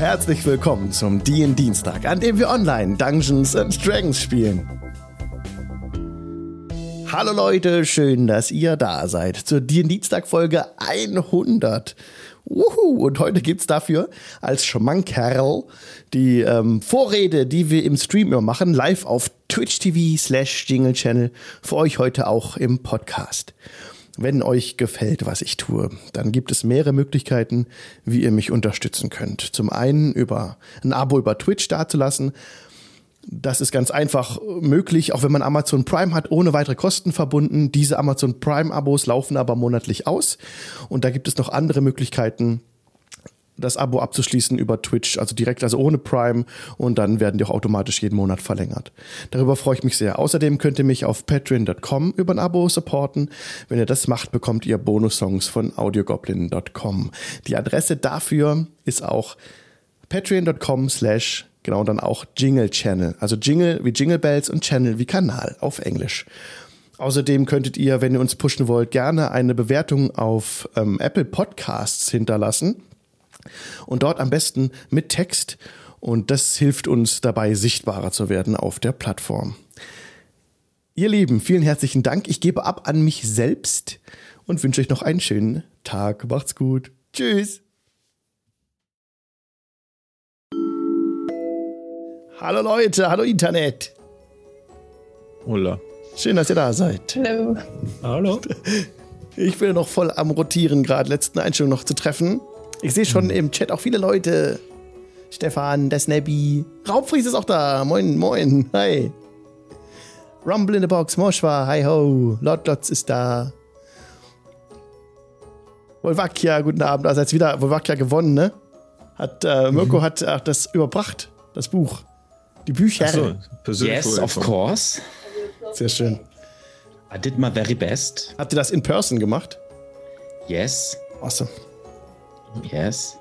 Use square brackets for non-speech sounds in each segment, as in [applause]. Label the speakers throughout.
Speaker 1: Herzlich willkommen zum DIN Dienstag, an dem wir online Dungeons and Dragons spielen. Hallo Leute, schön, dass ihr da seid zur DIN Dienstag Folge 100. Uhu, und heute gibt's dafür als Schmankerl die ähm, Vorrede, die wir im Stream immer machen, live auf Twitch TV slash Jingle Channel, für euch heute auch im Podcast. Wenn euch gefällt, was ich tue, dann gibt es mehrere Möglichkeiten, wie ihr mich unterstützen könnt. Zum einen über ein Abo über Twitch dazulassen. Das ist ganz einfach möglich, auch wenn man Amazon Prime hat, ohne weitere Kosten verbunden. Diese Amazon Prime-Abos laufen aber monatlich aus. Und da gibt es noch andere Möglichkeiten, das Abo abzuschließen über Twitch, also direkt, also ohne Prime und dann werden die auch automatisch jeden Monat verlängert. Darüber freue ich mich sehr. Außerdem könnt ihr mich auf patreon.com über ein Abo supporten. Wenn ihr das macht, bekommt ihr Bonussongs von audiogoblin.com. Die Adresse dafür ist auch patreon.com slash genau dann auch Jingle Channel. Also Jingle wie Jingle Bells und Channel wie Kanal auf Englisch. Außerdem könntet ihr, wenn ihr uns pushen wollt, gerne eine Bewertung auf ähm, Apple Podcasts hinterlassen und dort am besten mit Text. Und das hilft uns dabei, sichtbarer zu werden auf der Plattform. Ihr Lieben, vielen herzlichen Dank. Ich gebe ab an mich selbst und wünsche euch noch einen schönen Tag. Macht's gut. Tschüss. Hallo Leute, hallo Internet.
Speaker 2: Hola.
Speaker 1: Schön, dass ihr da seid.
Speaker 3: Hallo.
Speaker 2: Hallo.
Speaker 1: Ich bin noch voll am Rotieren, gerade letzten Einstellung noch zu treffen. Ich sehe schon im Chat auch viele Leute. Stefan, der Snappy. Raubfries ist auch da. Moin, moin. Hi. Rumble in the Box, Moschwa, hi ho. Lord Lotz ist da. Volvakia, guten Abend. Also jetzt wieder Volvakia gewonnen, ne? Hat, äh, Mirko
Speaker 2: Mhm.
Speaker 1: hat ach, das überbracht, das Buch. Die Bücher.
Speaker 2: Achso, persönlich.
Speaker 4: Yes, of course.
Speaker 1: Sehr schön.
Speaker 4: I did my very best.
Speaker 1: Habt ihr das in person gemacht?
Speaker 4: Yes,
Speaker 1: Awesome.
Speaker 4: Yes.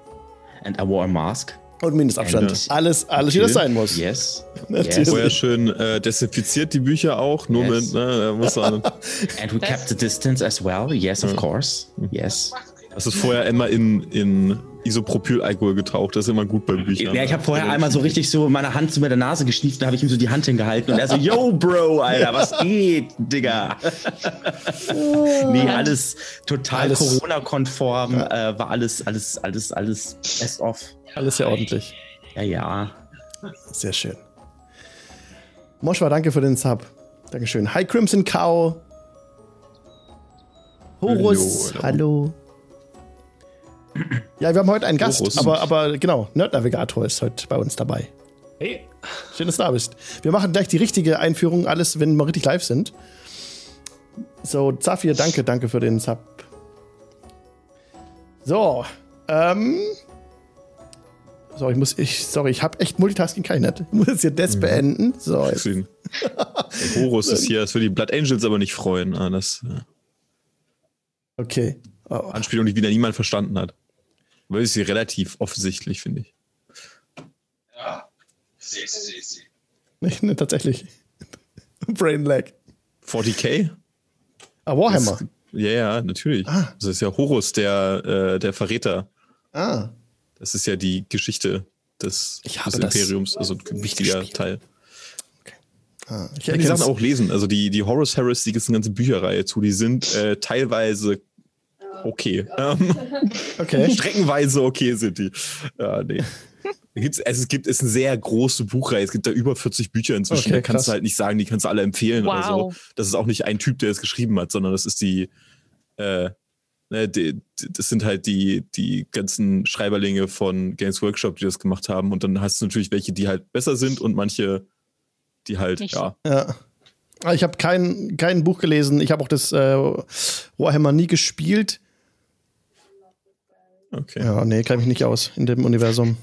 Speaker 4: And I wore a mask.
Speaker 1: Und Mindestabstand.
Speaker 4: And-
Speaker 1: alles, alles, wie das sein muss.
Speaker 4: Yes. [laughs] Yes.
Speaker 2: Vorher schön äh, desinfiziert die Bücher auch, nur
Speaker 4: Yes.
Speaker 2: mit, ne, muss man, [laughs]
Speaker 4: And we kept the distance as well. Yes, of course. Yes.
Speaker 2: Das ist vorher immer in, in Isopropylalkohol getaucht, das ist immer gut bei Büchern.
Speaker 4: Ja, ich habe vorher einmal so richtig so meine Hand zu mir der Nase geschnieft, da habe ich ihm so die Hand hingehalten und er so, [laughs] yo, Bro, Alter, was geht, Digga? nee, alles total
Speaker 1: Alles-
Speaker 4: Corona-konform, äh, war alles, alles, alles, alles best off.
Speaker 1: Alles sehr ordentlich.
Speaker 4: Ja, ja.
Speaker 1: Sehr schön. Moschwa, danke für den Sub. Dankeschön. Hi Crimson Cow. Horus,
Speaker 2: Hallo,
Speaker 1: hallo. Ja, wir haben heute einen Gast,
Speaker 2: Horus.
Speaker 1: aber, aber genau, Nerd Navigator ist heute bei uns dabei.
Speaker 5: Hey.
Speaker 1: Schön, dass du da bist. Wir machen gleich die richtige Einführung, alles, wenn wir richtig live sind. So, Zafir, danke, danke für den Sub. So, ähm. So, ich muss, ich, sorry, ich habe echt Multitasking kein Net. Ich muss jetzt hier Death beenden. So, jetzt. [laughs]
Speaker 2: Horus ist hier, das will die Blood Angels aber nicht freuen. Ah, Das äh,
Speaker 1: okay. Oh,
Speaker 2: Anspielung, die wieder niemand verstanden hat. Weil ist sie relativ offensichtlich, finde ich.
Speaker 1: nicht, ne, tatsächlich. [laughs] Brain lag.
Speaker 2: 40k?
Speaker 1: Ah, Warhammer.
Speaker 2: Das- Ja, ja, natürlich.
Speaker 1: Ah.
Speaker 2: Das ist ja Horus, der, äh, der Verräter.
Speaker 1: Ah,
Speaker 2: Das ist ja die Geschichte des,
Speaker 1: Ich habe
Speaker 2: des
Speaker 1: das
Speaker 2: Imperiums, also ein wichtiger
Speaker 1: gespielt.
Speaker 2: Teil.
Speaker 1: ah. Ich
Speaker 2: kann die Sachen auch lesen. Also die, die Horus Heresy, die ist eine ganze Bücherreihe zu. Die sind äh, teilweise okay. Ähm, [laughs]
Speaker 1: Okay.
Speaker 2: streckenweise okay sind die. Ja, nee. Gibt's, also es gibt es ist eine sehr große Buchreihe. Es gibt da über 40 Bücher inzwischen.
Speaker 1: Okay,
Speaker 2: da kannst
Speaker 1: krass.
Speaker 2: du halt nicht sagen, die kannst du alle empfehlen oder so.
Speaker 3: Wow.
Speaker 2: Das ist auch nicht ein Typ, der es geschrieben hat, sondern das ist die, äh, ne, die, die das sind halt die, die ganzen Schreiberlinge von Games Workshop, die das gemacht haben. Und dann hast du natürlich welche, die halt besser sind und manche, die halt,
Speaker 3: Nicht.
Speaker 2: ja,
Speaker 1: Ja. Ich habe kein, kein Buch gelesen. Ich habe auch das äh, Warhammer nie gespielt.
Speaker 2: Okay.
Speaker 1: Ja, nee, kenne mich nicht aus in dem Universum.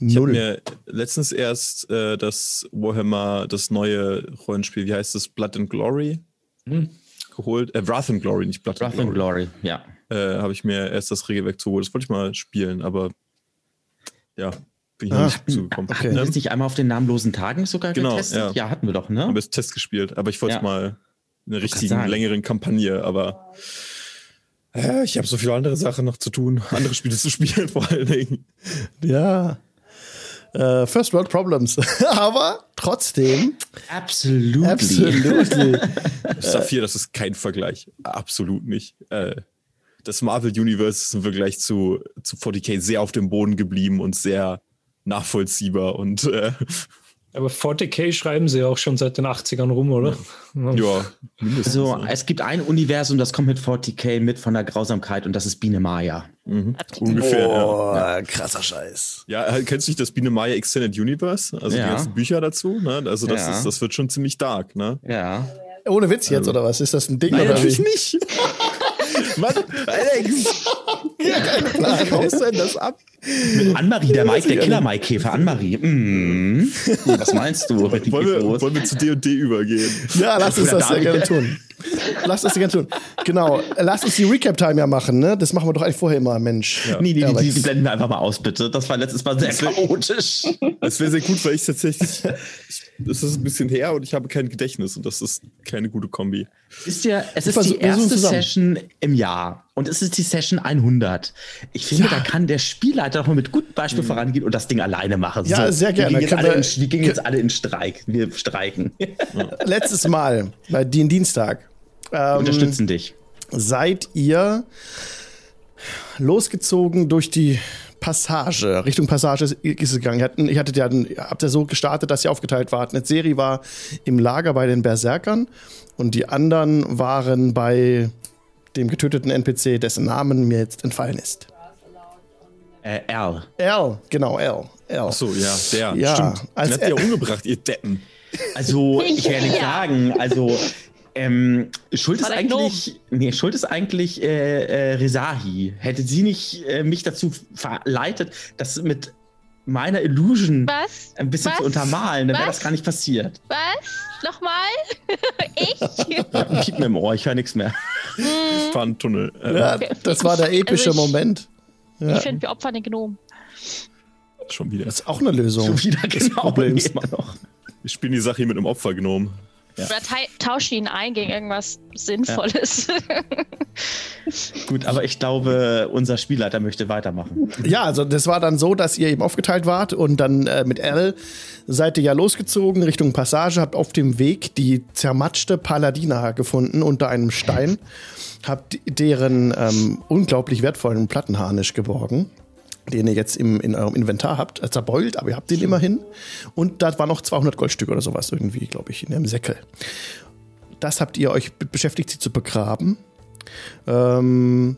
Speaker 2: Ich habe
Speaker 1: Null.
Speaker 2: mir letztens erst äh, das Warhammer, das neue Rollenspiel, wie heißt das? Blood and Glory
Speaker 4: Hm.
Speaker 2: geholt. Äh, Wrath and Glory, nicht Blood,
Speaker 4: Wrath
Speaker 2: and
Speaker 4: and
Speaker 2: Glory.
Speaker 4: Glory, ja.
Speaker 2: Äh, habe ich mir erst das Regelwerk zugeholt. Das wollte ich mal spielen, aber ja, bin ich
Speaker 1: Ah,
Speaker 2: noch nicht zugekommen.
Speaker 1: okay.
Speaker 4: Hatten wir
Speaker 2: Ähm,
Speaker 4: das nicht einmal auf den namenlosen Tagen sogar
Speaker 2: Genau,
Speaker 4: getestet?
Speaker 2: ja.
Speaker 4: hatten wir doch, ne?
Speaker 2: habe jetzt Test gespielt, aber ich wollte
Speaker 4: Ja.
Speaker 2: mal eine richtigen, längeren Kampagne, aber äh, ich habe so viele andere Sachen noch zu tun, [laughs] andere Spiele zu spielen vor allen Dingen.
Speaker 1: Ja. Äh, First World Problems. [laughs] Aber trotzdem.
Speaker 4: Absolutely.
Speaker 1: Absolutely. [laughs]
Speaker 2: Saphir, das ist kein Vergleich. Absolut nicht. Äh, das Marvel Universe ist im Vergleich zu, zu 40k sehr auf dem Boden geblieben und sehr nachvollziehbar und äh,
Speaker 3: Aber 40k schreiben sie ja auch schon seit den 80ern rum, oder?
Speaker 2: ja, mindestens.
Speaker 4: Also, es gibt ein Universum, das kommt mit 40k mit von der Grausamkeit und das ist Biene Maya.
Speaker 2: ungefähr. Ja.
Speaker 1: Boah, krasser Scheiß.
Speaker 2: Ja, äh, kennst du nicht das Biene Maya Extended Universe? Also
Speaker 4: Ja.
Speaker 2: die ganzen Bücher dazu, ne? Also das
Speaker 4: Ja.
Speaker 2: ist, das wird schon ziemlich dark, ne?
Speaker 4: Ja.
Speaker 1: Ohne Witz jetzt, oder was? Ist das ein Ding
Speaker 2: Nein,
Speaker 1: oder
Speaker 2: natürlich
Speaker 1: wie?
Speaker 2: nicht. [laughs] Mann, Alex! Wie kaufst du denn das ab?
Speaker 4: Mit Annemarie, der Mike, der Killer-Mike-Käfer. Annemarie. Mm. Was meinst du?
Speaker 2: Wollen wir, wollen wir zu D&D übergehen?
Speaker 1: Ja, lass uns das sehr gerne tun. Lass uns das gerne tun. Genau. Lass uns die Recap-Time ja machen, ne? Das machen wir doch eigentlich vorher immer, Mensch.
Speaker 4: Nee, nee,
Speaker 1: Ja,
Speaker 4: die, die, blenden wir einfach mal aus, bitte. Das war letztes Mal sehr chaotisch.
Speaker 2: Das wäre sehr gut, weil ich tatsächlich, das ist ein bisschen her und ich habe kein Gedächtnis und das ist keine gute Kombi.
Speaker 4: Wisst ihr, es ist die erste. Session im Jahr und es ist die Session 100. Ich finde, da kann der Spielleiter doch mal mit gutem Beispiel vorangehen und das Ding alleine machen.
Speaker 1: Ja, sehr gerne.
Speaker 4: Wir gehen, jetzt alle in, wir gehen jetzt alle in Streik. Wir streiken. [laughs]
Speaker 1: Letztes Mal bei den Dienstag ähm,
Speaker 4: Unterstützen dich.
Speaker 1: seid ihr losgezogen durch die Passage, Richtung Passage ist es gegangen. Ihr hattet, ihr hattet ja, ihr habt ja so gestartet, dass ihr aufgeteilt wart. Eine Serie war im Lager bei den Berserkern und die anderen waren bei dem getöteten NPC, dessen Namen mir jetzt entfallen ist.
Speaker 4: Äh, Al.
Speaker 1: L, genau, L. L.
Speaker 2: Ach so, ja, der.
Speaker 1: Ja,
Speaker 2: stimmt.
Speaker 1: als
Speaker 2: Den habt ihr ja umgebracht, ihr Deppen.
Speaker 4: Also, ich werde nicht
Speaker 5: Ja.
Speaker 4: sagen, also. Ähm, Schuld ist eigentlich, nee, Schuld ist eigentlich äh, äh, Rezahi. Hätte sie nicht äh, mich dazu verleitet, das mit meiner Illusion
Speaker 5: Was?
Speaker 4: ein bisschen
Speaker 5: Was?
Speaker 4: zu untermalen, dann wäre das gar nicht passiert.
Speaker 5: Was? Nochmal? [laughs] ich?
Speaker 4: Ein Piep mir im Ohr, ich höre nichts mehr.
Speaker 2: Fahnentunnel. Äh,
Speaker 1: Ja, das war der epische
Speaker 5: Also ich-
Speaker 1: Moment. Ja,
Speaker 5: Ich finde, wir opfern den Gnom.
Speaker 2: Schon wieder.
Speaker 1: das ist auch eine Lösung.
Speaker 4: Schon wieder genau
Speaker 1: Problems. [laughs]
Speaker 4: immer noch.
Speaker 2: Wir spielen die Sache hier mit einem Opfer genommen.
Speaker 5: Oder tauschen ihn ein gegen irgendwas Sinnvolles. [laughs]
Speaker 4: Gut, aber ich glaube, unser Spielleiter möchte weitermachen.
Speaker 1: Ja, also das war dann so, dass ihr eben aufgeteilt wart und dann äh, mit L seid ihr ja losgezogen Richtung Passage, habt auf dem Weg die zermatschte Paladina gefunden unter einem Stein, habt deren ähm, unglaublich wertvollen Plattenharnisch geborgen, den ihr jetzt im, in eurem Inventar habt, äh, zerbeult, aber ihr habt den immerhin. Und da waren noch 200 Goldstücke oder sowas irgendwie, glaube ich, in dem Säckel. Das habt ihr euch be- beschäftigt, sie zu begraben. Ähm,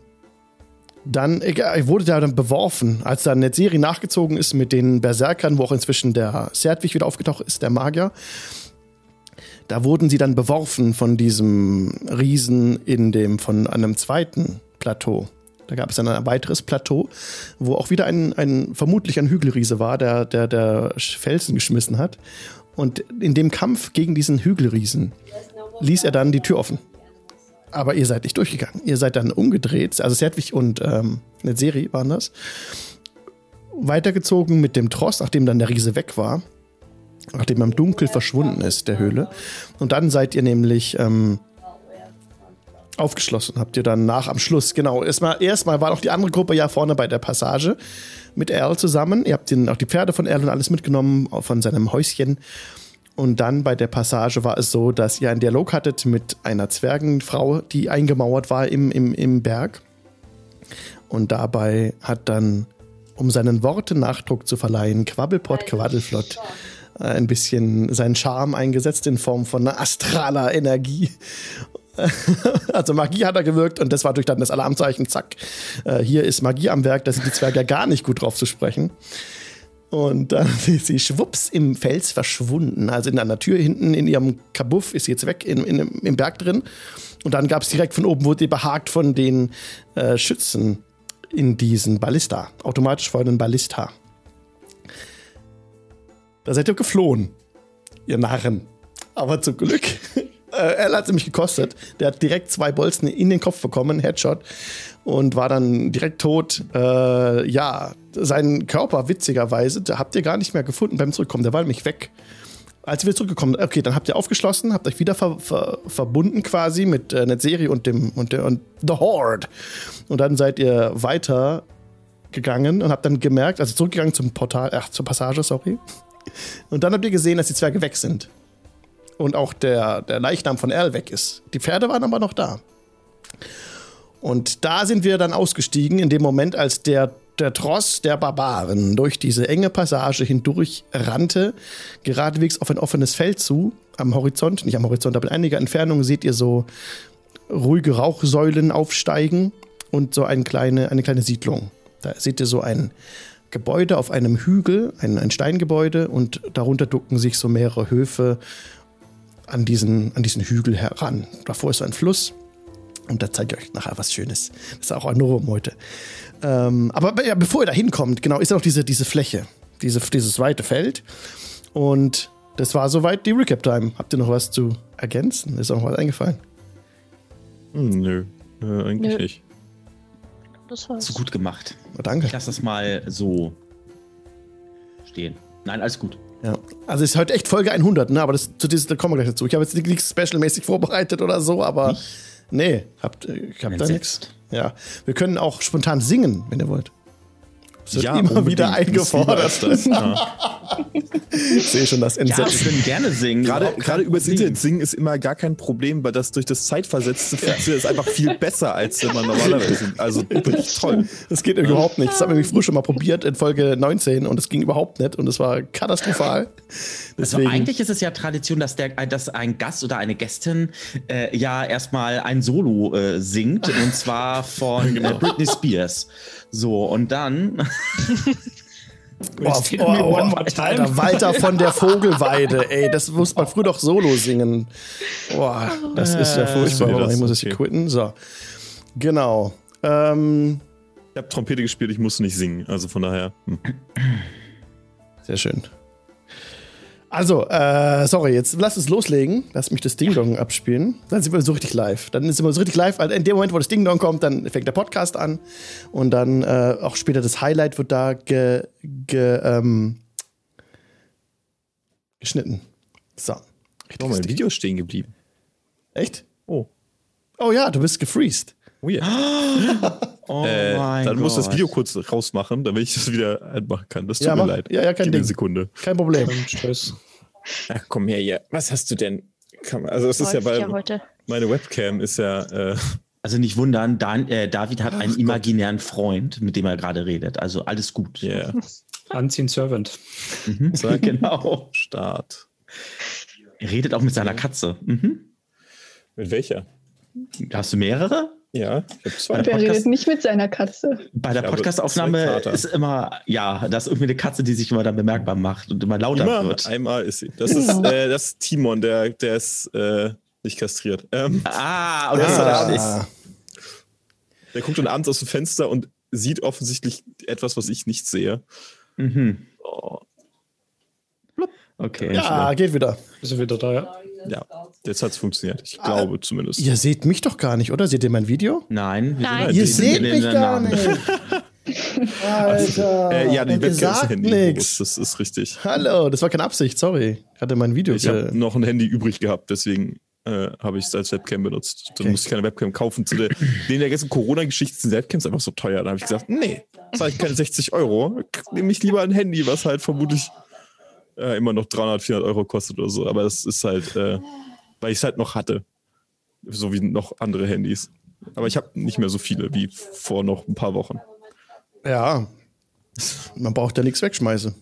Speaker 1: dann egal, wurde der dann beworfen, als dann Netzeri nachgezogen ist mit den Berserkern, wo auch inzwischen der Serdwig wieder aufgetaucht ist, der Magier. Da wurden sie dann beworfen von diesem Riesen in dem, von einem zweiten Plateau. Da gab es dann ein weiteres Plateau, wo auch wieder ein, ein vermutlich ein Hügelriese war, der, der, der Felsen geschmissen hat. Und in dem Kampf gegen diesen Hügelriesen ließ er dann die Tür offen. Aber ihr seid nicht durchgegangen. Ihr seid dann umgedreht, also Serdwig und ähm, Netzeri waren das. Weitergezogen mit dem Tross, nachdem dann der Riese weg war. Nachdem er im Dunkel verschwunden ist, der Höhle. Und dann seid ihr nämlich ähm, aufgeschlossen. Habt ihr dann nach am Schluss, genau. Erstmal, erstmal war noch die andere Gruppe ja vorne bei der Passage mit Erl zusammen. Ihr habt den, auch die Pferde von Erl und alles mitgenommen, von seinem Häuschen. Und dann bei der Passage war es so, dass ihr einen Dialog hattet mit einer Zwergenfrau, die eingemauert war im, im, im Berg. Und dabei hat dann, um seinen Worten Nachdruck zu verleihen, Quabbelpott Quaddelflott äh, ein bisschen seinen Charme eingesetzt in Form von einer astraler Energie. [laughs] Also Magie hat er gewirkt und das war durch dann das Alarmzeichen, zack. Äh, hier ist Magie am Werk, da sind die Zwerge ja gar nicht gut drauf zu sprechen. Und dann [laughs] ist sie schwupps im Fels verschwunden. Also in einer Tür hinten in ihrem Kabuff ist sie jetzt weg in, in, im Berg drin. Und dann gab es direkt von oben, wurde sie behagt von den äh, Schützen in diesen Ballista. Automatisch feuernden Ballista. Da seid ihr geflohen, ihr Narren. Aber zum Glück, er hat es nämlich gekostet. Der hat direkt zwei Bolzen in den Kopf bekommen, Headshot, und war dann direkt tot. Äh, ja, seinen Körper, witzigerweise, habt ihr gar nicht mehr gefunden beim Zurückkommen. Der war nämlich weg. Als wir zurückgekommen sind, okay, dann habt ihr aufgeschlossen, habt euch wieder ver, ver, verbunden quasi mit äh, Netzeri und dem und, der, und The Horde. Und dann seid ihr weiter gegangen und habt dann gemerkt, also zurückgegangen zum Portal, ach, zur Passage, sorry. Und dann habt ihr gesehen, dass die Zwerge weg sind. Und auch der, der Leichnam von Erl weg ist. Die Pferde waren aber noch da. Und da sind wir dann ausgestiegen, in dem Moment, als der, der Tross der Barbaren durch diese enge Passage hindurch rannte, geradewegs auf ein offenes Feld zu, am Horizont, nicht am Horizont, aber in einiger Entfernung seht ihr so ruhige Rauchsäulen aufsteigen und so eine kleine, eine kleine Siedlung. Da seht ihr so ein Gebäude auf einem Hügel, ein, ein Steingebäude und darunter ducken sich so mehrere Höfe an diesen, an diesen Hügel heran. Davor ist ein Fluss und da zeige ich euch nachher was Schönes. Das ist auch ein Novum heute. Ähm, aber ja, bevor ihr da hinkommt, genau, ist ja noch diese, diese Fläche, diese, dieses weite Feld. Und das war soweit die Recap-Time. Habt ihr noch was zu ergänzen? Ist auch noch was eingefallen?
Speaker 2: Hm, nö, äh, eigentlich
Speaker 5: Nö.
Speaker 2: nicht.
Speaker 5: Das war's.
Speaker 4: So gut gemacht.
Speaker 1: Oh, danke.
Speaker 4: Ich lasse das mal so stehen. Nein, alles gut.
Speaker 1: Ja. Also ist heute echt Folge 100, ne? Aber das, zu dieses, da kommen wir gleich dazu. Ich habe jetzt nichts specialmäßig vorbereitet oder so, aber nee, habt, äh, ich hab da nichts. Ja, wir können auch spontan singen, wenn ihr wollt. Wird immer
Speaker 2: unbedingt.
Speaker 1: wieder eingefordert.
Speaker 2: das. Ja. [laughs]
Speaker 1: Ich sehe schon das
Speaker 4: Ja, wir
Speaker 1: Entsetzen.
Speaker 4: können gerne singen.
Speaker 2: Gerade, gerade übers
Speaker 4: Problem.
Speaker 2: Internet singen ist immer gar kein Problem, weil das durch das Zeitversetzte funktioniert ist einfach viel besser, als wenn man normalerweise singt. Also [laughs] wirklich toll.
Speaker 1: Das geht überhaupt nicht. Das haben wir nämlich früher schon mal probiert in Folge 19 und es ging überhaupt nicht und es war katastrophal.
Speaker 4: Also
Speaker 1: Deswegen,
Speaker 4: eigentlich ist es ja Tradition, dass, der, dass ein Gast oder eine Gästin äh, ja erstmal ein Solo äh, singt und zwar von [laughs]
Speaker 1: Genau.
Speaker 4: äh, Britney Spears. So, und dann [laughs]
Speaker 1: Boah,
Speaker 3: more time.
Speaker 1: Alter, Walter von der [laughs] Vogelweide, ey, das musste man früher doch solo singen. Boah, das ist ja furchtbar,
Speaker 2: nee,
Speaker 1: aber
Speaker 2: das
Speaker 1: ich muss es hier
Speaker 2: okay.
Speaker 1: quitten. So, genau. Ähm,
Speaker 2: Ich habe Trompete gespielt, ich musste nicht singen. Also von daher. Hm.
Speaker 1: sehr schön. Also, äh, sorry, jetzt lass uns loslegen. Lass mich das Ding-Dong abspielen. Dann sind wir so richtig live. Dann sind wir so richtig live. Also in dem Moment, wo das Ding-Dong kommt, dann fängt der Podcast an. Und dann äh, auch später das Highlight wird da ge, ge, ähm, geschnitten. So.
Speaker 2: Oh,
Speaker 1: Richtiges
Speaker 2: mein. Video ist stehen geblieben.
Speaker 1: Echt?
Speaker 2: Oh.
Speaker 1: Oh ja, du bist gefreezed.
Speaker 2: Weird. [gasps] [laughs]
Speaker 4: oh
Speaker 2: Äh,
Speaker 4: mein
Speaker 2: dann muss das
Speaker 4: Gott.
Speaker 2: Video kurz rausmachen, damit ich das wieder einmachen kann. Das tut
Speaker 1: Ja,
Speaker 2: mir
Speaker 1: mach.
Speaker 2: leid.
Speaker 1: Ja, ja, kein
Speaker 2: Gib
Speaker 1: Ding.
Speaker 2: eine Sekunde.
Speaker 1: Kein Problem.
Speaker 3: Stress.
Speaker 2: Ach, komm her hier. Was hast du denn? Also es ist ja bei
Speaker 5: ja heute.
Speaker 2: meine Webcam ist ja äh,
Speaker 4: Also nicht wundern, Dan, äh, David hat einen imaginären Freund, mit dem er gerade redet. Also alles gut.
Speaker 2: yeah,
Speaker 3: Unseen Servant.
Speaker 4: Mhm. [laughs] genau.
Speaker 2: Start.
Speaker 4: Er redet auch mit seiner Katze. Mhm.
Speaker 2: Mit welcher?
Speaker 4: Hast du mehrere?
Speaker 2: Ja, ich habe zwei.
Speaker 4: Der
Speaker 6: Wer
Speaker 4: Podcast-
Speaker 6: redet nicht mit seiner Katze?
Speaker 4: Bei der Podcastaufnahme ist immer, ja, das ist irgendwie eine Katze, die sich immer dann bemerkbar macht und immer lauter
Speaker 2: Immer
Speaker 4: wird.
Speaker 2: einmal ist sie. Das ist, äh, das ist Timon, der, der ist äh, nicht kastriert. Ähm,
Speaker 4: Ah, okay,
Speaker 1: Ah.
Speaker 4: verstehe.
Speaker 2: der guckt dann abends aus dem Fenster und sieht offensichtlich etwas, was ich nicht sehe.
Speaker 4: Mhm.
Speaker 2: Oh,
Speaker 4: Okay.
Speaker 1: Ja, geht wieder.
Speaker 3: Ist er wieder da? Ja.
Speaker 2: Ja, jetzt hat es funktioniert. Ich glaube zumindest.
Speaker 1: Ihr seht mich doch gar nicht, oder? Seht ihr mein Video?
Speaker 4: Nein, wir
Speaker 5: Nein.
Speaker 4: sind
Speaker 1: Ihr seht
Speaker 4: in
Speaker 1: mich gar
Speaker 4: Namen.
Speaker 1: nicht. [laughs] Alter.
Speaker 2: Äh, ja, die Webcam ist Handy.
Speaker 1: nix.
Speaker 2: Das ist richtig.
Speaker 1: Hallo, das war keine Absicht, sorry. Ich hatte mein Video.
Speaker 2: Ich habe noch ein Handy übrig gehabt, deswegen äh, habe ich es als Webcam benutzt. Dann
Speaker 1: Okay.
Speaker 2: musste ich keine Webcam kaufen. Zu der, neben der ganzen Corona-Geschichte sind Webcams einfach so teuer. Da habe ich gesagt, nee, zahle ich keine 60 Euro. Nehme ich lieber ein Handy, was halt vermutlich äh, immer noch 300, 400 Euro kostet oder so. Aber das ist halt, äh, weil ich es halt noch hatte. So wie noch andere Handys. Aber ich habe nicht mehr so viele wie vor noch ein paar Wochen.
Speaker 1: ja. Man braucht ja nichts wegschmeißen.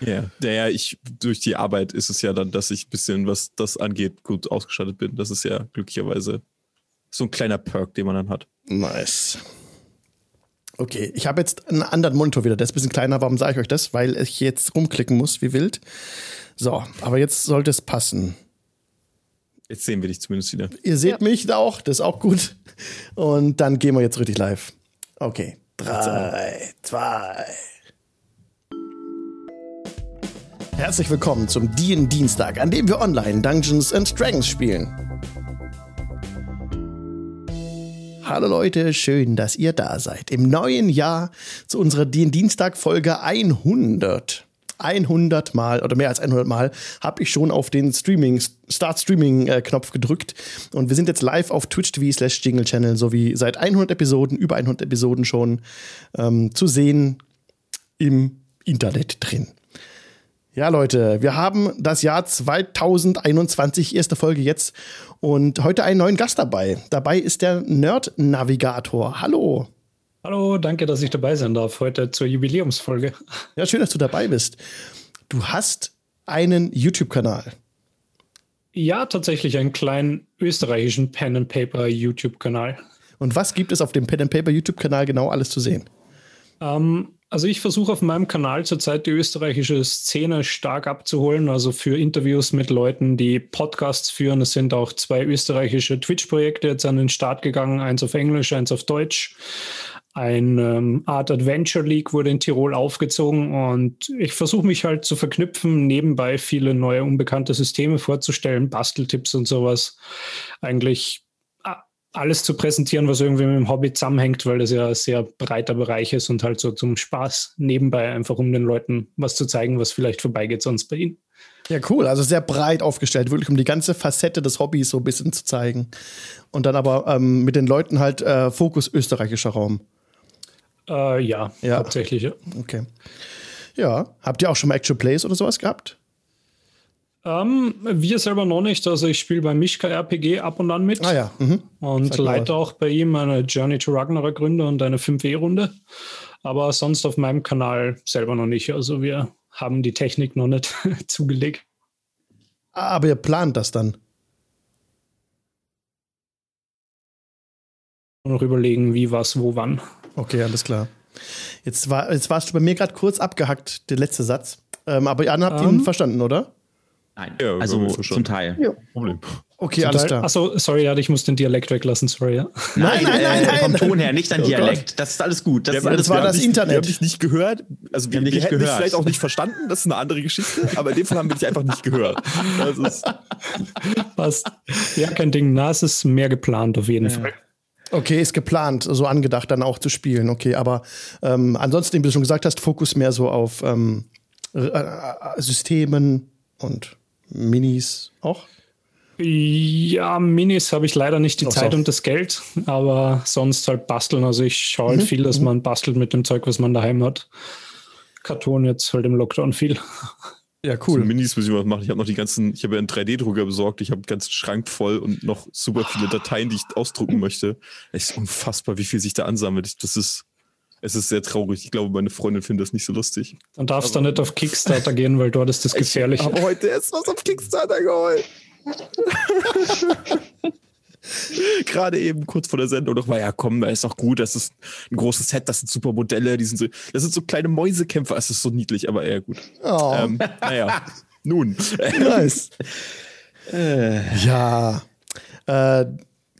Speaker 2: Ja. Naja, ich, durch die Arbeit ist es ja dann, dass ich ein bisschen, was das angeht, gut ausgestattet bin. Das ist ja glücklicherweise so ein kleiner Perk, den man dann hat.
Speaker 1: Nice. Okay, ich habe jetzt einen anderen Monitor wieder. Der ist ein bisschen kleiner. Warum sage ich euch das? Weil ich jetzt rumklicken muss, wie wild. So, aber jetzt sollte es passen.
Speaker 2: Jetzt sehen wir dich zumindest wieder.
Speaker 1: Ihr seht mich da auch, das ist auch gut. Und dann gehen wir jetzt richtig live. Okay. Drei, zwei. Herzlich willkommen zum DIN Dienstag, an dem wir online Dungeons and Dragons spielen. Hallo Leute, schön, dass ihr da seid. Im neuen Jahr zu unserer DIN Dienstag Folge 100. 100 Mal oder mehr als 100 Mal habe ich schon auf den Streaming, Start Streaming äh, Knopf gedrückt und wir sind jetzt live auf Twitch TV slash Jingle Channel sowie seit 100 Episoden, über 100 Episoden schon ähm, zu sehen im Internet drin. Ja, Leute, wir haben das Jahr 2021, erste Folge jetzt und heute einen neuen Gast dabei. Dabei ist der Nerd Navigator. Hallo.
Speaker 7: Hallo, danke, dass ich dabei sein darf heute zur Jubiläumsfolge.
Speaker 1: Ja, schön, dass du dabei bist. Du hast einen YouTube-Kanal.
Speaker 7: Ja, tatsächlich einen kleinen österreichischen Pen and Paper YouTube-Kanal.
Speaker 1: Und was gibt es auf dem Pen and Paper YouTube-Kanal genau alles zu sehen?
Speaker 7: Ähm, also ich versuche auf meinem Kanal zurzeit die österreichische Szene stark abzuholen, also für Interviews mit Leuten, die Podcasts führen. Es sind auch zwei österreichische Twitch-Projekte jetzt an den Start gegangen, eins auf Englisch, eins auf Deutsch. Ein ähm, Art Adventure League wurde in Tirol aufgezogen und ich versuche mich halt zu verknüpfen, nebenbei viele neue unbekannte Systeme vorzustellen, Basteltipps und sowas. Eigentlich alles zu präsentieren, was irgendwie mit dem Hobby zusammenhängt, weil das ja ein sehr breiter Bereich ist und halt so zum Spaß nebenbei einfach, um den Leuten was zu zeigen, was vielleicht vorbeigeht sonst bei ihnen.
Speaker 1: Ja, cool. Also sehr breit aufgestellt, wirklich um die ganze Facette des Hobbys so ein bisschen zu zeigen. Und dann aber ähm, mit den Leuten halt äh, Fokus österreichischer Raum.
Speaker 7: Äh, ja,
Speaker 1: Ja.
Speaker 7: hauptsächlich. Ja.
Speaker 1: Okay. Ja. Habt ihr auch schon mal Actual Plays oder sowas gehabt?
Speaker 7: Ähm, wir selber noch nicht. Also ich spiele bei Mischka RPG ab und an mit.
Speaker 1: Ah ja. Mhm.
Speaker 7: Und
Speaker 1: Sag mal
Speaker 7: leite auch bei ihm eine Journey to Ragnarok Runde und eine 5e-Runde. Aber sonst auf meinem Kanal selber noch nicht. Also wir haben die Technik noch nicht [laughs] zugelegt.
Speaker 1: Ah, Aber ihr plant das dann.
Speaker 7: Noch überlegen, wie, was, wo, wann.
Speaker 1: Okay, alles klar. Jetzt, war, jetzt warst du bei mir gerade kurz abgehackt, der letzte Satz. Ähm, aber ihr habt ihn
Speaker 7: Ähm.
Speaker 1: verstanden, oder?
Speaker 4: Nein,
Speaker 2: Ja, wir
Speaker 4: also zum. Teil.
Speaker 2: Problem.
Speaker 1: Okay, alles klar.
Speaker 7: Achso, sorry, ja, ich muss den Dialekt weglassen, sorry. Ja.
Speaker 1: Nein, nein, nein,
Speaker 4: äh,
Speaker 1: nein.
Speaker 4: Vom Ton her, nicht dein
Speaker 1: Oh
Speaker 4: Dialekt. Das ist alles gut. Das
Speaker 2: Ja,
Speaker 4: ist
Speaker 2: wir-
Speaker 4: alles
Speaker 1: das war
Speaker 2: wir
Speaker 1: das
Speaker 2: dich-
Speaker 1: Internet.
Speaker 2: Wir haben dich nicht gehört. Also wir,
Speaker 4: haben dich
Speaker 2: wir
Speaker 4: nicht
Speaker 2: hätten dich vielleicht auch nicht verstanden. Das ist eine andere Geschichte. Aber in dem Fall haben wir dich einfach nicht gehört. Das ist,
Speaker 7: Passt. Ja, kein Ding. Na, es ist mehr geplant auf jeden Fall.
Speaker 1: Okay, ist geplant, so angedacht, dann auch zu spielen. Okay, aber ähm, ansonsten, wie du schon gesagt hast, Fokus mehr so auf ähm, äh, äh, Systemen und Minis auch.
Speaker 7: Ja, Minis habe ich leider nicht die
Speaker 1: Ach so.
Speaker 7: Zeit und das Geld, aber sonst halt basteln. Also ich schaue halt viel, dass man bastelt mit dem Zeug, was man daheim hat. Karton jetzt halt im Lockdown viel.
Speaker 1: Ja,
Speaker 2: cool.
Speaker 1: cool.
Speaker 2: Minis müssen wir was machen. Ich habe noch die ganzen, ich habe ja einen 3D-Drucker besorgt. Ich habe einen ganzen Schrank voll und noch super viele Dateien, die ich ausdrucken möchte. Es ist unfassbar, wie viel sich da ansammelt. Das ist, es ist sehr traurig. Ich glaube, meine Freundin findet das nicht so lustig.
Speaker 7: Dann darfst du nicht auf Kickstarter gehen, weil dort ist das [laughs] gefährlich.
Speaker 2: Ich habe heute erst was auf Kickstarter geholt. [laughs] Gerade eben kurz vor der Sendung noch war ja komm, ist doch gut, das ist ein großes Set, das sind super Modelle, die sind so, das sind so kleine Mäusekämpfer, es ist so niedlich, aber eher gut.
Speaker 1: Oh,
Speaker 2: Ähm, naja, [laughs] nun.
Speaker 1: nice. Ja, äh,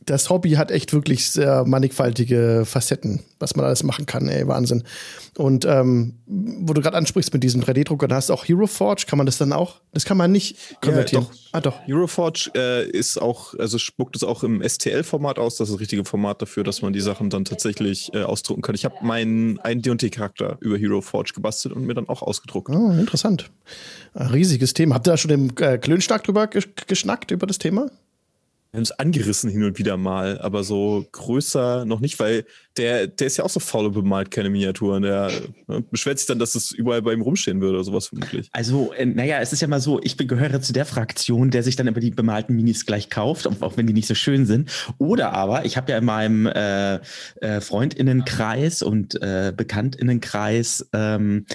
Speaker 1: das Hobby hat echt wirklich sehr mannigfaltige Facetten, was man alles machen kann, ey, Wahnsinn. Und ähm, wo du gerade ansprichst mit diesem 3D-Drucker, da hast du auch Hero Forge, kann man das dann auch? Das kann man nicht konvertieren.
Speaker 2: doch.
Speaker 1: Ah, doch.
Speaker 2: Euroforge äh, ist auch, also spuckt es auch im STL-Format aus. Das ist das richtige Format dafür, dass man die Sachen dann tatsächlich äh, ausdrucken kann. Ich habe meinen einen D&T-Charakter über Heroforge gebastelt und mir dann auch ausgedruckt.
Speaker 1: Oh, interessant. Ein riesiges Thema. Habt ihr da schon im äh, Klönstark drüber gesch geschnackt über das Thema?
Speaker 2: Wir haben es angerissen hin und wieder mal, aber so größer noch nicht, weil der, der ist ja auch so faul und bemalt keine Miniaturen. Der äh, beschwert sich dann, dass es überall bei ihm rumstehen würde oder sowas vermutlich.
Speaker 4: Also, äh, naja, es ist ja mal so, ich gehöre zu der Fraktion, der sich dann immer die bemalten Minis gleich kauft, auch auch wenn die nicht so schön sind. Oder aber, ich habe ja in meinem äh, äh, Freundinnenkreis und äh, Bekanntinnenkreis ähm,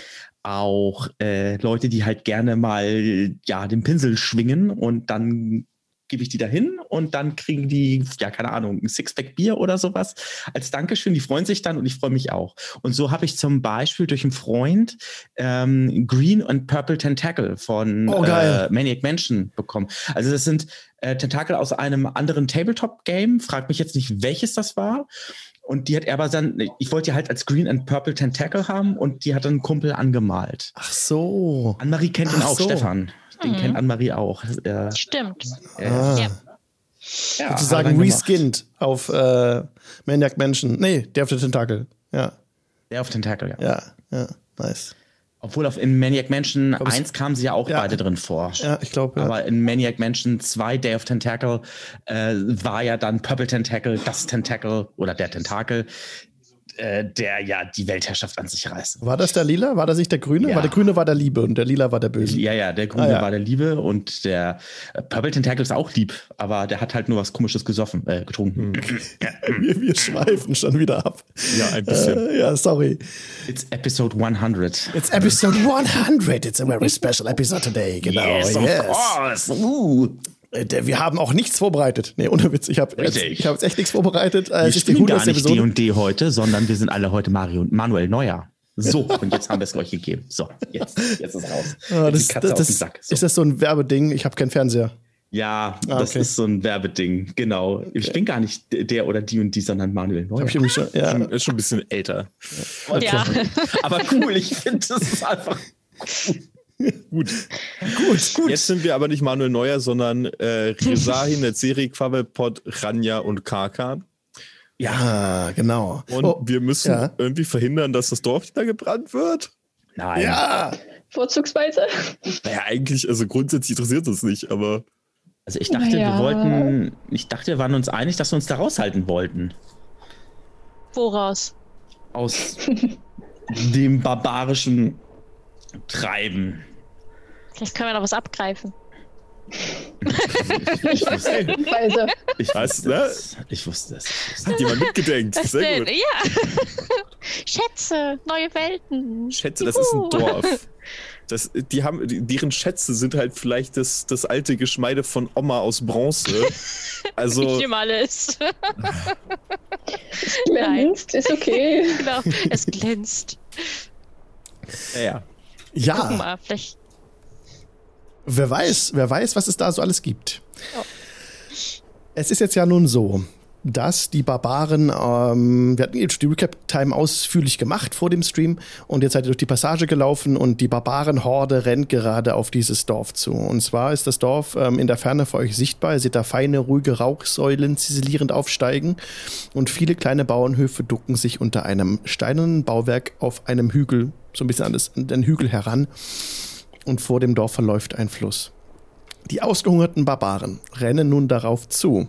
Speaker 4: auch äh, Leute, die halt gerne mal ja den Pinsel schwingen und dann gebe ich die dahin und dann kriegen die, ja, keine Ahnung, ein Sixpack Bier oder sowas als Dankeschön. Die freuen sich dann und ich freue mich auch. Und so habe ich zum Beispiel durch einen Freund ähm, Green und Purple Tentacle von
Speaker 1: Oh,
Speaker 4: äh, Maniac Mansion bekommen. Also das sind äh, Tentakel aus einem anderen Tabletop-Game. Frag mich jetzt nicht, welches das war. Und die hat er aber dann, ich wollte die halt als Green and Purple Tentacle haben und die hat dann ein Kumpel angemalt.
Speaker 1: Ach so.
Speaker 4: Annemarie kennt ihn
Speaker 1: Ach
Speaker 4: auch,
Speaker 1: so.
Speaker 4: Stefan. Den
Speaker 5: Mhm.
Speaker 4: kennt Annemarie auch. Äh,
Speaker 5: Stimmt.
Speaker 4: äh,
Speaker 1: Ah.
Speaker 5: Ja.
Speaker 4: ja,
Speaker 1: Sozusagen reskinned auf äh, Maniac Mansion. Nee, der auf der Tentakel. Ja,
Speaker 4: Der auf Tentacle, ja.
Speaker 1: ja, ja. Nice.
Speaker 4: Obwohl auf in Maniac Mansion 1 kamen sie ja auch
Speaker 1: Ja.
Speaker 4: beide drin vor.
Speaker 1: Ja, ich glaube. Ja.
Speaker 4: Aber in Maniac Mansion 2, Day of Tentacle, äh, war ja dann Purple Tentacle, das Tentacle oder der Tentakel, äh, der ja die Weltherrschaft an sich reißt.
Speaker 1: War das der Lila? War das nicht der Grüne?
Speaker 4: Ja.
Speaker 1: War der Grüne war der Liebe und der Lila war der Böse.
Speaker 4: Ja, ja, der Grüne
Speaker 1: Ah, ja.
Speaker 4: war der Liebe und der äh, Purple Tentacle ist auch lieb, aber der hat halt nur was Komisches gesoffen, äh, getrunken. [laughs]
Speaker 1: Wir, wir schweifen schon wieder ab.
Speaker 2: Ja, ein bisschen.
Speaker 1: Äh, ja, sorry.
Speaker 4: It's episode 100.
Speaker 1: It's episode 100. It's a very special episode today. Genau.
Speaker 4: Yes, of course. Uh.
Speaker 1: Äh, der- Wir haben auch nichts vorbereitet. Nee, ohne Witz. Ich habe jetzt, ich hab jetzt echt nichts vorbereitet. Äh,
Speaker 4: Wir
Speaker 1: die
Speaker 4: spielen gar
Speaker 1: 100.
Speaker 4: nicht. D&D heute, sondern wir sind alle heute Mario und Manuel Neuer. So, und jetzt haben wir es euch gegeben. So, jetzt, jetzt ist raus.
Speaker 1: Ah, das,
Speaker 4: die Katze
Speaker 1: das,
Speaker 4: auf
Speaker 1: das,
Speaker 4: den Sack. So.
Speaker 1: Ist das so ein Werbeding? Ich habe keinen Fernseher.
Speaker 4: ja,
Speaker 1: Ah,
Speaker 4: das
Speaker 1: okay.
Speaker 4: ist so ein Werbeding, genau. Ich bin gar nicht der oder die und die, sondern Manuel Neuer.
Speaker 1: Hab ich schon, ja.
Speaker 2: Schon- Ist schon ein bisschen älter.
Speaker 5: Ja.
Speaker 4: Aber cool, ich finde, das ist einfach [laughs]
Speaker 2: Gut. Gut. Jetzt sind wir aber nicht Manuel Neuer, sondern äh, Rezahin, Netzeri, Quavelpot, Ranja und Karkan.
Speaker 1: Ja, genau.
Speaker 2: Und
Speaker 1: Oh,
Speaker 2: wir müssen
Speaker 1: ja.
Speaker 2: irgendwie verhindern, dass das Dorf wieder gebrannt wird.
Speaker 4: Nein.
Speaker 1: ja,
Speaker 6: Vorzugsweise.
Speaker 2: Naja, eigentlich, also grundsätzlich interessiert uns nicht, aber
Speaker 4: Also ich dachte,
Speaker 6: Ja.
Speaker 4: wir wollten, ich dachte, wir waren uns einig, dass wir uns da raushalten wollten.
Speaker 5: Woraus?
Speaker 4: Aus [laughs] dem barbarischen Treiben.
Speaker 5: Vielleicht können wir noch was abgreifen.
Speaker 4: Ich wusste es. Ich wusste es. Ich wusste
Speaker 2: hat jemand mitgedenkt.
Speaker 5: Was
Speaker 2: Sehr
Speaker 5: denn?
Speaker 2: gut.
Speaker 5: Ja. [laughs] Schätze, neue Welten.
Speaker 2: Schätze, das ist ein. Dorf. [laughs] Das, die haben, deren Schätze sind halt vielleicht das, das alte Geschmeide von Oma aus Bronze. [laughs] Also,
Speaker 5: Nicht immer alles.
Speaker 6: Glänzt, ist okay.
Speaker 5: genau. Es glänzt.
Speaker 4: Ja, ja.
Speaker 5: Guck
Speaker 1: ja.
Speaker 5: mal, vielleicht.
Speaker 1: Wer weiß, wer weiß, was es da so alles gibt.
Speaker 5: Ja.
Speaker 1: Es ist jetzt ja nun so, dass die Barbaren, ähm, wir hatten jetzt die Recap-Time ausführlich gemacht vor dem Stream und jetzt seid ihr durch die Passage gelaufen und die Barbaren-Horde rennt gerade auf dieses Dorf zu. Und zwar ist das Dorf ähm, in der Ferne für euch sichtbar. Ihr seht da feine, ruhige Rauchsäulen ziselierend aufsteigen und viele kleine Bauernhöfe ducken sich unter einem steinernen Bauwerk auf einem Hügel, so ein bisschen an, das, an den Hügel heran und vor dem Dorf verläuft ein Fluss. Die ausgehungerten Barbaren rennen nun darauf zu.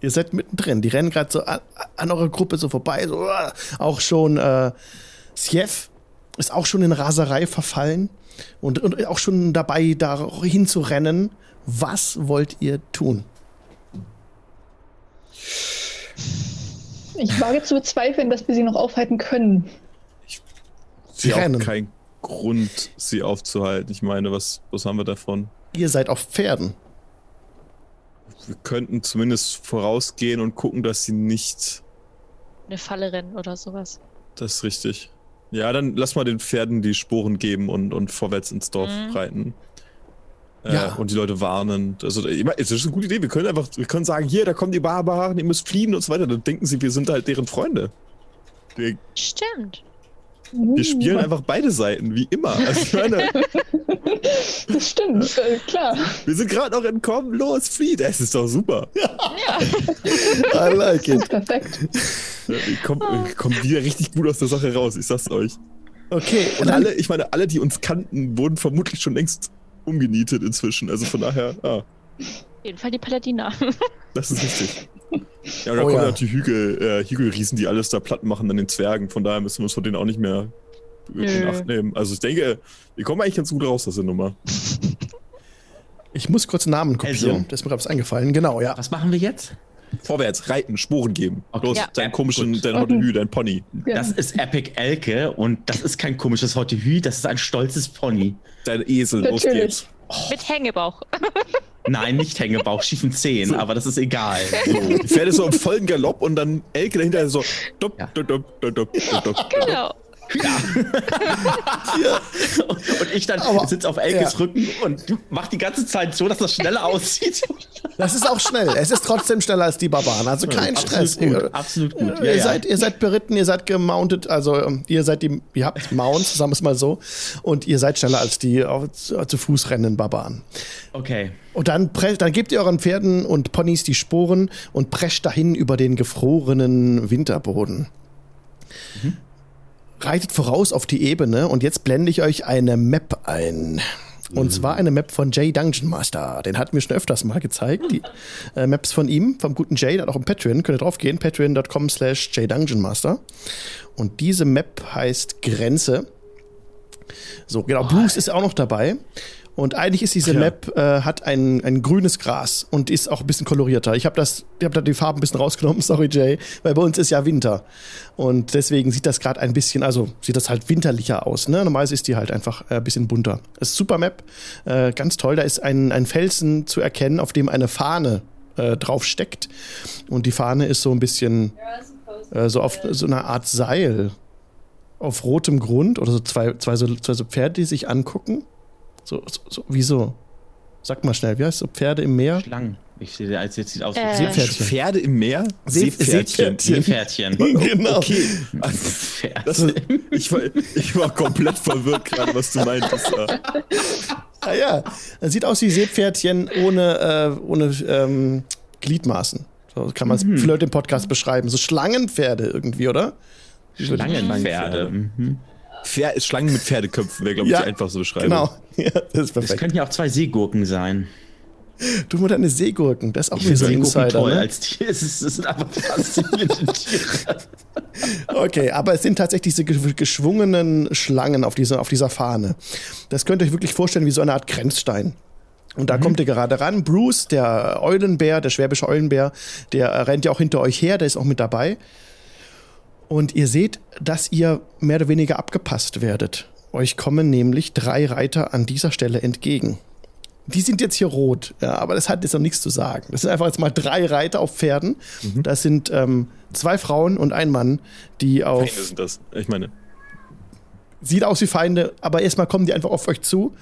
Speaker 1: Ihr seid mittendrin. Die rennen gerade so an, an eurer Gruppe so vorbei. So, uh, auch schon äh, Sjef ist auch schon in Raserei verfallen und, und auch schon dabei, dahin zu rennen. Was wollt ihr tun?
Speaker 6: Ich wage zu bezweifeln, dass wir sie noch aufhalten können.
Speaker 2: sie auch
Speaker 1: rennen.
Speaker 2: kein Grund, sie aufzuhalten. Ich meine, was, was haben wir davon?
Speaker 1: Ihr seid auf Pferden.
Speaker 2: Wir könnten zumindest vorausgehen und gucken, dass sie nicht.
Speaker 5: Eine Falle rennen oder sowas.
Speaker 2: Das ist richtig. Ja, dann lass mal den Pferden die Sporen geben und, und vorwärts ins Dorf
Speaker 5: Mhm.
Speaker 2: reiten. Äh,
Speaker 1: Ja.
Speaker 2: Und die Leute warnen. Also, es ist eine gute Idee. Wir können einfach, wir können sagen, hier, da kommen die Barbaren, ihr müsst fliehen und so weiter. Dann denken sie, wir sind halt deren Freunde. Wir,
Speaker 5: Stimmt.
Speaker 2: Wir spielen einfach beide Seiten, wie immer. Also, meine, [laughs]
Speaker 6: Das stimmt, äh, klar.
Speaker 2: wir sind gerade noch entkommen, los, flieht. Es ist doch super. [laughs]
Speaker 1: I like it. [laughs]
Speaker 6: Perfekt.
Speaker 2: Ich komme komm wieder richtig gut aus der Sache raus, ich sag's euch.
Speaker 1: Okay,
Speaker 2: Und alle, ich meine, alle, die uns kannten, wurden vermutlich schon längst umgenietet inzwischen. Also von daher, ah,
Speaker 5: Auf jeden Fall die Paladiner. [laughs]
Speaker 2: das ist richtig. [laughs] Ja, und da
Speaker 1: Oh
Speaker 2: kommen
Speaker 1: ja.
Speaker 2: die Hügel, äh, Hügelriesen, die alles da platt machen an den Zwergen. Von daher müssen wir uns von denen auch nicht mehr in. Acht nehmen. Also ich denke, wir kommen eigentlich ganz gut raus aus der Nummer. [laughs]
Speaker 1: ich muss kurz Namen kopieren.
Speaker 4: Also.
Speaker 1: Das ist mir gerade was eingefallen. Genau, ja.
Speaker 4: Was machen wir jetzt?
Speaker 2: Vorwärts, reiten, Sporen geben.
Speaker 4: Okay.
Speaker 2: Los,
Speaker 5: Ja.
Speaker 2: dein komischen,
Speaker 4: Gut.
Speaker 2: dein Hotelü, dein Pony.
Speaker 4: Das ist Epic Elke und das ist kein komisches Hortehü, das ist ein stolzes Pony.
Speaker 2: Dein Esel, los
Speaker 6: Natürlich.
Speaker 2: geht's.
Speaker 5: Mit Hängebauch.
Speaker 4: Nein, nicht Hängebauch, schiefen Zehen, aber das ist egal.
Speaker 2: Die Pferde so im vollen Galopp und dann Elke dahinter so dupp,
Speaker 4: Ja.
Speaker 2: dupp, dupp, dupp, dupp, dupp, dupp.
Speaker 5: Genau. [laughs]
Speaker 4: Und ich dann sitze auf Elkes
Speaker 1: ja.
Speaker 4: Rücken und mach die ganze Zeit so, dass das schneller [laughs] aussieht.
Speaker 1: Das ist auch schnell. Es ist trotzdem schneller als die Barbaren. Also kein Stress.
Speaker 4: Absolut gut, absolut gut. Ja,
Speaker 1: ihr,
Speaker 4: ja.
Speaker 1: Seid, ihr seid beritten, ihr seid gemountet, also ähm, ihr seid die, ihr habt Mounts, sagen wir es mal so, und ihr seid schneller als die auf, zu, zu Fuß rennenden Barbaren.
Speaker 4: Okay.
Speaker 1: Und dann, dann gebt ihr euren Pferden und Ponys die Sporen und prescht dahin über den gefrorenen Winterboden. Reitet voraus auf die Ebene und jetzt blende ich euch eine Map ein. Und zwar eine Map von Jay Dungeon Master. Den hatten wir schon öfters mal gezeigt. Die äh, Maps von ihm, vom guten Jay, der hat auch im Patreon. Könnt ihr drauf gehen, patreon.com slash Master. Und diese Map heißt Grenze. So, genau. Bruce ist auch noch dabei. Und eigentlich ist diese
Speaker 2: ja.
Speaker 1: Map, äh, hat ein, ein grünes Gras und ist auch ein bisschen kolorierter. Ich habe das, ich habe da die Farben ein bisschen rausgenommen, [laughs] sorry Jay, weil bei uns ist ja Winter. Und deswegen sieht das gerade ein bisschen, also sieht das halt winterlicher aus. Ne? Normalerweise ist die halt einfach äh, ein bisschen bunter. Das ist super Map, äh, ganz toll. Da ist ein, ein Felsen zu erkennen, auf dem eine Fahne äh, drauf steckt. Und die Fahne ist so ein bisschen äh, so auf so einer Art Seil auf rotem Grund oder so zwei, zwei, so, zwei so Pferde, die sich angucken. So, so, so wieso? Sag mal schnell, wie heißt so Pferde im Meer?
Speaker 4: Schlangen. Ich sehe, als jetzt sieht aus wie
Speaker 5: Äh.
Speaker 1: Seepferdchen.
Speaker 2: Pferde im Meer?
Speaker 1: See-
Speaker 2: Seepferdchen.
Speaker 1: Seepferdchen. [laughs] Genau.
Speaker 2: Okay.
Speaker 4: Pferd. [laughs]
Speaker 2: Das, ich, war, ich war komplett verwirrt gerade, was du meintest. Ja.
Speaker 1: Ah ja, das sieht aus wie Seepferdchen ohne, äh, ohne ähm, Gliedmaßen. So kann man es für Leute im Podcast beschreiben. So Schlangenpferde irgendwie, oder?
Speaker 4: Schlangenpferde. Mhm.
Speaker 2: Pfer- Schlangen mit Pferdeköpfen wäre, glaube ich,
Speaker 1: Ja,
Speaker 2: die einfachste Beschreibung.
Speaker 1: Genau. [laughs] Ja, das ist
Speaker 4: Das
Speaker 1: perfekt.
Speaker 4: könnten ja auch zwei Seegurken sein.
Speaker 1: Du mit deine Seegurken, das ist auch wieder so ein Insider.
Speaker 4: toll
Speaker 1: Ne?
Speaker 4: als Tier. [laughs] Es, ist, es sind einfach faszinierende Tiere. [laughs]
Speaker 1: Okay, aber es sind tatsächlich diese ge- geschwungenen Schlangen auf dieser, auf dieser Fahne. Das könnt ihr euch wirklich vorstellen wie so eine Art Grenzstein. Und da kommt ihr gerade ran. Bruce, der Eulenbär, der schwäbische Eulenbär, der rennt ja auch hinter euch her, der ist auch mit dabei. Und ihr seht, dass ihr mehr oder weniger abgepasst werdet. Euch kommen nämlich drei Reiter an dieser Stelle entgegen. Die sind jetzt hier rot, ja, aber das hat jetzt noch nichts zu sagen. Das sind einfach jetzt mal drei Reiter auf Pferden. Das sind ähm, zwei Frauen und ein Mann, die auf
Speaker 2: Feinde sind das. Ich meine,
Speaker 1: sieht aus wie Feinde, aber erstmal kommen die einfach auf euch zu.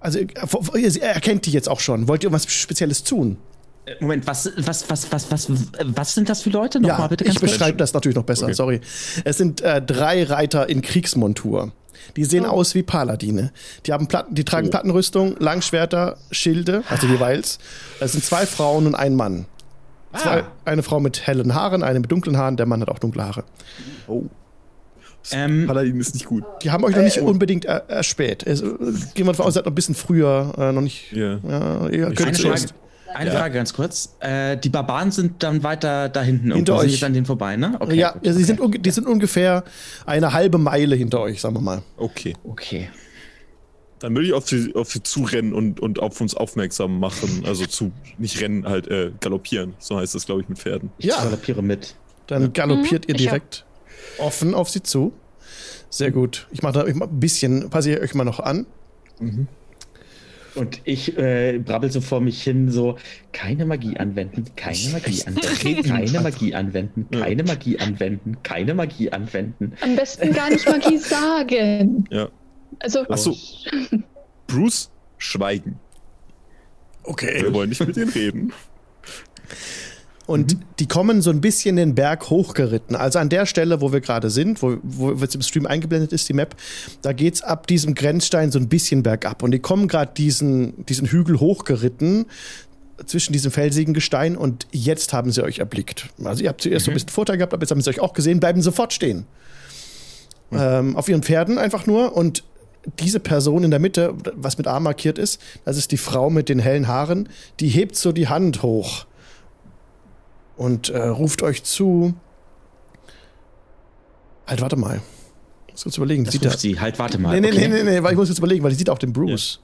Speaker 1: Also ihr ihr erkennt die jetzt auch schon. Wollt ihr was Spezielles tun?
Speaker 4: Äh, Moment, was, was, was, was, was, was sind das für Leute? Nochmal
Speaker 1: ja,
Speaker 4: bitte
Speaker 1: ich beschreibe das natürlich noch besser.
Speaker 2: Okay.
Speaker 1: Sorry. Es sind äh, drei Reiter in Kriegsmontur. Die sehen aus wie Paladine. Die haben Platten, die tragen Plattenrüstung, Langschwerter, Schilde, also jeweils. Es sind zwei Frauen und ein Mann. Zwei, eine Frau mit hellen Haaren, eine mit dunklen Haaren, der Mann hat auch dunkle Haare.
Speaker 2: oh.
Speaker 4: Ähm,
Speaker 2: Paladin ist nicht gut.
Speaker 1: Die haben euch noch nicht unbedingt er, erspäht. Es, äh, gehen wir davon aus, ihr seid noch ein bisschen früher, äh, noch nicht.
Speaker 2: Ja.
Speaker 1: Ja, ihr
Speaker 2: Ich
Speaker 1: könnt zuerst.
Speaker 4: Frage, eine Frage ganz kurz. Äh, die Barbaren sind dann weiter da hinten.
Speaker 1: Hinter.
Speaker 4: Sind
Speaker 1: euch.
Speaker 4: jetzt an denen vorbei, ne? Okay,
Speaker 1: ja,
Speaker 4: gut,
Speaker 1: ja, sie
Speaker 4: okay.
Speaker 1: sind, die sind ungefähr eine halbe Meile hinter euch, sagen wir mal.
Speaker 2: Okay.
Speaker 4: Okay.
Speaker 2: Dann würde ich auf sie, auf sie zurennen und, und auf uns aufmerksam machen. Also zu, nicht rennen, halt äh, galoppieren. So heißt das, glaube ich, mit Pferden.
Speaker 4: Ich
Speaker 1: Ja.
Speaker 4: galoppiere mit.
Speaker 1: Dann galoppiert ihr
Speaker 5: ich
Speaker 1: direkt offen auf sie zu. Sehr gut. Ich mache da ich mach ein bisschen, passe ich euch mal noch an.
Speaker 4: Und ich äh, brabbel so vor mich hin, so, keine Magie anwenden, keine Magie anwenden, [laughs] keine Magie anwenden, keine Magie anwenden, keine Magie anwenden.
Speaker 6: Am besten gar nicht Magie [laughs] sagen.
Speaker 2: Ja.
Speaker 6: Also,
Speaker 2: Achso. Bruce, schweigen.
Speaker 1: Okay.
Speaker 2: Wir wollen nicht mit denen reden. [laughs]
Speaker 1: Und die kommen so ein bisschen den Berg hochgeritten. Also an der Stelle, wo wir gerade sind, wo, wo jetzt im Stream eingeblendet ist, die Map, da geht's ab diesem Grenzstein so ein bisschen bergab. Und die kommen gerade diesen, diesen Hügel hochgeritten zwischen diesem felsigen Gestein und jetzt haben sie euch erblickt. Also ihr habt zuerst so ein bisschen Vorteil gehabt, aber jetzt haben sie euch auch gesehen, bleiben sofort stehen. Ähm, auf ihren Pferden einfach nur und diese Person in der Mitte, was mit A markiert ist, das ist die Frau mit den hellen Haaren, die hebt so die Hand hoch und äh, ruft euch zu. Halt, warte mal. Ich muss kurz überlegen.
Speaker 4: Das
Speaker 1: Sieht
Speaker 4: ruft
Speaker 1: er-
Speaker 4: sie, halt, warte mal.
Speaker 1: Nee, nee,
Speaker 4: okay.
Speaker 1: nee, nee, nee, weil ich muss jetzt überlegen, weil die sieht auch den Bruce.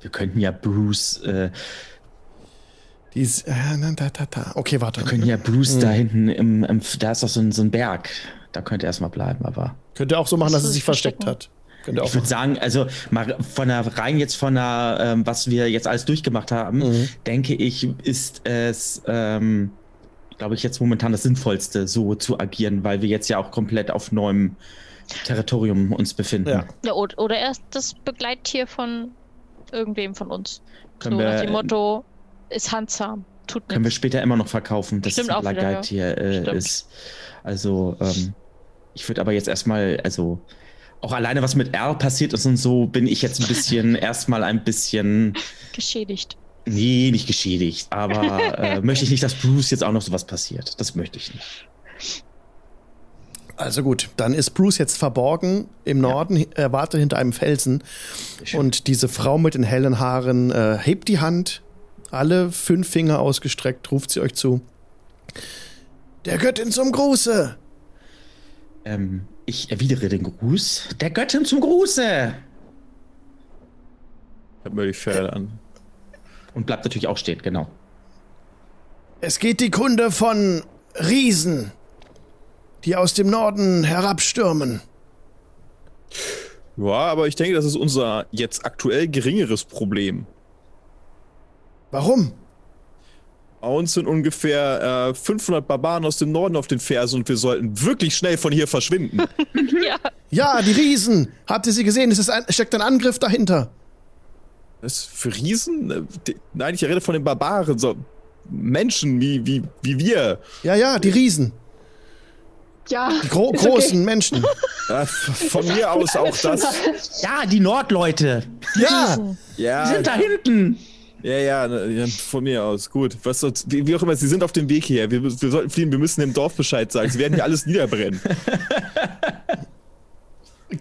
Speaker 4: Wir könnten ja Bruce, äh,
Speaker 1: Die ist, äh, da, da, da. Okay, warte.
Speaker 4: wir können ja Bruce
Speaker 1: Hm.
Speaker 4: da hinten im, im, da ist doch so ein, so ein Berg. Da könnte er erstmal bleiben, aber.
Speaker 1: Könnt ihr auch so machen, dass
Speaker 5: ist
Speaker 1: sich versteckt
Speaker 5: verstecken.
Speaker 1: hat. Könnt ihr auch
Speaker 4: Ich würde sagen, also mal von der rein jetzt von der, ähm, was wir jetzt alles durchgemacht haben,
Speaker 1: Mhm.
Speaker 4: denke ich, ist es, ähm, glaube ich, jetzt momentan das Sinnvollste, so zu agieren, weil wir jetzt ja auch komplett auf neuem Territorium uns befinden.
Speaker 1: Ja.
Speaker 5: Ja, oder, erst das Begleittier von irgendwem von uns.
Speaker 4: Können
Speaker 5: so
Speaker 4: wir-
Speaker 5: nach dem Motto, ist handsam, tut
Speaker 4: Können wir später immer noch verkaufen, dass
Speaker 5: Stimmt
Speaker 4: es ein
Speaker 5: auch wieder,
Speaker 4: Blagueit hier äh, ist. Also, ähm, ich würde aber jetzt erstmal, also auch alleine was mit R passiert ist und so, bin ich jetzt ein bisschen, [laughs] erstmal ein bisschen,
Speaker 5: Geschädigt.
Speaker 4: nee, nicht geschädigt, aber äh, [laughs] möchte ich nicht, dass Bruce jetzt auch noch sowas passiert. Das möchte ich nicht.
Speaker 1: Also gut, dann ist Bruce jetzt verborgen im Norden, er wartet hinter einem Felsen. Und diese Frau mit den hellen Haaren äh, hebt die Hand, alle fünf Finger ausgestreckt, ruft sie euch zu. Der Göttin zum Gruße!
Speaker 4: Ähm, ich erwidere den Gruß. Der Göttin zum Gruße!
Speaker 2: Ich hab mir die Pferde an.
Speaker 4: Und bleibt natürlich auch stehen, genau.
Speaker 1: Es geht die Kunde von Riesen, die aus dem Norden herabstürmen.
Speaker 2: Ja, aber ich denke, das ist unser jetzt aktuell geringeres Problem.
Speaker 1: Warum?
Speaker 2: Bei uns sind ungefähr äh, 500 Barbaren aus dem Norden auf den Fersen und wir sollten wirklich schnell von hier verschwinden. [laughs]
Speaker 5: Ja.
Speaker 1: Ja, die Riesen. Habt ihr sie gesehen? Es ist ein, steckt ein Angriff dahinter.
Speaker 2: Was für Riesen? Äh, die- Nein, ich rede von den Barbaren, so Menschen wie, wie, wie wir.
Speaker 1: Ja, ja, die Riesen.
Speaker 6: Ja.
Speaker 1: Die gro
Speaker 6: ist okay.
Speaker 1: großen Menschen. [laughs]
Speaker 2: Äh, von mir aus auch das.
Speaker 4: Ja, die Nordleute.
Speaker 1: Ja,
Speaker 4: Die
Speaker 2: Ja,
Speaker 4: sind da hinten.
Speaker 2: Ja, ja, ne, ja, von mir aus. Gut. Was soll's, wie, wie auch immer, sie sind auf dem Weg hier. Wir, wir sollten fliehen, wir müssen dem Dorf Bescheid sagen. Sie werden hier alles niederbrennen. [laughs]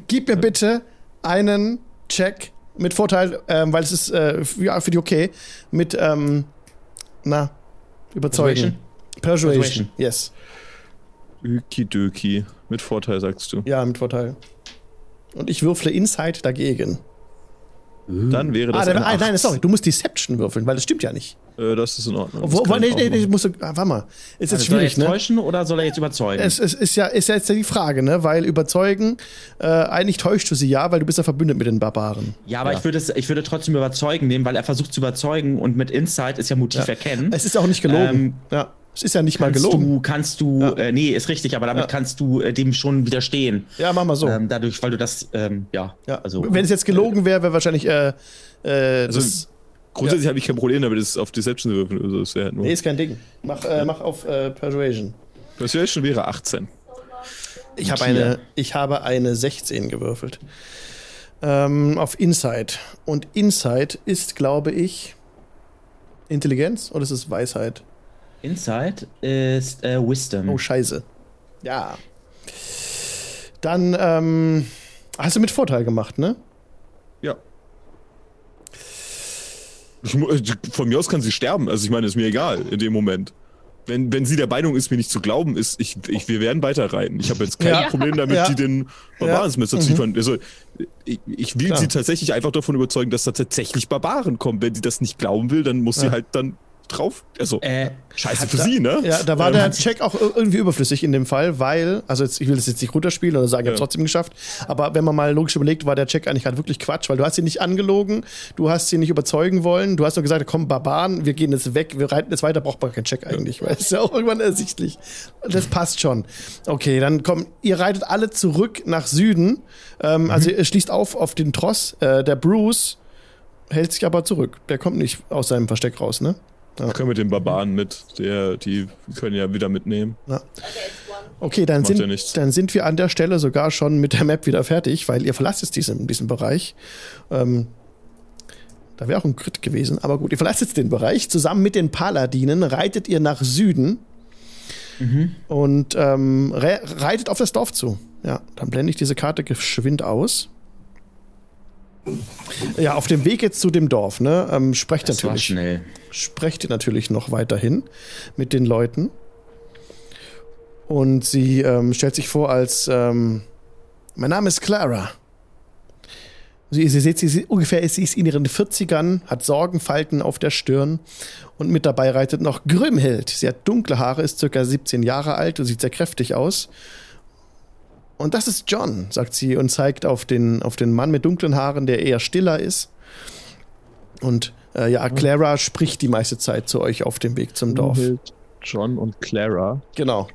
Speaker 1: gib mir bitte einen Check mit Vorteil, ähm, weil es ist äh, für die okay. Mit, ähm, na, überzeugen. Persuasion.
Speaker 4: Persuasion.
Speaker 1: Yes.
Speaker 2: Öki-Döki. Mit Vorteil, sagst du.
Speaker 1: Ja, mit Vorteil. Und ich würfle Insight dagegen.
Speaker 2: Dann wäre das.
Speaker 1: ah,
Speaker 2: eine
Speaker 1: nein, nein, sorry, du musst Deception würfeln, weil das stimmt ja nicht.
Speaker 2: Äh, das ist in Ordnung. Kann
Speaker 1: nee,
Speaker 2: ich auch
Speaker 1: nee, nee,
Speaker 2: machen.
Speaker 1: musst du, ah, warte mal. Ist jetzt
Speaker 4: Also soll er
Speaker 1: schwierig,
Speaker 4: jetzt
Speaker 1: ne?
Speaker 4: täuschen oder soll er jetzt überzeugen?
Speaker 1: Es, es ist ja, ist ja jetzt die Frage, ne? Weil überzeugen, äh, eigentlich täuschst du sie ja, weil du bist ja verbündet mit den Barbaren.
Speaker 4: ja, aber Ich, würde es, ich würde trotzdem überzeugen nehmen, weil er versucht zu überzeugen und mit Insight ist ja Motiv erkennen.
Speaker 1: Es ist auch nicht gelogen.
Speaker 4: Ähm,
Speaker 1: ja, es ist ja nicht mal
Speaker 4: kannst
Speaker 1: gelogen.
Speaker 4: du, kannst du,
Speaker 1: Ja.
Speaker 4: äh, nee, ist richtig, aber damit
Speaker 1: Ja.
Speaker 4: kannst du äh, dem schon widerstehen.
Speaker 1: Ja, mach mal so.
Speaker 4: Ähm, dadurch, weil du das, ähm, ja,
Speaker 1: ja.
Speaker 4: also.
Speaker 1: Wenn es jetzt gelogen wäre, wäre wahrscheinlich, äh, äh,
Speaker 2: Also,
Speaker 1: das,
Speaker 2: Grundsätzlich habe ich kein Problem damit, es auf Deception zu würfeln. Also, das halt nur.
Speaker 1: nee, ist kein Ding. Mach, äh, mach auf äh, Persuasion.
Speaker 2: Persuasion wäre 18.
Speaker 1: Ich habe eine, ich habe eine 16 gewürfelt. Ähm, auf Insight. Und Insight ist, glaube ich, Intelligenz oder ist es Weisheit?
Speaker 4: Insight ist äh, Wisdom.
Speaker 1: Oh, scheiße. Ja. Dann ähm, hast du mit Vorteil gemacht, ne?
Speaker 2: Ja. Äh, von mir aus kann sie sterben. Also ich meine, ist mir egal in dem Moment. Wenn, wenn sie der Meinung ist, mir nicht zu glauben, ist, ich, ich, wir werden weiter reiten. Ich habe jetzt kein
Speaker 1: Ja.
Speaker 2: Problem damit,
Speaker 1: Ja.
Speaker 2: die den Barbarenmesser
Speaker 1: Ja.
Speaker 2: zu liefern. Also, ich, ich will
Speaker 1: Klar.
Speaker 2: sie tatsächlich einfach davon überzeugen, dass da tatsächlich Barbaren kommen. Wenn sie das nicht glauben will, dann muss sie halt dann drauf. Also,
Speaker 4: Äh,
Speaker 2: scheiße für
Speaker 4: da-
Speaker 2: sie, ne?
Speaker 1: Ja, da war
Speaker 2: Ähm,
Speaker 1: der Check auch ir- irgendwie überflüssig in dem Fall, weil, also jetzt, ich will das jetzt nicht runterspielen oder sagen, ich habe
Speaker 2: Ja.
Speaker 1: trotzdem geschafft, aber wenn man mal logisch überlegt, war der Check eigentlich gerade wirklich Quatsch, weil du hast sie nicht angelogen, du hast sie nicht überzeugen wollen, du hast nur gesagt, komm, Barbaren, wir gehen jetzt weg, wir reiten jetzt weiter, braucht man keinen Check eigentlich, weil es ist ja auch irgendwann ersichtlich. Das passt schon. Okay, dann kommt, ihr reitet alle zurück nach Süden, ähm, also ihr schließt auf auf den Tross, äh, der Bruce hält sich aber zurück, der kommt nicht aus seinem Versteck raus, ne?
Speaker 2: Wir können mit den Barbaren mit. Der, die können ja wieder mitnehmen.
Speaker 1: Ja. Okay, dann
Speaker 2: Macht ja
Speaker 1: sind, dann sind wir an der Stelle sogar schon mit der Map wieder fertig, weil ihr verlasst jetzt diesen, diesen Bereich. Ähm, da wäre auch ein Crit gewesen, aber gut, ihr verlasst jetzt den Bereich. Zusammen mit den Paladinen reitet ihr nach Süden und ähm, re reitet auf das Dorf zu. Ja, dann blende ich diese Karte geschwind aus. Ja, auf dem Weg jetzt zu dem Dorf, ne? Ähm, sprecht
Speaker 4: das war
Speaker 1: natürlich
Speaker 4: schnell.
Speaker 1: Sprecht ihr natürlich noch weiterhin mit den Leuten. Und sie ähm, stellt sich vor als, ähm, mein Name ist Clara. Sie, sie seht, sie ist ungefähr, sie ist in ihren 40ern, hat Sorgenfalten auf der Stirn und mit dabei reitet noch Grimhild. Sie hat dunkle Haare, ist circa 17 Jahre alt und sieht sehr kräftig aus. Und das ist John, sagt sie und zeigt auf den, auf den Mann mit dunklen Haaren, der eher stiller ist. Und äh, ja, Clara spricht die meiste Zeit zu euch auf dem Weg zum Dorf.
Speaker 2: John und Clara.
Speaker 1: Genau.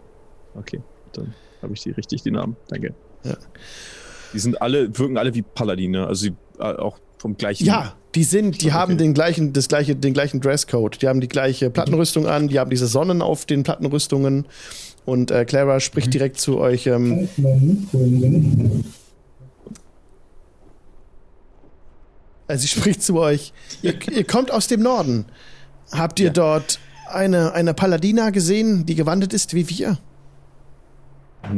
Speaker 2: Okay, dann habe ich die richtig, die Namen. Danke.
Speaker 1: Ja.
Speaker 2: Die sind alle, wirken alle wie Paladine, also sie, äh, auch vom gleichen.
Speaker 1: Ja, die sind, die
Speaker 2: Okay.
Speaker 1: haben den gleichen, das gleiche, den gleichen Dresscode. Die haben die gleiche Plattenrüstung an, die haben diese Sonnen auf den Plattenrüstungen. Und äh, Clara spricht direkt zu euch. Ähm, äh, sie spricht zu euch. Ihr, ihr kommt aus dem Norden. Habt ihr dort eine, eine Paladina gesehen, die gewandelt ist wie wir?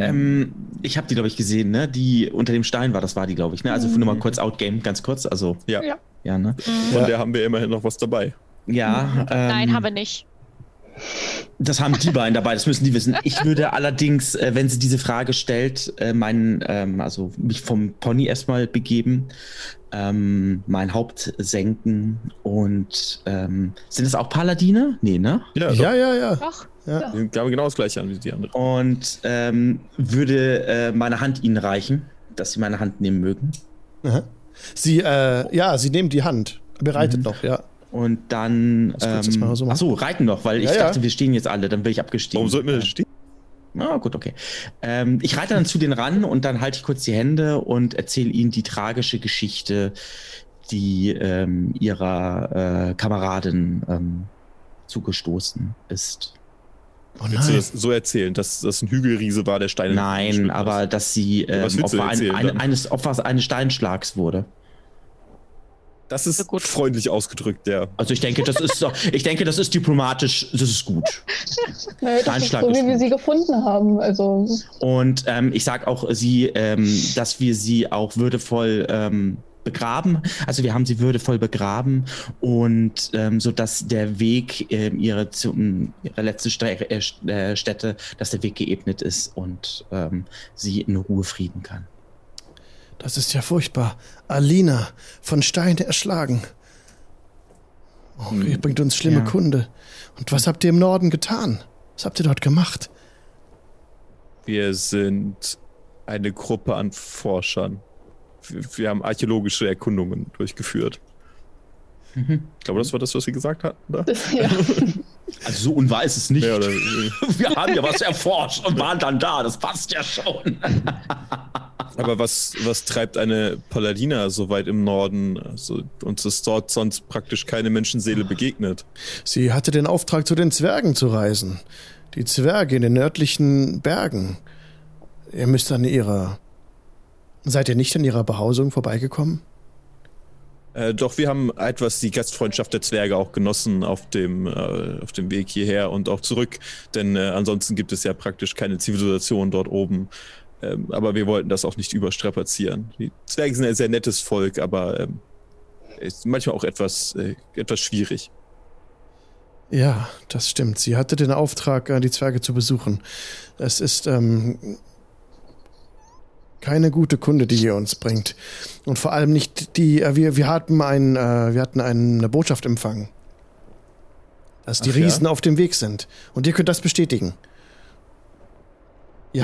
Speaker 4: Ähm, ich habe die, glaube ich, gesehen, ne? Die unter dem Stein war, das war die, glaube ich. Ne? Also nur mal kurz Outgame, ganz kurz. Also,
Speaker 2: Ja,
Speaker 6: Ja.
Speaker 4: ja, ne?
Speaker 2: von
Speaker 1: Ja.
Speaker 2: der haben wir immerhin noch was dabei.
Speaker 4: Ja. Ähm,
Speaker 5: Nein, haben wir nicht.
Speaker 4: Das haben die beiden dabei, das müssen die wissen. Ich würde [laughs] allerdings, äh, wenn sie diese Frage stellt, äh, meinen, ähm, also mich vom Pony erstmal begeben, ähm, mein Haupt senken und ähm, sind es auch Paladine? Nee, ne?
Speaker 2: Ja,
Speaker 1: Ja, ja, ja.
Speaker 5: Doch.
Speaker 1: ja.
Speaker 2: Die gaben genau das gleiche an wie die anderen.
Speaker 4: Und ähm, würde äh, meine Hand ihnen reichen, dass sie meine Hand nehmen mögen.
Speaker 1: Aha. Sie, äh, ja, sie nehmen die Hand. Bereitet noch, ja.
Speaker 4: Und dann. Ähm,
Speaker 1: mal so machen.
Speaker 4: ach so, reiten noch, weil ich
Speaker 1: Ja, ja.
Speaker 4: dachte, wir stehen jetzt alle, dann will ich abgestiegen.
Speaker 2: Warum sollten wir das stehen?
Speaker 4: Ah, gut, okay. Ähm, ich reite dann zu denen ran und dann halte ich kurz die Hände und erzähle ihnen die tragische Geschichte, die ähm, ihrer äh, Kameradin ähm, zugestoßen ist.
Speaker 1: Oh
Speaker 2: Willst du
Speaker 1: nein.
Speaker 2: das so erzählen, dass das ein Hügelriese war, der Steine
Speaker 4: Nein, aber dass sie ähm, Opfer ein, ein, eines Opfers eines Steinschlags wurde.
Speaker 2: Das ist
Speaker 5: gut.
Speaker 2: freundlich ausgedrückt, ja.
Speaker 4: Also ich denke, das ist doch, ich denke, das ist diplomatisch, das ist gut. [laughs]
Speaker 6: Naja, das ist
Speaker 4: Steinschlag
Speaker 6: so,
Speaker 4: ist
Speaker 6: wie wir sie gefunden haben. Also,
Speaker 4: Und ähm, ich sage auch sie, ähm, dass wir sie auch würdevoll ähm, begraben. Also wir haben sie würdevoll begraben und ähm, so dass der Weg ähm, ihre zum ihre letzte Stre äh, äh, Stätte, dass der Weg geebnet ist und ähm, sie in Ruhe frieden kann.
Speaker 1: Das ist ja furchtbar. Alina, von Steine erschlagen. Oh, ihr bringt uns schlimme
Speaker 4: Ja.
Speaker 1: Kunde. Und was habt ihr im Norden getan? Was habt ihr dort gemacht?
Speaker 2: Wir sind eine Gruppe an Forschern. Wir, wir haben archäologische Erkundungen durchgeführt. Ich glaube, das war das, was wir gesagt hatten, oder?
Speaker 6: ja. [laughs]
Speaker 4: Also so unwahr ist es nicht.
Speaker 2: Ja, [laughs]
Speaker 4: wir haben ja was erforscht und waren dann da. Das passt ja schon. [laughs] [laughs]
Speaker 2: aber was, was treibt eine Paladina so weit im Norden? Also, uns ist dort sonst praktisch keine Menschenseele begegnet.
Speaker 1: Sie hatte den Auftrag, zu den Zwergen zu reisen. Die Zwerge in den nördlichen Bergen. Ihr müsst an ihrer. Seid ihr nicht an ihrer Behausung vorbeigekommen?
Speaker 2: Äh, doch wir haben etwas die Gastfreundschaft der Zwerge auch genossen auf dem, äh, auf dem Weg hierher und auch zurück. Denn äh, ansonsten gibt es ja praktisch keine Zivilisation dort oben. Ähm, aber wir wollten das auch nicht überstrapazieren. Die Zwerge sind ein sehr nettes Volk, aber ähm, ist manchmal auch etwas, äh, etwas schwierig.
Speaker 1: Ja, das stimmt. Sie hatte den Auftrag, äh, die Zwerge zu besuchen. Es ist ähm, keine gute Kunde, die ihr uns bringt. Und vor allem nicht die. Äh, wir, wir hatten ein, äh, wir hatten eine Botschaft empfangen, dass die
Speaker 2: Ach ja?
Speaker 1: Riesen auf dem Weg sind. Und ihr könnt das bestätigen.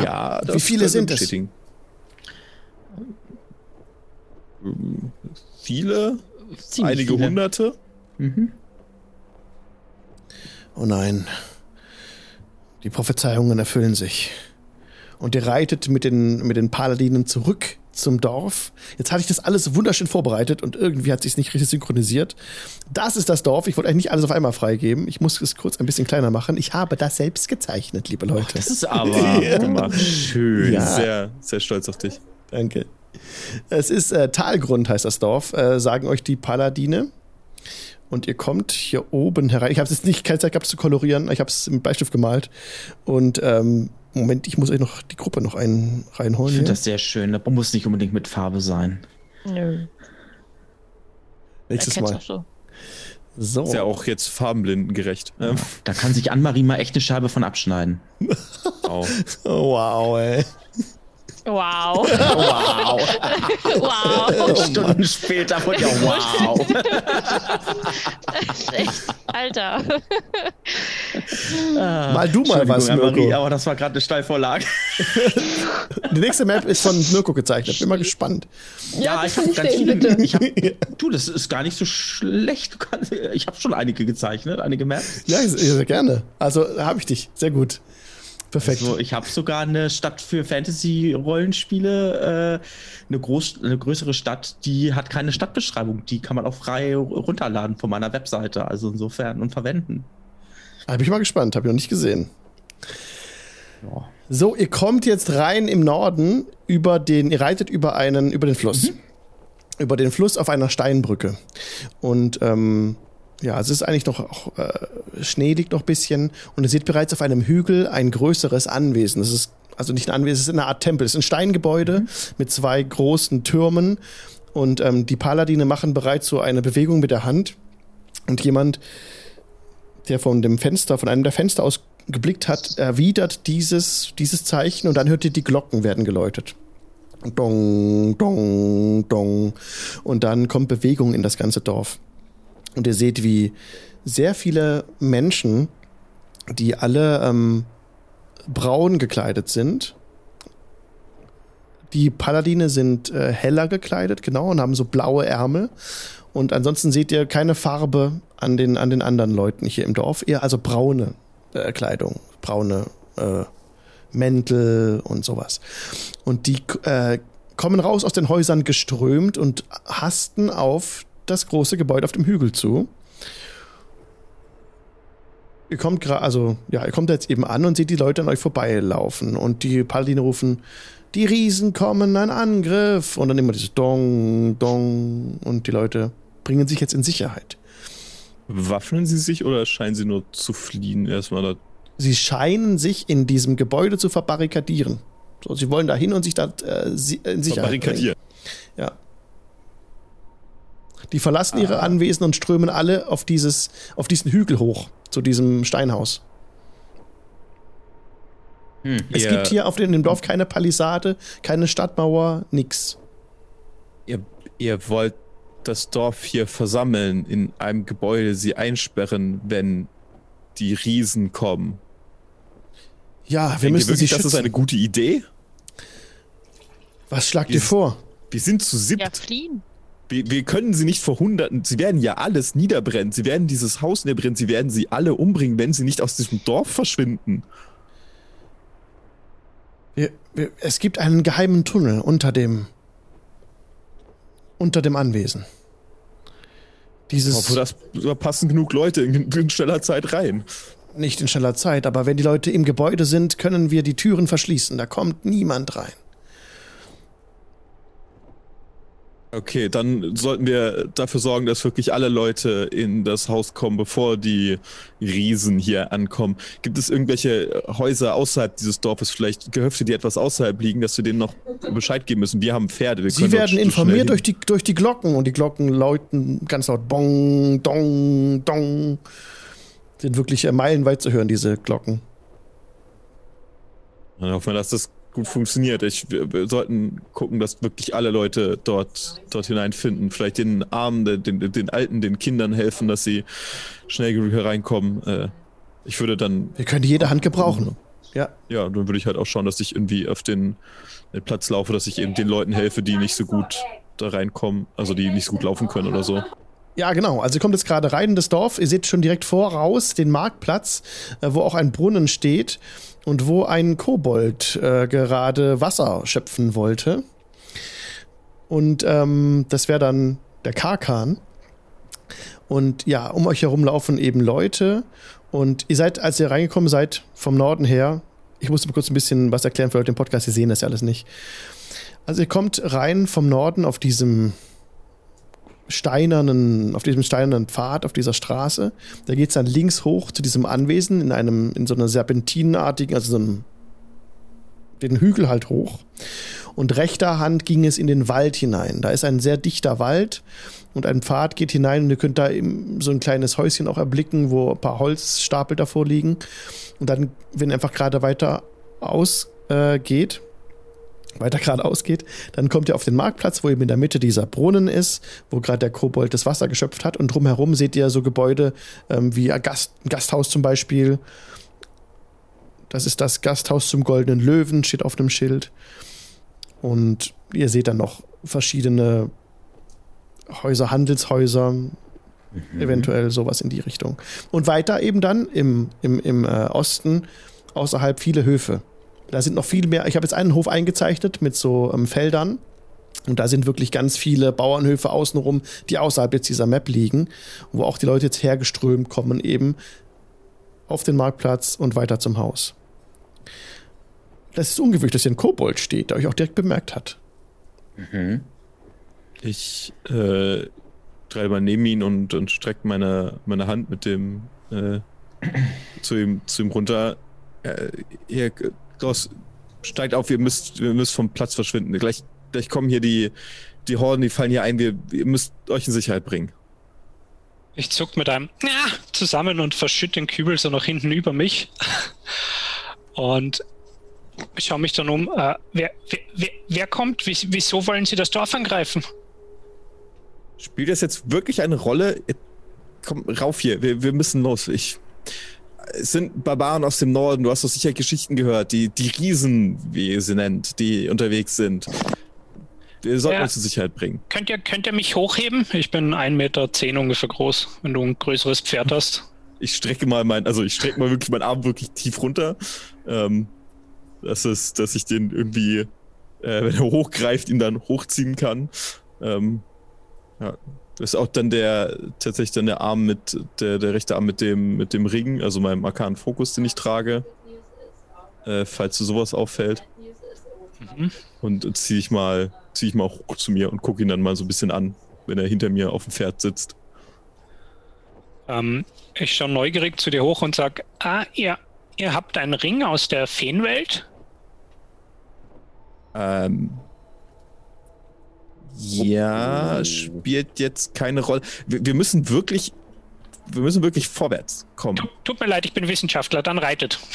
Speaker 1: Ja.
Speaker 2: das
Speaker 1: Wie viele sind es?
Speaker 2: Viele,
Speaker 4: Ziemlich
Speaker 2: einige
Speaker 4: viele.
Speaker 2: hunderte.
Speaker 1: Oh nein. Die Prophezeiungen erfüllen sich. Und ihr reitet mit den, mit den Paladinen zurück zum Dorf. Jetzt hatte ich das alles wunderschön vorbereitet und irgendwie hat sich nicht richtig synchronisiert. Das ist das Dorf. Ich wollte eigentlich nicht alles auf einmal freigeben. Ich muss es kurz ein bisschen kleiner machen. Ich habe das selbst gezeichnet, liebe Leute.
Speaker 4: Das ist aber [laughs]
Speaker 2: gemacht.
Speaker 4: schön.
Speaker 1: Ja.
Speaker 2: Sehr, sehr stolz auf dich.
Speaker 1: Danke. Es ist äh, Talgrund, heißt das Dorf, äh, sagen euch die Paladine. Und ihr kommt hier oben herein. Ich habe jetzt nicht keine Zeit gehabt zu kolorieren. Ich habe es mit Bleistift gemalt. Und ähm, Moment, ich muss euch noch die Gruppe noch ein,
Speaker 4: Ich
Speaker 1: reinholen.
Speaker 4: finde
Speaker 1: Hier.
Speaker 4: das sehr schön. Das muss nicht unbedingt mit Farbe sein.
Speaker 5: Nö.
Speaker 1: Nächstes Mal.
Speaker 5: auch so.
Speaker 1: So.
Speaker 2: Ist ja auch jetzt farbenblindengerecht. Ähm,
Speaker 4: Da kann sich Anne-Marie mal echt eine Scheibe von abschneiden. [laughs]
Speaker 1: Oh, wow, ey. [laughs]
Speaker 5: Wow.
Speaker 4: Wow.
Speaker 5: wow. [laughs]
Speaker 4: Stunden später von ja, wow.
Speaker 5: Echt, [laughs] Alter.
Speaker 1: Mal du mal was, Mirko.
Speaker 4: aber das war gerade eine Steilvorlage.
Speaker 1: Die nächste Map ist von Mirko gezeichnet. Bin mal gespannt.
Speaker 6: Ja, das kann ich
Speaker 4: ganz
Speaker 6: stehen,
Speaker 4: viele.
Speaker 6: bitte.
Speaker 4: Ich hab, du, das ist gar nicht so schlecht. Du kannst, ich habe schon einige gezeichnet, einige Maps.
Speaker 1: Ja, sehr gerne. Also habe ich dich. Sehr gut. Perfekt.
Speaker 4: Also ich habe sogar eine Stadt für Fantasy-Rollenspiele, äh, eine, groß, eine größere Stadt, die hat keine Stadtbeschreibung. Die kann man auch frei runterladen von meiner Webseite. Also insofern und verwenden.
Speaker 1: Bin ich mal gespannt. Habe ich noch nicht gesehen.
Speaker 4: Ja.
Speaker 1: So, ihr kommt jetzt rein im Norden über den, ihr reitet über einen, über den Fluss. Über den Fluss auf einer Steinbrücke. Und ähm, ja, es ist eigentlich noch, auch, äh, Schnee liegt noch ein bisschen und ihr seht bereits auf einem Hügel ein größeres Anwesen. Das ist also nicht ein Anwesen, es ist eine Art Tempel. Es ist ein Steingebäude mit zwei großen Türmen und ähm, die Paladine machen bereits so eine Bewegung mit der Hand und jemand, der von dem Fenster, von einem der Fenster aus geblickt hat, erwidert dieses, dieses Zeichen und dann hört ihr, die Glocken werden geläutet. Dong, dong, dong. Und dann kommt Bewegung in das ganze Dorf. Und ihr seht, wie sehr viele Menschen, die alle ähm, braun gekleidet sind. Die Paladine sind äh, heller gekleidet, genau, und haben so blaue Ärmel. Und ansonsten seht ihr keine Farbe an den, an den anderen Leuten hier im Dorf. Eher also braune äh, Kleidung, braune äh, Mäntel und sowas. Und die äh, kommen raus aus den Häusern geströmt und hasten auf das große Gebäude auf dem Hügel zu. Ihr kommt gerade, also ja, ihr kommt jetzt eben an und seht die Leute an euch vorbeilaufen und die Paladine rufen, die Riesen kommen, ein Angriff und dann immer dieses Dong, Dong und die Leute bringen sich jetzt in Sicherheit.
Speaker 2: Waffnen sie sich oder scheinen sie nur zu fliehen erstmal? Da?
Speaker 1: Sie scheinen sich in diesem Gebäude zu verbarrikadieren. So, sie wollen da hin und sich da äh, in Sicherheit
Speaker 2: Verbarrikadieren.
Speaker 1: bringen. Ja. Die verlassen ihre Anwesen und strömen alle auf dieses, auf diesen Hügel hoch, zu diesem Steinhaus.
Speaker 4: Hm.
Speaker 1: Es gibt hier auf dem, dem Dorf keine Palisade, keine Stadtmauer, nix.
Speaker 2: Ihr, ihr wollt das Dorf hier versammeln, in einem Gebäude sie einsperren, wenn die Riesen kommen.
Speaker 1: Ja, wir
Speaker 2: Denkt ihr
Speaker 1: müssen sie
Speaker 2: wirklich, das
Speaker 1: schützen.
Speaker 2: ist eine gute Idee?
Speaker 1: Was schlagt
Speaker 2: Wir
Speaker 1: ihr vor?
Speaker 2: Wir sind zu
Speaker 5: Ja,
Speaker 2: siebt.
Speaker 5: fliehen.
Speaker 2: Wir, wir können sie nicht vor Hunderten. Sie werden ja alles niederbrennen. Sie werden dieses Haus niederbrennen. Sie werden sie alle umbringen, wenn sie nicht aus diesem Dorf verschwinden.
Speaker 1: Wir, wir, es gibt einen geheimen Tunnel unter dem unter dem Anwesen. Dieses
Speaker 2: Obwohl das da passen genug Leute in, in schneller Zeit rein.
Speaker 1: nicht in schneller Zeit, aber wenn die Leute im Gebäude sind, können wir die Türen verschließen. Da kommt niemand rein.
Speaker 2: Okay, dann sollten wir dafür sorgen, dass wirklich alle Leute in das Haus kommen, bevor die Riesen hier ankommen. Gibt es irgendwelche Häuser außerhalb dieses Dorfes, vielleicht Gehöfte, die etwas außerhalb liegen, dass wir denen noch Bescheid geben müssen? Wir haben Pferde. Wir
Speaker 1: Sie werden informiert durch die, durch die Glocken und die Glocken läuten ganz laut Bong, Dong, Dong. Sind wirklich äh, meilenweit zu hören, diese Glocken.
Speaker 2: Dann hoffen wir, dass das gut funktioniert. Ich, wir, wir sollten gucken, dass wirklich alle Leute dort, dort hineinfinden. Vielleicht den Armen, den, den, Alten, den Kindern helfen, dass sie schnell genug hereinkommen. Äh, ich würde dann
Speaker 1: Wir können jede Hand gebrauchen. Ja,
Speaker 2: Ja, dann würde ich halt auch schauen, dass ich irgendwie auf den, den Platz laufe, dass ich eben den Leuten helfe, die nicht so gut da reinkommen, also die nicht so gut laufen können oder so.
Speaker 1: Ja, genau. Also ihr kommt jetzt gerade rein in das Dorf. Ihr seht schon direkt voraus den Marktplatz, äh, wo auch ein Brunnen steht und wo ein Kobold äh, gerade Wasser schöpfen wollte. Und ähm, das wäre dann der Karkan. Und ja, um euch herum laufen eben Leute. Und ihr seid, als ihr reingekommen seid, vom Norden her, ich musste kurz ein bisschen was erklären für Leute im Podcast, ihr sehen das ja alles nicht. Also ihr kommt rein vom Norden auf diesem steinernen, auf diesem steinernen Pfad, auf dieser Straße. Da geht es dann links hoch zu diesem Anwesen in einem, in so einer serpentinenartigen, also so einem, den Hügel halt hoch. Und rechter Hand ging es in den Wald hinein. Da ist ein sehr dichter Wald und ein Pfad geht hinein und ihr könnt da so ein kleines Häuschen auch erblicken, wo ein paar Holzstapel davor liegen. Und dann, wenn ihr einfach gerade weiter ausgeht, äh, weiter geradeaus geht, dann kommt ihr auf den Marktplatz, wo eben in der Mitte dieser Brunnen ist, wo gerade der Kobold das Wasser geschöpft hat. Und drumherum seht ihr so Gebäude ähm, wie ein, Gast, ein Gasthaus zum Beispiel. Das ist das Gasthaus zum Goldenen Löwen, steht auf einem Schild. Und ihr seht dann noch verschiedene Häuser, Handelshäuser, eventuell sowas in die Richtung. Und weiter eben dann im, im, im äh, Osten außerhalb viele Höfe. Da sind noch viel mehr. Ich habe jetzt einen Hof eingezeichnet mit so ähm, Feldern. Und da sind wirklich ganz viele Bauernhöfe außenrum, die außerhalb jetzt dieser Map liegen, wo auch die Leute jetzt hergeströmt kommen, eben auf den Marktplatz und weiter zum Haus. Das ist ungewöhnlich, dass hier ein Kobold steht, der euch auch direkt bemerkt hat.
Speaker 4: Mhm.
Speaker 2: Ich äh, mal neben ihn und, und strecke meine, meine Hand mit dem äh, zu, ihm, zu ihm runter. Äh, hier, Gross, steigt auf, ihr müsst, ihr müsst vom Platz verschwinden. Gleich, gleich kommen hier die, die Horden, die fallen hier ein, wir, ihr müsst euch in Sicherheit bringen.
Speaker 7: Ich zuck mit einem ja, zusammen und verschütte den Kübel so nach hinten über mich. Und ich schaue mich dann um. Äh, wer, wer, wer, wer kommt? Wie, wieso wollen Sie das Dorf angreifen?
Speaker 2: Spielt das jetzt wirklich eine Rolle? Komm, rauf hier, wir, wir müssen los. Ich. Es sind Barbaren aus dem Norden, du hast doch sicher Geschichten gehört, die, die Riesen, wie ihr sie nennt, die unterwegs sind. Wir sollten
Speaker 7: Ja.
Speaker 2: uns in Sicherheit bringen.
Speaker 7: Könnt ihr, könnt ihr mich hochheben? Ich bin 1,10 Meter zehn ungefähr groß, wenn du ein größeres Pferd hast.
Speaker 2: Ich strecke mal mein, also ich strecke mal wirklich meinen Arm wirklich tief runter. Ähm, das ist, dass ich den irgendwie, äh, wenn er hochgreift, ihn dann hochziehen kann. Ähm, ja. Ist auch dann der, tatsächlich dann der Arm mit, der, der rechte Arm mit dem, mit dem Ring, also meinem arkanen Fokus, den ich trage. Äh, falls du sowas auffällt.
Speaker 7: Mhm.
Speaker 2: Und ziehe ich mal, ziehe ich mal hoch zu mir und gucke ihn dann mal so ein bisschen an, wenn er hinter mir auf dem Pferd sitzt.
Speaker 7: Ähm, ich schaue neugierig zu dir hoch und sage, ah, ihr, ihr habt einen Ring aus der Feenwelt?
Speaker 2: Ähm, ja, spielt jetzt keine Rolle. Wir, wir müssen wirklich, wir müssen wirklich vorwärts kommen.
Speaker 7: Tu, tut mir leid, ich bin Wissenschaftler, dann reitet. [laughs]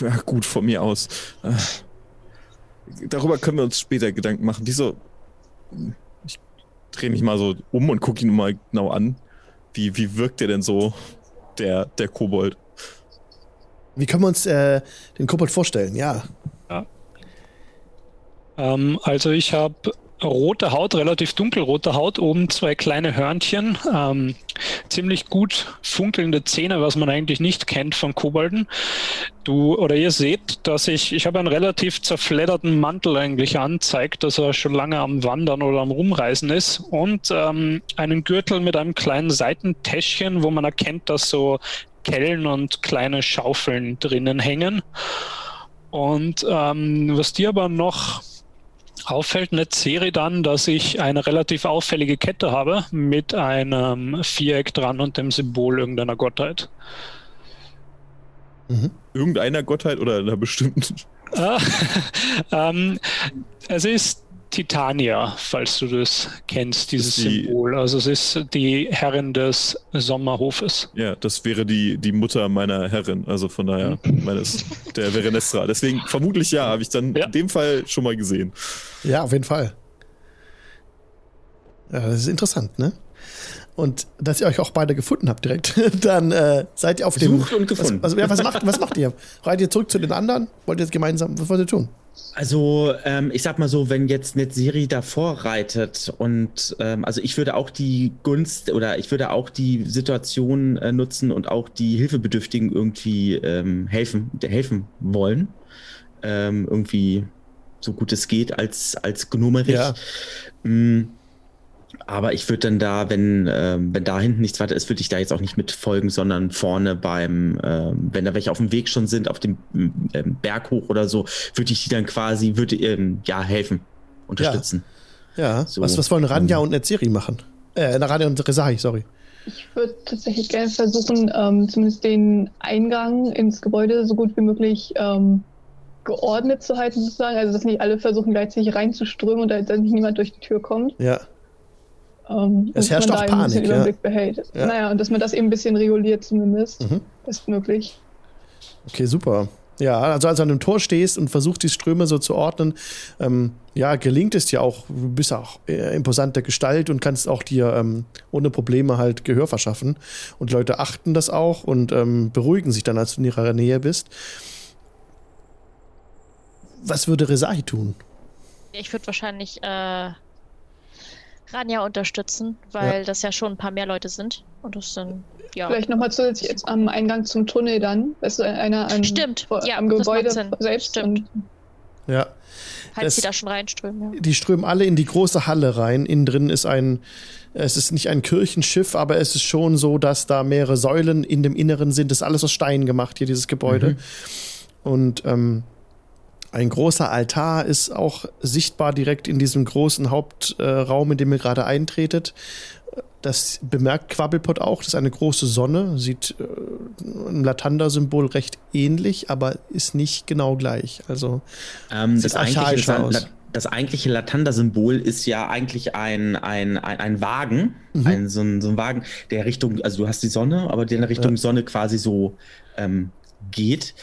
Speaker 2: Ja, gut, von mir aus. Darüber können wir uns später Gedanken machen. Wieso? Ich drehe mich mal so um und gucke ihn mal genau an. Wie, wie wirkt der denn so, der, der Kobold?
Speaker 1: Wie können wir uns äh, den Kobold vorstellen? Ja.
Speaker 7: Ähm, also ich habe rote Haut, relativ dunkelrote Haut, oben zwei kleine Hörnchen, ähm, ziemlich gut funkelnde Zähne, was man eigentlich nicht kennt von Kobolden. Du oder ihr seht, dass ich, ich habe einen relativ zerfledderten Mantel eigentlich an, zeigt, dass er schon lange am Wandern oder am Rumreisen ist und ähm, einen Gürtel mit einem kleinen Seitentäschchen, wo man erkennt, dass so Kellen und kleine Schaufeln drinnen hängen. Und ähm, was dir aber noch auffällt eine Serie dann, dass ich eine relativ auffällige Kette habe mit einem Viereck dran und dem Symbol irgendeiner Gottheit.
Speaker 1: Mhm.
Speaker 2: Irgendeiner Gottheit oder einer bestimmten?
Speaker 7: Ah, [laughs] ähm, es ist Titania, falls du das kennst, dieses
Speaker 2: die-
Speaker 7: Symbol. Also es ist die Herrin des Sommerhofes.
Speaker 2: Ja, das wäre die, die Mutter meiner Herrin, also von daher meines, der Verenestra. Deswegen vermutlich ja, habe ich dann
Speaker 7: Ja.
Speaker 2: in dem Fall schon mal gesehen.
Speaker 1: Ja, auf jeden Fall. Ja, das ist interessant, ne? Und dass ihr euch auch beide gefunden habt direkt, [laughs] dann äh, seid ihr auf dem.
Speaker 4: Gesucht und gefunden.
Speaker 1: Was, was, ja, was, macht, was macht ihr? Reitet ihr zurück zu den anderen? Wollt ihr jetzt gemeinsam, was wollt ihr tun?
Speaker 4: Also, ähm, ich sag mal so, wenn jetzt Netzeri davor reitet und ähm, also ich würde auch die Gunst oder ich würde auch die Situation äh, nutzen und auch die Hilfebedürftigen irgendwie ähm, helfen, helfen wollen. Ähm, irgendwie so gut es geht als, als Gnomerich.
Speaker 1: Ja.
Speaker 4: Aber ich würde dann da, wenn, ähm, wenn da hinten nichts weiter ist, würde ich da jetzt auch nicht mitfolgen, sondern vorne beim, ähm, wenn da welche auf dem Weg schon sind, auf dem ähm, Berg hoch oder so, würde ich die dann quasi, würde ähm, ja helfen, unterstützen.
Speaker 1: Ja.
Speaker 4: So,
Speaker 1: was, was wollen Ranja
Speaker 4: ähm,
Speaker 1: und Netzeri machen? Äh, Ranja und Resahi, sorry.
Speaker 6: Ich würde tatsächlich gerne versuchen, ähm, zumindest den Eingang ins Gebäude so gut wie möglich ähm, geordnet zu halten, sozusagen. Also, dass nicht alle versuchen, gleichzeitig reinzuströmen und da dass nicht niemand durch die Tür kommt.
Speaker 1: Ja.
Speaker 6: Ähm,
Speaker 1: Es herrscht auch Panik, ja.
Speaker 6: Behält.
Speaker 1: Ja.
Speaker 6: Naja, und dass man das eben ein bisschen reguliert zumindest.
Speaker 1: Mhm.
Speaker 6: Bestmöglich.
Speaker 1: Okay, super. Ja, also als du an einem Tor stehst und versuchst, die Ströme so zu ordnen, ähm, ja, gelingt es dir auch. Du bist auch äh, imposante Gestalt und kannst auch dir ähm, ohne Probleme halt Gehör verschaffen. Und die Leute achten das auch und ähm, beruhigen sich dann, als du in ihrer Nähe bist. Was würde Resahi tun?
Speaker 5: Ich würde wahrscheinlich äh, Rania unterstützen, weil das ja schon ein paar mehr Leute sind. Und das dann, ja.
Speaker 6: Vielleicht nochmal zusätzlich jetzt am Eingang zum Tunnel dann. Weißt du, einer an,
Speaker 5: Stimmt,
Speaker 6: vor,
Speaker 5: ja,
Speaker 6: am
Speaker 5: das
Speaker 6: Gebäude
Speaker 5: macht Sinn.
Speaker 6: selbst.
Speaker 5: Stimmt.
Speaker 1: Ja,
Speaker 5: Falls
Speaker 1: das-
Speaker 5: die da schon reinströmen, ja.
Speaker 1: die strömen alle in die große Halle rein. Innen drin ist ein, es ist nicht ein Kirchenschiff, aber es ist schon so, dass da mehrere Säulen in dem Inneren sind. Das ist alles aus Stein gemacht, hier dieses Gebäude. Und ähm, Ein großer Altar ist auch sichtbar direkt in diesem großen Hauptraum, in dem ihr gerade eintretet. Das bemerkt Quabbelpot auch. Das ist eine große Sonne. Sieht äh, einem Latanda-Symbol recht ähnlich, aber ist nicht genau gleich. Also
Speaker 4: Ähm, das, eigentliche,
Speaker 1: aus.
Speaker 4: Das eigentliche Latanda-Symbol ist ja eigentlich ein, ein, ein, ein Wagen,
Speaker 1: Mhm.
Speaker 4: ein, so, ein, so ein Wagen, der Richtung, also du hast die Sonne, aber der in Richtung Sonne quasi so ähm, geht.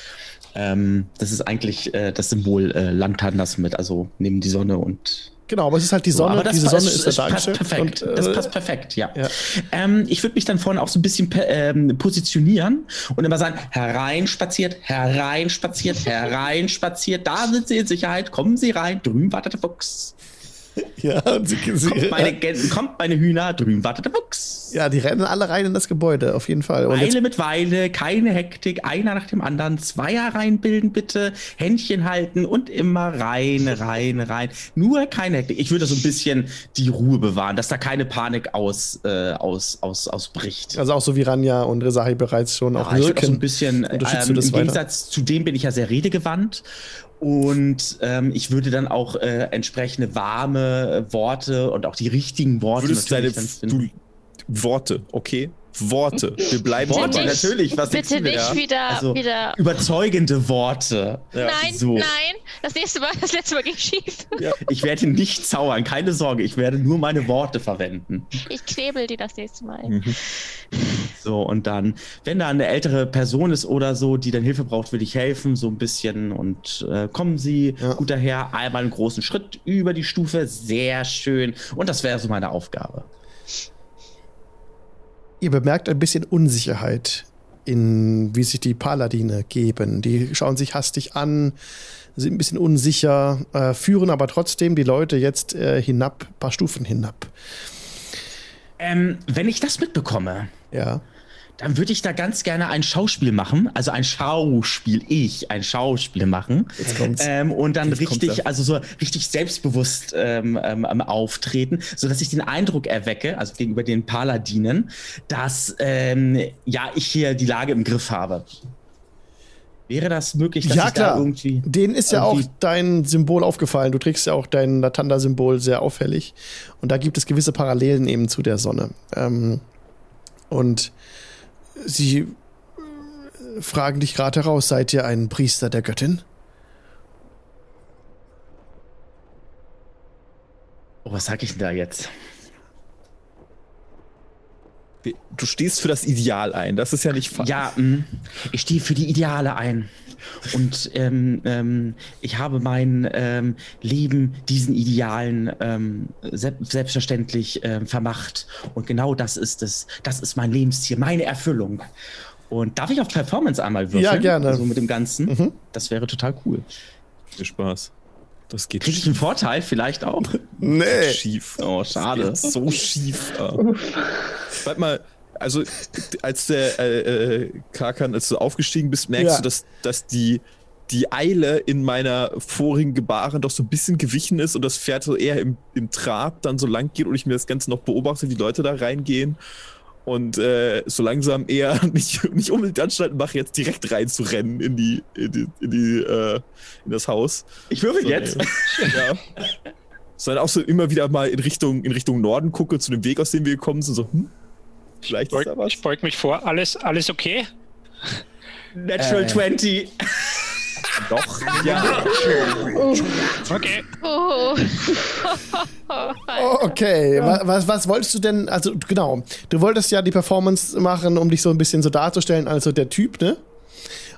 Speaker 4: Ähm, das ist eigentlich äh, das Symbol äh, Lantandas mit, also neben die Sonne und
Speaker 1: Genau, aber es ist halt die Sonne.
Speaker 4: aber das
Speaker 1: diese Sonne ist da
Speaker 4: es passt perfekt.
Speaker 1: Und, äh,
Speaker 4: das passt perfekt, ja.
Speaker 1: ja.
Speaker 4: Ähm, ich würde mich dann vorne auch so ein bisschen ähm, positionieren und immer sagen, hereinspaziert, hereinspaziert, hereinspaziert, da sind Sie in Sicherheit, kommen Sie rein, drüben wartet der Fuchs. [laughs]
Speaker 1: ja, und sie, sie,
Speaker 4: Kommt meine, Gän- kommt meine Hühner, drüben wartet der Fuchs.
Speaker 1: ja, die rennen alle rein in das Gebäude, auf jeden Fall. Und
Speaker 4: Weile mit Weile, keine Hektik, einer nach dem anderen, Zweier reinbilden bitte, Händchen halten und immer rein, rein, rein. Nur keine Hektik. Ich würde so ein bisschen die Ruhe bewahren, dass da keine Panik aus, äh, aus, aus, ausbricht.
Speaker 1: also auch so wie Ranja und Rezahi bereits schon auch
Speaker 4: Ja, ich würde auch so ein
Speaker 1: wirken.
Speaker 4: bisschen, ähm, im
Speaker 1: weiter?
Speaker 4: Gegensatz zu dem bin ich ja sehr redegewandt. Und ähm, ich würde dann auch äh, entsprechende warme Worte und auch die richtigen Worte
Speaker 2: Würdest deine
Speaker 4: dann
Speaker 2: Worte, okay? Worte. Wir bleiben
Speaker 4: Worte,
Speaker 2: dabei.
Speaker 5: nicht-
Speaker 4: natürlich. Was
Speaker 5: Bitte nicht wieder,
Speaker 4: Also,
Speaker 5: wieder.
Speaker 4: Überzeugende Worte.
Speaker 5: Nein,
Speaker 4: so.
Speaker 5: nein. Das nächste Mal, das letzte Mal ging schief.
Speaker 4: Ich werde nicht zaubern, keine Sorge. Ich werde nur meine Worte verwenden.
Speaker 5: Ich knebel die das nächste Mal.
Speaker 2: Mhm.
Speaker 4: So, und dann, wenn da eine ältere Person ist oder so, die dann Hilfe braucht, will ich helfen, so ein bisschen. Und äh, kommen Sie
Speaker 1: Ja.
Speaker 4: gut daher, einmal einen großen Schritt über die Stufe, sehr schön. Und das wäre so meine Aufgabe.
Speaker 1: Ihr bemerkt ein bisschen Unsicherheit in wie sich die Paladine geben. Die schauen sich hastig an, sind ein bisschen unsicher, äh, führen aber trotzdem die Leute jetzt äh, hinab, paar Stufen hinab.
Speaker 4: Ähm, wenn ich das mitbekomme,
Speaker 1: Ja.
Speaker 4: Dann würde ich da ganz gerne ein Schauspiel machen. Also ein Schauspiel, ich ein Schauspiel machen.
Speaker 1: Jetzt kommt's.
Speaker 4: Ähm, und dann
Speaker 2: Jetzt
Speaker 4: richtig, also so richtig selbstbewusst ähm, ähm, auftreten, so dass ich den Eindruck erwecke, also gegenüber den Paladinen, dass ähm, ja ich hier die Lage im Griff habe. Wäre das möglich, dass
Speaker 1: ja,
Speaker 4: ich
Speaker 1: klar.
Speaker 4: da irgendwie
Speaker 1: Denen ist ja auch dein Symbol aufgefallen. Du trägst ja auch dein Latanda-Symbol sehr auffällig. Und da gibt es gewisse Parallelen eben zu der Sonne. Ähm, und sie äh, fragen dich gerade heraus, seid ihr ein Priester der Göttin?
Speaker 4: Oh, was sag ich denn da jetzt?
Speaker 2: Du stehst für das Ideal ein. Das ist ja nicht falsch.
Speaker 4: Ja, mh, ich stehe für die Ideale ein. Und ähm, ähm, ich habe mein ähm, Leben diesen Idealen ähm, se selbstverständlich ähm, vermacht. Und genau das ist es. Das ist mein Lebensziel, meine Erfüllung. Und darf ich auf Performance einmal würfeln?
Speaker 1: Ja, gerne.
Speaker 4: So mit dem Ganzen.
Speaker 1: Mhm.
Speaker 4: Das wäre total cool.
Speaker 2: Viel Spaß. Das geht
Speaker 4: Kriege ich einen Vorteil vielleicht auch? [laughs]
Speaker 1: Nee.
Speaker 2: schief.
Speaker 4: Oh, schade.
Speaker 2: So [laughs] schief. Ah. Warte mal, also als der äh, äh, Karkan, als du aufgestiegen bist, merkst
Speaker 1: Ja.
Speaker 2: du, dass, dass die, die Eile in meiner vorigen Gebaren doch so ein bisschen gewichen ist und das Pferd so eher im, im Trab dann so lang geht und ich mir das Ganze noch beobachte, wie Leute da reingehen. Und äh, so langsam eher [laughs] nicht, nicht unbedingt Anstalten mache, jetzt direkt reinzurennen in die, in die, in die äh, in das Haus.
Speaker 4: Ich würfel
Speaker 2: So,
Speaker 4: jetzt.
Speaker 2: Ja. [laughs] Sondern auch so immer wieder mal in Richtung, in Richtung Norden gucke, zu dem Weg, aus dem wir gekommen sind. So, hm, vielleicht ist da
Speaker 3: Beug,
Speaker 2: was.
Speaker 3: ich beug mich vor. Alles, alles okay?
Speaker 4: Natural
Speaker 2: Äh.
Speaker 4: 20.
Speaker 2: Doch, ja.
Speaker 3: Okay.
Speaker 5: Oh.
Speaker 1: Oh, Okay, wa- was, was wolltest du denn, also genau, du wolltest ja die Performance machen, um dich so ein bisschen so darzustellen, also der Typ, ne?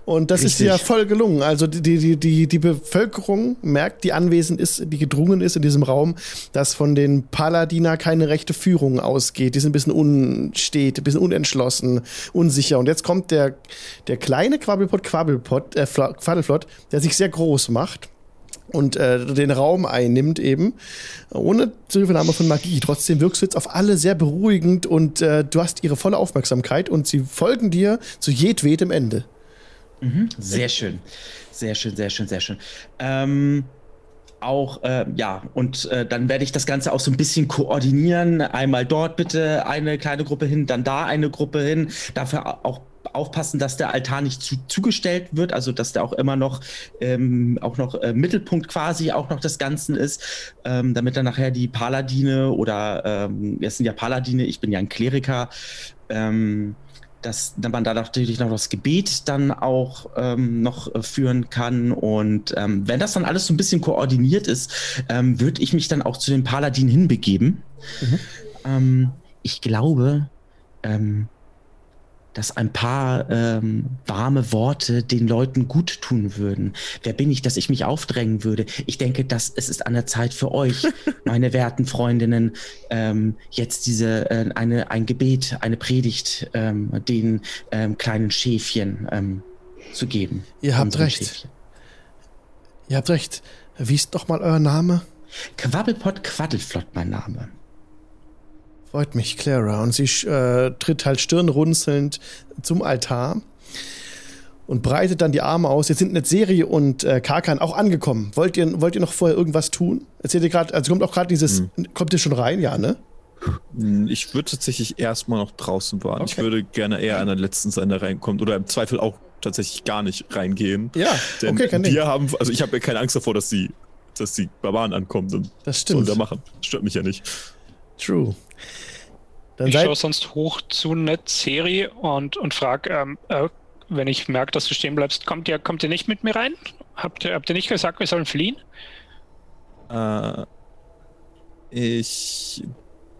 Speaker 1: Und das ist
Speaker 4: Richtig.
Speaker 1: dir ja voll gelungen. Also die, die, die, die Bevölkerung merkt, die anwesend ist, die gedrungen ist in diesem Raum, dass von den Paladiner keine rechte Führung ausgeht. Die sind ein bisschen unstet, ein bisschen unentschlossen, unsicher. Und jetzt kommt der, der kleine Quabbelpot, Quabbelpot, äh, Quaddelflott, der sich sehr groß macht und äh, den Raum einnimmt eben, ohne Zuhilfenahme von Magie. Trotzdem wirkst du jetzt auf alle sehr beruhigend und äh, du hast ihre volle Aufmerksamkeit und sie folgen dir zu jedwedem Ende.
Speaker 4: Sehr schön. Sehr schön, sehr schön, sehr schön. Ähm, auch, äh, ja, und äh, dann werde ich das Ganze auch so ein bisschen koordinieren. Einmal dort bitte eine kleine Gruppe hin, dann da eine Gruppe hin. Dafür au- auch aufpassen, dass der Altar nicht zu, zugestellt wird, also dass der auch immer noch ähm, auch noch äh, Mittelpunkt quasi auch noch des Ganzen ist, ähm, damit dann nachher die Paladine oder ähm, es sind ja Paladine, ich bin ja ein Kleriker, ähm, dass man da natürlich noch das Gebet dann auch ähm, noch äh, führen kann. Und ähm, wenn das dann alles so ein bisschen koordiniert ist, ähm, würde ich mich dann auch zu den Paladinen hinbegeben. Mhm. Ähm, ich glaube, ähm, dass ein paar ähm, warme Worte den Leuten gut tun würden. Wer bin ich, dass ich mich aufdrängen würde? Ich denke, dass es ist an der Zeit für euch, [laughs] meine werten Freundinnen, ähm, jetzt diese äh, eine ein Gebet, eine Predigt ähm, den ähm, kleinen Schäfchen ähm, zu geben.
Speaker 1: Ihr habt recht. Schäfchen. Ihr habt recht. Wie ist doch mal euer Name?
Speaker 4: Quabbelpott Quaddelflott, mein Name.
Speaker 1: Freut mich, Clara. Und sie äh, tritt halt stirnrunzelnd zum Altar und breitet dann die Arme aus. Jetzt sind Netzeri und äh, Karkan auch angekommen. Wollt ihr, wollt ihr noch vorher irgendwas tun? Erzählt ihr gerade, also kommt auch gerade dieses, hm. kommt ihr schon rein, ja, ne?
Speaker 2: Hm, ich würde tatsächlich erstmal noch draußen warten. Okay. Ich würde gerne eher an der letzten Seite reinkommen oder im Zweifel auch tatsächlich gar nicht reingehen.
Speaker 1: Ja,
Speaker 2: denn okay, kein wir haben, also ich habe ja keine Angst davor, dass die, dass die Barbaren ankommen und
Speaker 1: das stimmt.
Speaker 2: da machen. Stört mich ja nicht.
Speaker 1: True.
Speaker 3: Dann ich schaue sonst hoch zu Netzeri und, und frage, ähm, äh, wenn ich merke, dass du stehen bleibst, kommt ihr, kommt ihr nicht mit mir rein? Habt ihr, habt ihr nicht gesagt, wir sollen fliehen?
Speaker 2: Äh, ich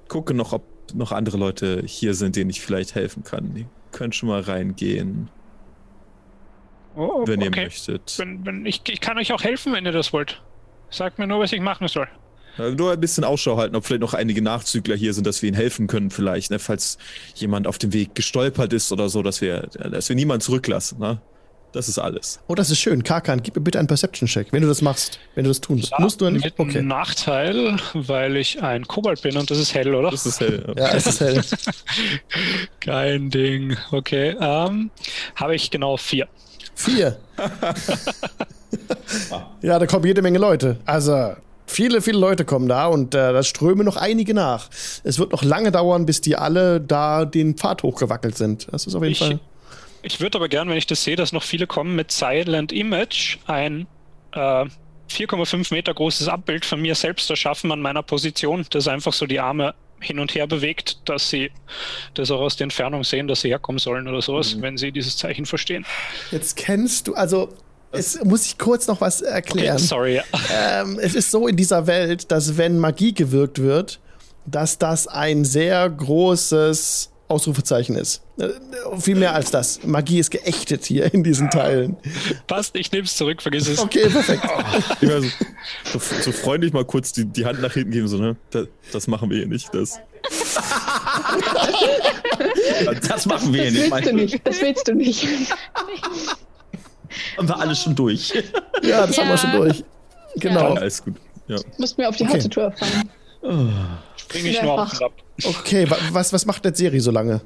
Speaker 2: gucke noch, ob noch andere Leute hier sind, denen ich vielleicht helfen kann. Ihr könnt schon mal reingehen. Oh, wenn okay. ihr möchtet.
Speaker 3: Wenn, wenn, ich, ich kann euch auch helfen, wenn ihr das wollt. Sagt mir nur, was ich machen soll.
Speaker 2: Nur ein bisschen Ausschau halten, ob vielleicht noch einige Nachzügler hier sind, dass wir ihnen helfen können, vielleicht, ne? falls jemand auf dem Weg gestolpert ist oder so, dass wir, dass wir niemanden zurücklassen. Ne? Das ist alles.
Speaker 1: Oh, das ist schön. Karkan, gib mir bitte einen Perception-Check, wenn du das machst, wenn du das tust. Ja, Musst du nicht?
Speaker 3: Mit okay. Nachteil, weil ich ein Kobold bin und das ist hell, oder?
Speaker 2: Das ist hell.
Speaker 1: Ja, ja es ist hell. [laughs]
Speaker 3: Kein Ding. Okay. Ähm, Habe ich genau vier.
Speaker 1: Vier? [laughs] ja, da kommen jede Menge Leute. Also, Viele, viele Leute kommen da und äh, da strömen noch einige nach. Es wird noch lange dauern, bis die alle da den Pfad hochgewackelt sind. Das ist auf jeden
Speaker 3: ich,
Speaker 1: Fall.
Speaker 3: Ich würde aber gern, wenn ich das sehe, dass noch viele kommen mit Silent Image, ein äh, 4,5 Meter großes Abbild von mir selbst erschaffen an meiner Position, das einfach so die Arme hin und her bewegt, dass sie das auch aus der Entfernung sehen, dass sie herkommen sollen oder sowas, mhm. wenn sie dieses Zeichen verstehen.
Speaker 1: Jetzt kennst du, also es muss ich kurz noch was erklären. Okay,
Speaker 3: sorry.
Speaker 1: Ähm, es ist so in dieser Welt, dass wenn Magie gewirkt wird, dass das ein sehr großes Ausrufezeichen ist. Äh, viel mehr als das. Magie ist geächtet hier in diesen Teilen.
Speaker 3: Passt, ich nehme es zurück, vergiss es.
Speaker 1: Okay, perfekt.
Speaker 2: ja, so, so, freundlich mal kurz die, die Hand nach hinten geben, so, ne? Das, das machen wir hier nicht. Das. [laughs]
Speaker 4: das machen wir hier nicht.
Speaker 6: Das willst du nicht. Das willst du nicht. [laughs]
Speaker 4: Haben wir alles schon durch.
Speaker 1: Ja, das ja. haben wir schon durch. Genau.
Speaker 2: Ja, alles gut. Ja.
Speaker 6: Musst mir auf die okay. Tour fallen.
Speaker 3: Oh. Springe ich nur auf.
Speaker 1: Okay, was, was macht der Serie so lange?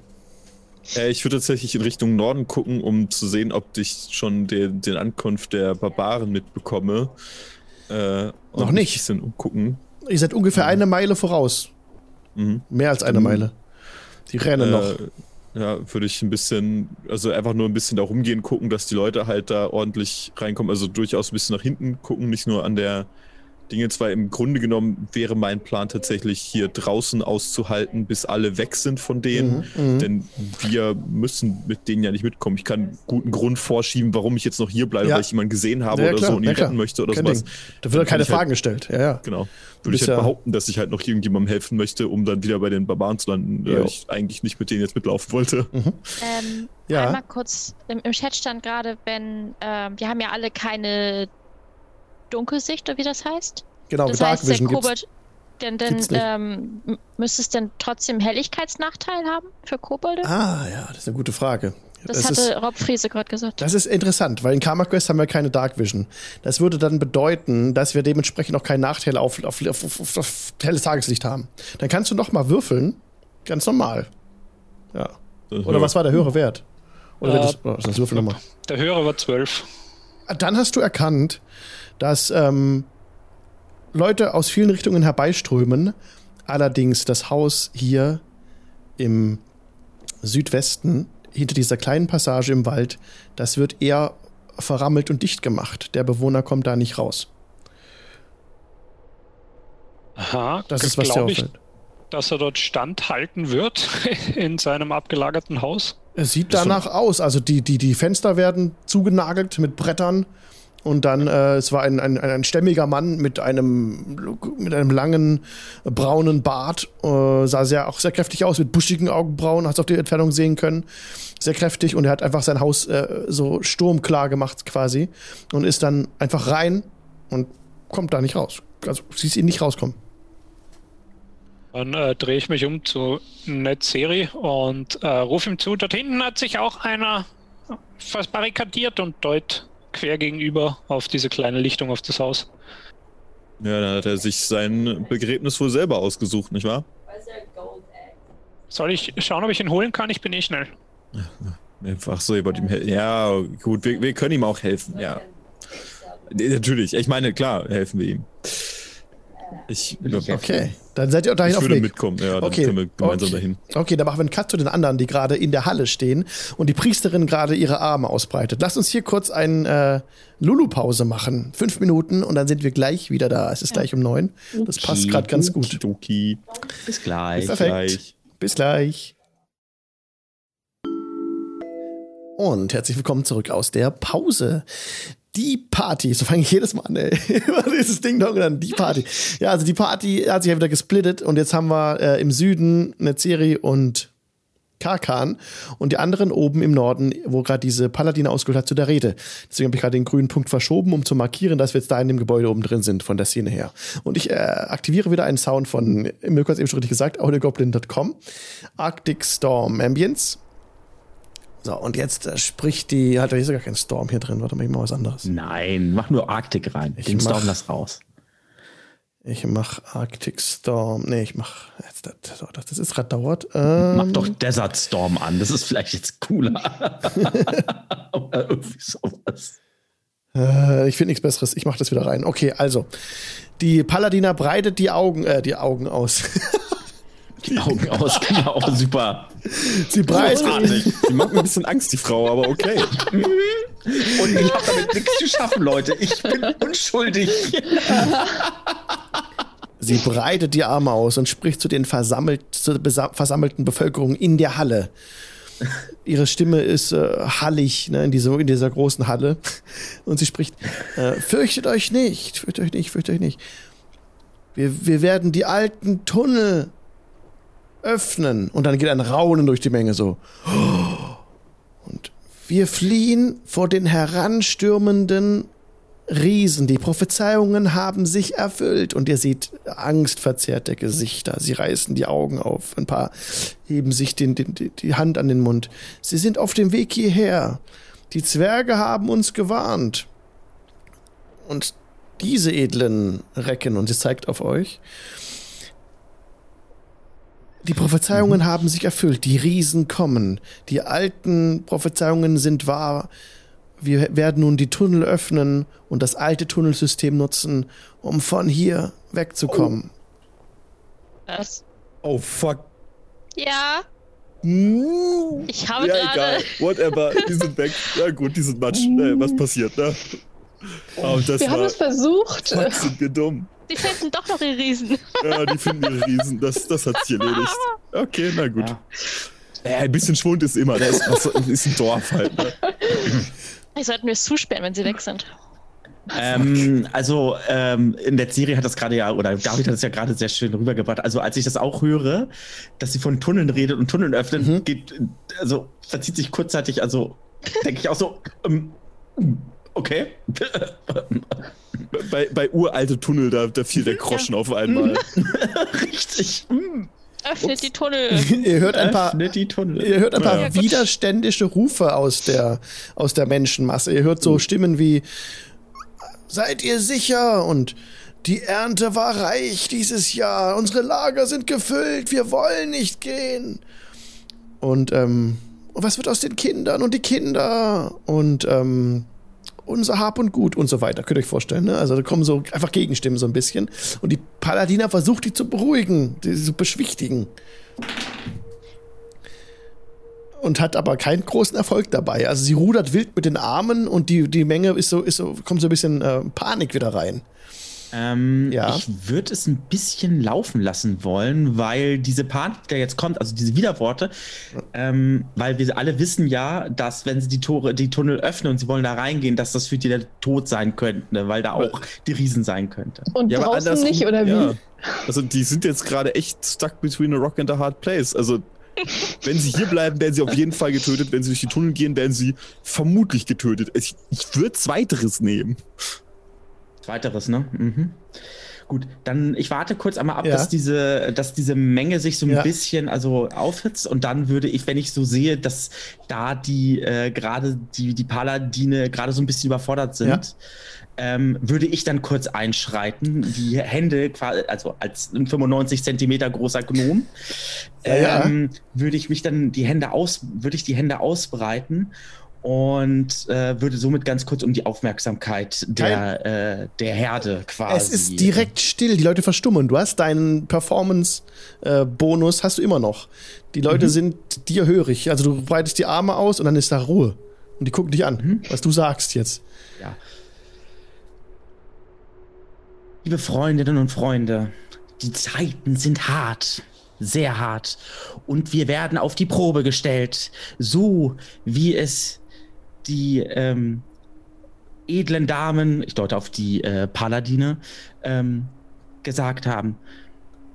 Speaker 2: Äh, ich würde tatsächlich in Richtung Norden gucken, um zu sehen, ob ich schon den, den Ankunft der Barbaren mitbekomme. Äh,
Speaker 1: Noch nicht. Ein
Speaker 2: umgucken.
Speaker 1: Ihr seid ungefähr mhm. eine Meile voraus. Mhm. Mehr als eine Meile. Die rennen äh, noch.
Speaker 2: Ja, würde ich ein bisschen, also einfach nur ein bisschen da rumgehen, gucken, dass die Leute halt da ordentlich reinkommen. Also durchaus ein bisschen nach hinten gucken, nicht nur an der Dinge zwar im Grunde genommen wäre mein Plan tatsächlich hier draußen auszuhalten, bis alle weg sind von denen, mhm, mhm, denn wir müssen mit denen ja nicht mitkommen. Ich kann guten Grund vorschieben, warum ich jetzt noch hier bleibe, ja. weil ich jemanden gesehen habe ja, oder klar, so und ihn ja, retten möchte oder Kein sowas. Ding.
Speaker 1: Da wird keine Fragen halt, gestellt. Ja, ja.
Speaker 2: Genau. Würde ich halt behaupten, dass ich halt noch irgendjemandem helfen möchte, um dann wieder bei den Barbaren zu landen, weil ich eigentlich nicht mit denen jetzt mitlaufen wollte. Mhm.
Speaker 5: Ähm, ja. Einmal kurz, im, im Chat stand gerade, wenn, ähm, wir haben ja alle keine Dunkelsicht oder wie das heißt.
Speaker 1: Genau,
Speaker 5: das heißt, der Kobold, denn, denn ähm, müsste es denn trotzdem Helligkeitsnachteil haben für Kobolde?
Speaker 1: Ah, ja, das ist eine gute Frage.
Speaker 5: Das, das hatte ist, Rob Friese gerade gesagt.
Speaker 1: Das ist interessant, weil in Karma Quest haben wir keine Dark Vision. Das würde dann bedeuten, dass wir dementsprechend auch keinen Nachteil auf, auf, auf, auf, auf helles Tageslicht haben. Dann kannst du noch mal würfeln, ganz normal. Ja. Oder was war der höhere Wert? Oder
Speaker 3: äh, das, das Würfel nochmal. Der höhere war 12.
Speaker 1: Dann hast du erkannt, dass ähm, Leute aus vielen Richtungen herbeiströmen. Allerdings das Haus hier im Südwesten hinter dieser kleinen Passage im Wald, das wird eher verrammelt und dicht gemacht. Der Bewohner kommt da nicht raus.
Speaker 3: Aha,
Speaker 1: Das ist, was dir
Speaker 3: glaube ich,
Speaker 1: auffällt.
Speaker 3: dass er dort standhalten wird [laughs] in seinem abgelagerten Haus.
Speaker 1: Es sieht danach aus. Also die, die, die Fenster werden zugenagelt mit Brettern. Und dann, äh, es war ein, ein, ein stämmiger Mann mit einem, mit einem langen braunen Bart, äh, sah sehr, auch sehr kräftig aus, mit buschigen Augenbrauen, hast du auf die Entfernung sehen können. Sehr kräftig und er hat einfach sein Haus äh, so sturmklar gemacht quasi und ist dann einfach rein und kommt da nicht raus. Also siehst ihn nicht rauskommen.
Speaker 3: Dann äh, drehe ich mich um zu Netzeri und äh, rufe ihm zu. Dort hinten hat sich auch einer fast barrikadiert und deut quer gegenüber auf diese kleine Lichtung auf das Haus.
Speaker 2: Ja, dann hat er sich sein Begräbnis wohl selber ausgesucht, nicht wahr?
Speaker 3: Soll ich schauen, ob ich ihn holen kann? Ich bin eh schnell.
Speaker 2: Einfach so über ihm helfen. Ja, gut, wir, wir können ihm auch helfen, ja. Natürlich, ich meine, klar, helfen wir ihm. Ich,
Speaker 1: Okay, dann seid ihr dahin
Speaker 2: ich
Speaker 1: auf
Speaker 2: würde
Speaker 1: Weg.
Speaker 2: mitkommen, ja, dann
Speaker 1: Okay,
Speaker 2: können wir gemeinsam
Speaker 1: okay.
Speaker 2: dahin.
Speaker 1: Okay, dann machen wir einen Cut zu den anderen, die gerade in der Halle stehen und die Priesterin gerade ihre Arme ausbreitet. Lasst uns hier kurz eine äh, Lulu-Pause machen. Fünf Minuten und dann sind wir gleich wieder da. Es ist gleich um neun. Das passt gerade ganz gut.
Speaker 2: Okidoki.
Speaker 4: Bis gleich.
Speaker 1: Perfekt.
Speaker 2: gleich.
Speaker 1: Bis gleich. Und herzlich willkommen zurück aus der Pause. Die Party, so fange ich jedes Mal an, ey. [laughs] Immer Dieses Ding doch und dann die Party. Ja, also die Party hat sich ja wieder gesplittet und jetzt haben wir äh, im Süden Nezeri und Karkan und die anderen oben im Norden, wo gerade diese Paladine ausgeholt hat, zu der Rede. Deswegen habe ich gerade den grünen Punkt verschoben, um zu markieren, dass wir jetzt da in dem Gebäude oben drin sind, von der Szene her. Und ich äh, aktiviere wieder einen Sound von, Mirko hat es eben schon richtig gesagt, audiogoblin.com, Arctic Storm Ambience. So, und jetzt äh, spricht die, halt, da ist ja gar kein Storm hier drin, warte mal, ich mach mal was anderes.
Speaker 4: Nein, mach nur Arktik rein.
Speaker 1: Ich
Speaker 4: Den Storm
Speaker 1: mach-
Speaker 4: lass raus.
Speaker 1: Ich mach Arctic Storm, nee, ich mach, jetzt, das, das, das ist gerade dauert. Ähm,
Speaker 4: Mach doch Desert Storm an. Das ist vielleicht jetzt cooler. [laughs] Oder irgendwie sowas.
Speaker 1: Äh, ich finde nichts Besseres. Ich mache das wieder rein. Okay, also. Die Paladiner breitet die Augen, äh, die Augen aus. [laughs]
Speaker 4: Die Augen aus, genau, super.
Speaker 1: Sie breitet.
Speaker 4: Großartig.
Speaker 2: Die macht mir ein bisschen Angst, die Frau, aber okay.
Speaker 4: Und ich habe damit nichts zu schaffen, Leute. Ich bin unschuldig.
Speaker 1: Sie breitet die Arme aus und spricht zu den versammelt, zur versammelten Bevölkerung in der Halle. Ihre Stimme ist äh, hallig ne, in, dieser, in dieser großen Halle. Und sie spricht: äh, Fürchtet euch nicht, fürchtet euch nicht, fürchtet euch nicht. Wir, wir werden die alten Tunnel öffnen. Und dann geht ein Raunen durch die Menge so. Und wir fliehen vor den heranstürmenden Riesen. Die Prophezeiungen haben sich erfüllt. Und ihr seht angstverzerrte Gesichter. Sie reißen die Augen auf. Ein paar heben sich den, den, die- Hand an den Mund. Sie sind auf dem Weg hierher. Die Zwerge haben uns gewarnt. Und diese edlen Recken, und sie zeigt auf euch, die Prophezeiungen haben sich erfüllt. Die Riesen kommen. Die alten Prophezeiungen sind wahr. Wir werden nun die Tunnel öffnen und das alte Tunnelsystem nutzen, um von hier wegzukommen.
Speaker 5: Was?
Speaker 2: Oh, fuck.
Speaker 5: Ja,
Speaker 2: Hm.
Speaker 5: ich habe
Speaker 2: Ja,
Speaker 5: gerade.
Speaker 2: egal. Whatever. [laughs] Die sind weg. Ja, gut, die sind Matsch. Äh, was passiert, ne? Oh, das
Speaker 6: Wir haben
Speaker 2: war.
Speaker 6: es versucht.
Speaker 2: Fuck, sind wir dumm.
Speaker 5: Die finden doch noch die Riesen.
Speaker 2: Ja, die finden ihre Riesen. Das, das hat sich erledigt. Okay, na gut.
Speaker 4: Ja.
Speaker 2: Ja, ein bisschen Schwund ist immer. Das ist, ist ein Dorf halt. Ne?
Speaker 5: Die sollten wir es zusperren, wenn sie weg sind.
Speaker 4: Ähm, also ähm, in der Serie hat das gerade ja, oder David hat es ja gerade sehr schön rübergebracht. Also als ich das auch höre, dass sie von Tunneln redet und Tunneln öffnen,
Speaker 1: Mhm.
Speaker 4: geht, also verzieht sich kurzzeitig, also denke ich auch so, ähm, okay. [laughs]
Speaker 2: Bei, bei uralte Tunnel, da, da fiel der Groschen auf einmal. [laughs]
Speaker 4: Richtig. Mm.
Speaker 5: Öffnet die Tunnel. [laughs]
Speaker 1: ihr hört ein paar,
Speaker 4: Öffnet die Tunnel.
Speaker 1: ihr hört ein paar
Speaker 2: Ja.
Speaker 1: widerständische Rufe aus der, aus der Menschenmasse. Ihr hört so Stimmen wie, seid ihr sicher? Und die Ernte war reich dieses Jahr. Unsere Lager sind gefüllt. Wir wollen nicht gehen. Und, ähm, und was wird aus den Kindern und die Kinder? Und, ähm, unser Hab und Gut und so weiter. Könnt ihr euch vorstellen, ne? Also da kommen so einfach Gegenstimmen so ein bisschen. Und die Paladiner versucht, die zu beruhigen, die zu beschwichtigen. und hat aber keinen großen Erfolg dabei. Also sie rudert wild mit den Armen und die, die Menge ist so, ist so, kommt so ein bisschen äh, Panik wieder rein.
Speaker 4: Ähm,
Speaker 1: Ja.
Speaker 4: Ich würde es ein bisschen laufen lassen wollen, weil diese Panik, die da jetzt kommt, also diese Widerworte, ähm, weil wir alle wissen ja, dass wenn sie die Tore, die Tunnel öffnen und sie wollen da reingehen, dass das für die der Tod sein könnte, weil da auch die Riesen sein könnte.
Speaker 6: Und
Speaker 2: Ja,
Speaker 6: draußen nicht, oder wie?
Speaker 2: ja. Also die sind jetzt gerade echt stuck between a rock and a hard place. Also wenn sie hier bleiben, werden sie auf jeden Fall getötet. Wenn sie durch die Tunnel gehen, werden sie vermutlich getötet. Ich, ich würde zweiteres nehmen.
Speaker 4: Weiteres, ne? Mhm. Gut, dann ich warte kurz einmal ab,
Speaker 1: Ja.
Speaker 4: dass diese, dass diese Menge sich so ein
Speaker 1: Ja.
Speaker 4: bisschen also aufhitzt und dann würde ich, wenn ich so sehe, dass da die äh, gerade die die Paladine gerade so ein bisschen überfordert sind,
Speaker 1: Ja.
Speaker 4: ähm, würde ich dann kurz einschreiten, die Hände quasi, also als ein 95 Zentimeter großer Gnom, ähm, würde ich mich dann die Hände aus, würde ich die Hände ausbreiten und äh, würde somit ganz kurz um die Aufmerksamkeit der, äh, der Herde quasi.
Speaker 1: Es ist direkt still, die Leute verstummen. Du hast deinen Performance-Bonus, hast du immer noch. Die Leute sind dir hörig. Also du breitest die Arme aus und dann ist da Ruhe. Und die gucken dich an, was du sagst jetzt.
Speaker 4: Ja. Liebe Freundinnen und Freunde, die Zeiten sind hart, sehr hart. Und wir werden auf die Probe gestellt, so wie es die ähm, edlen Damen, ich deute auf die äh, Paladine, ähm, gesagt haben.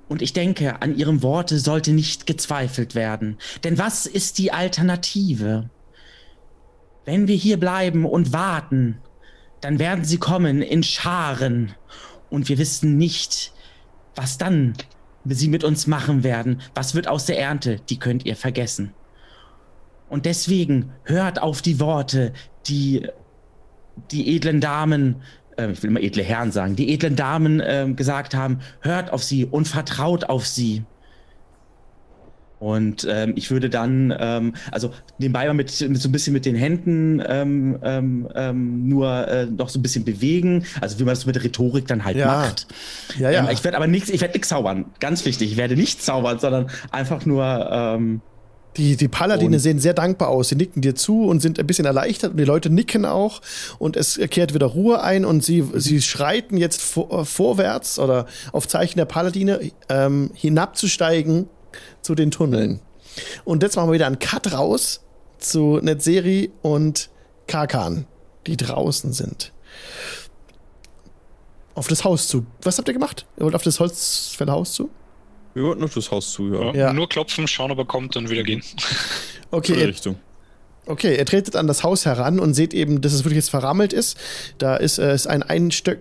Speaker 4: Und ich denke, an ihrem Worte sollte nicht gezweifelt werden. Denn was ist die Alternative? Wenn wir hier bleiben und warten, dann werden sie kommen in Scharen. Und wir wissen nicht, was dann sie mit uns machen werden. Was wird aus der Ernte? Die könnt ihr vergessen. Und deswegen hört auf die Worte, die die edlen Damen, äh, ich will immer edle Herren sagen, die edlen Damen ähm, gesagt haben, hört auf sie und vertraut auf sie. Und ähm, ich würde dann, ähm, also nebenbei mal mit, mit so ein bisschen mit den Händen ähm, ähm, ähm, nur äh, noch so ein bisschen bewegen, also wie man das mit der Rhetorik dann halt
Speaker 1: Ja.
Speaker 4: macht.
Speaker 1: Ja, ja.
Speaker 4: Ähm, ich werde aber nichts, ich werde nichts zaubern, ganz wichtig. Ich werde nicht zaubern, sondern einfach nur
Speaker 1: Die, die Paladine
Speaker 4: Und-
Speaker 1: sehen sehr dankbar aus. Sie nicken dir zu und sind ein bisschen erleichtert und die Leute nicken auch und es kehrt wieder Ruhe ein und sie, sie schreiten jetzt vor, vorwärts oder auf Zeichen der Paladine ähm, hinabzusteigen zu den Tunneln. Und jetzt machen wir wieder einen Cut raus zu Netzeri und Kakan, die draußen sind. Auf das Haus zu. Was habt ihr gemacht? Ihr wollt auf das Holzfällerhaus zu?
Speaker 2: Wir wollten auf das Haus zu, ja.
Speaker 7: Ja. Nur klopfen, schauen, ob er kommt und wieder gehen. [laughs]
Speaker 1: Okay,
Speaker 2: In Richtung.
Speaker 1: Okay, ihr tretet an das Haus heran und seht eben, dass es wirklich jetzt verrammelt ist. Da ist es ein einstöck,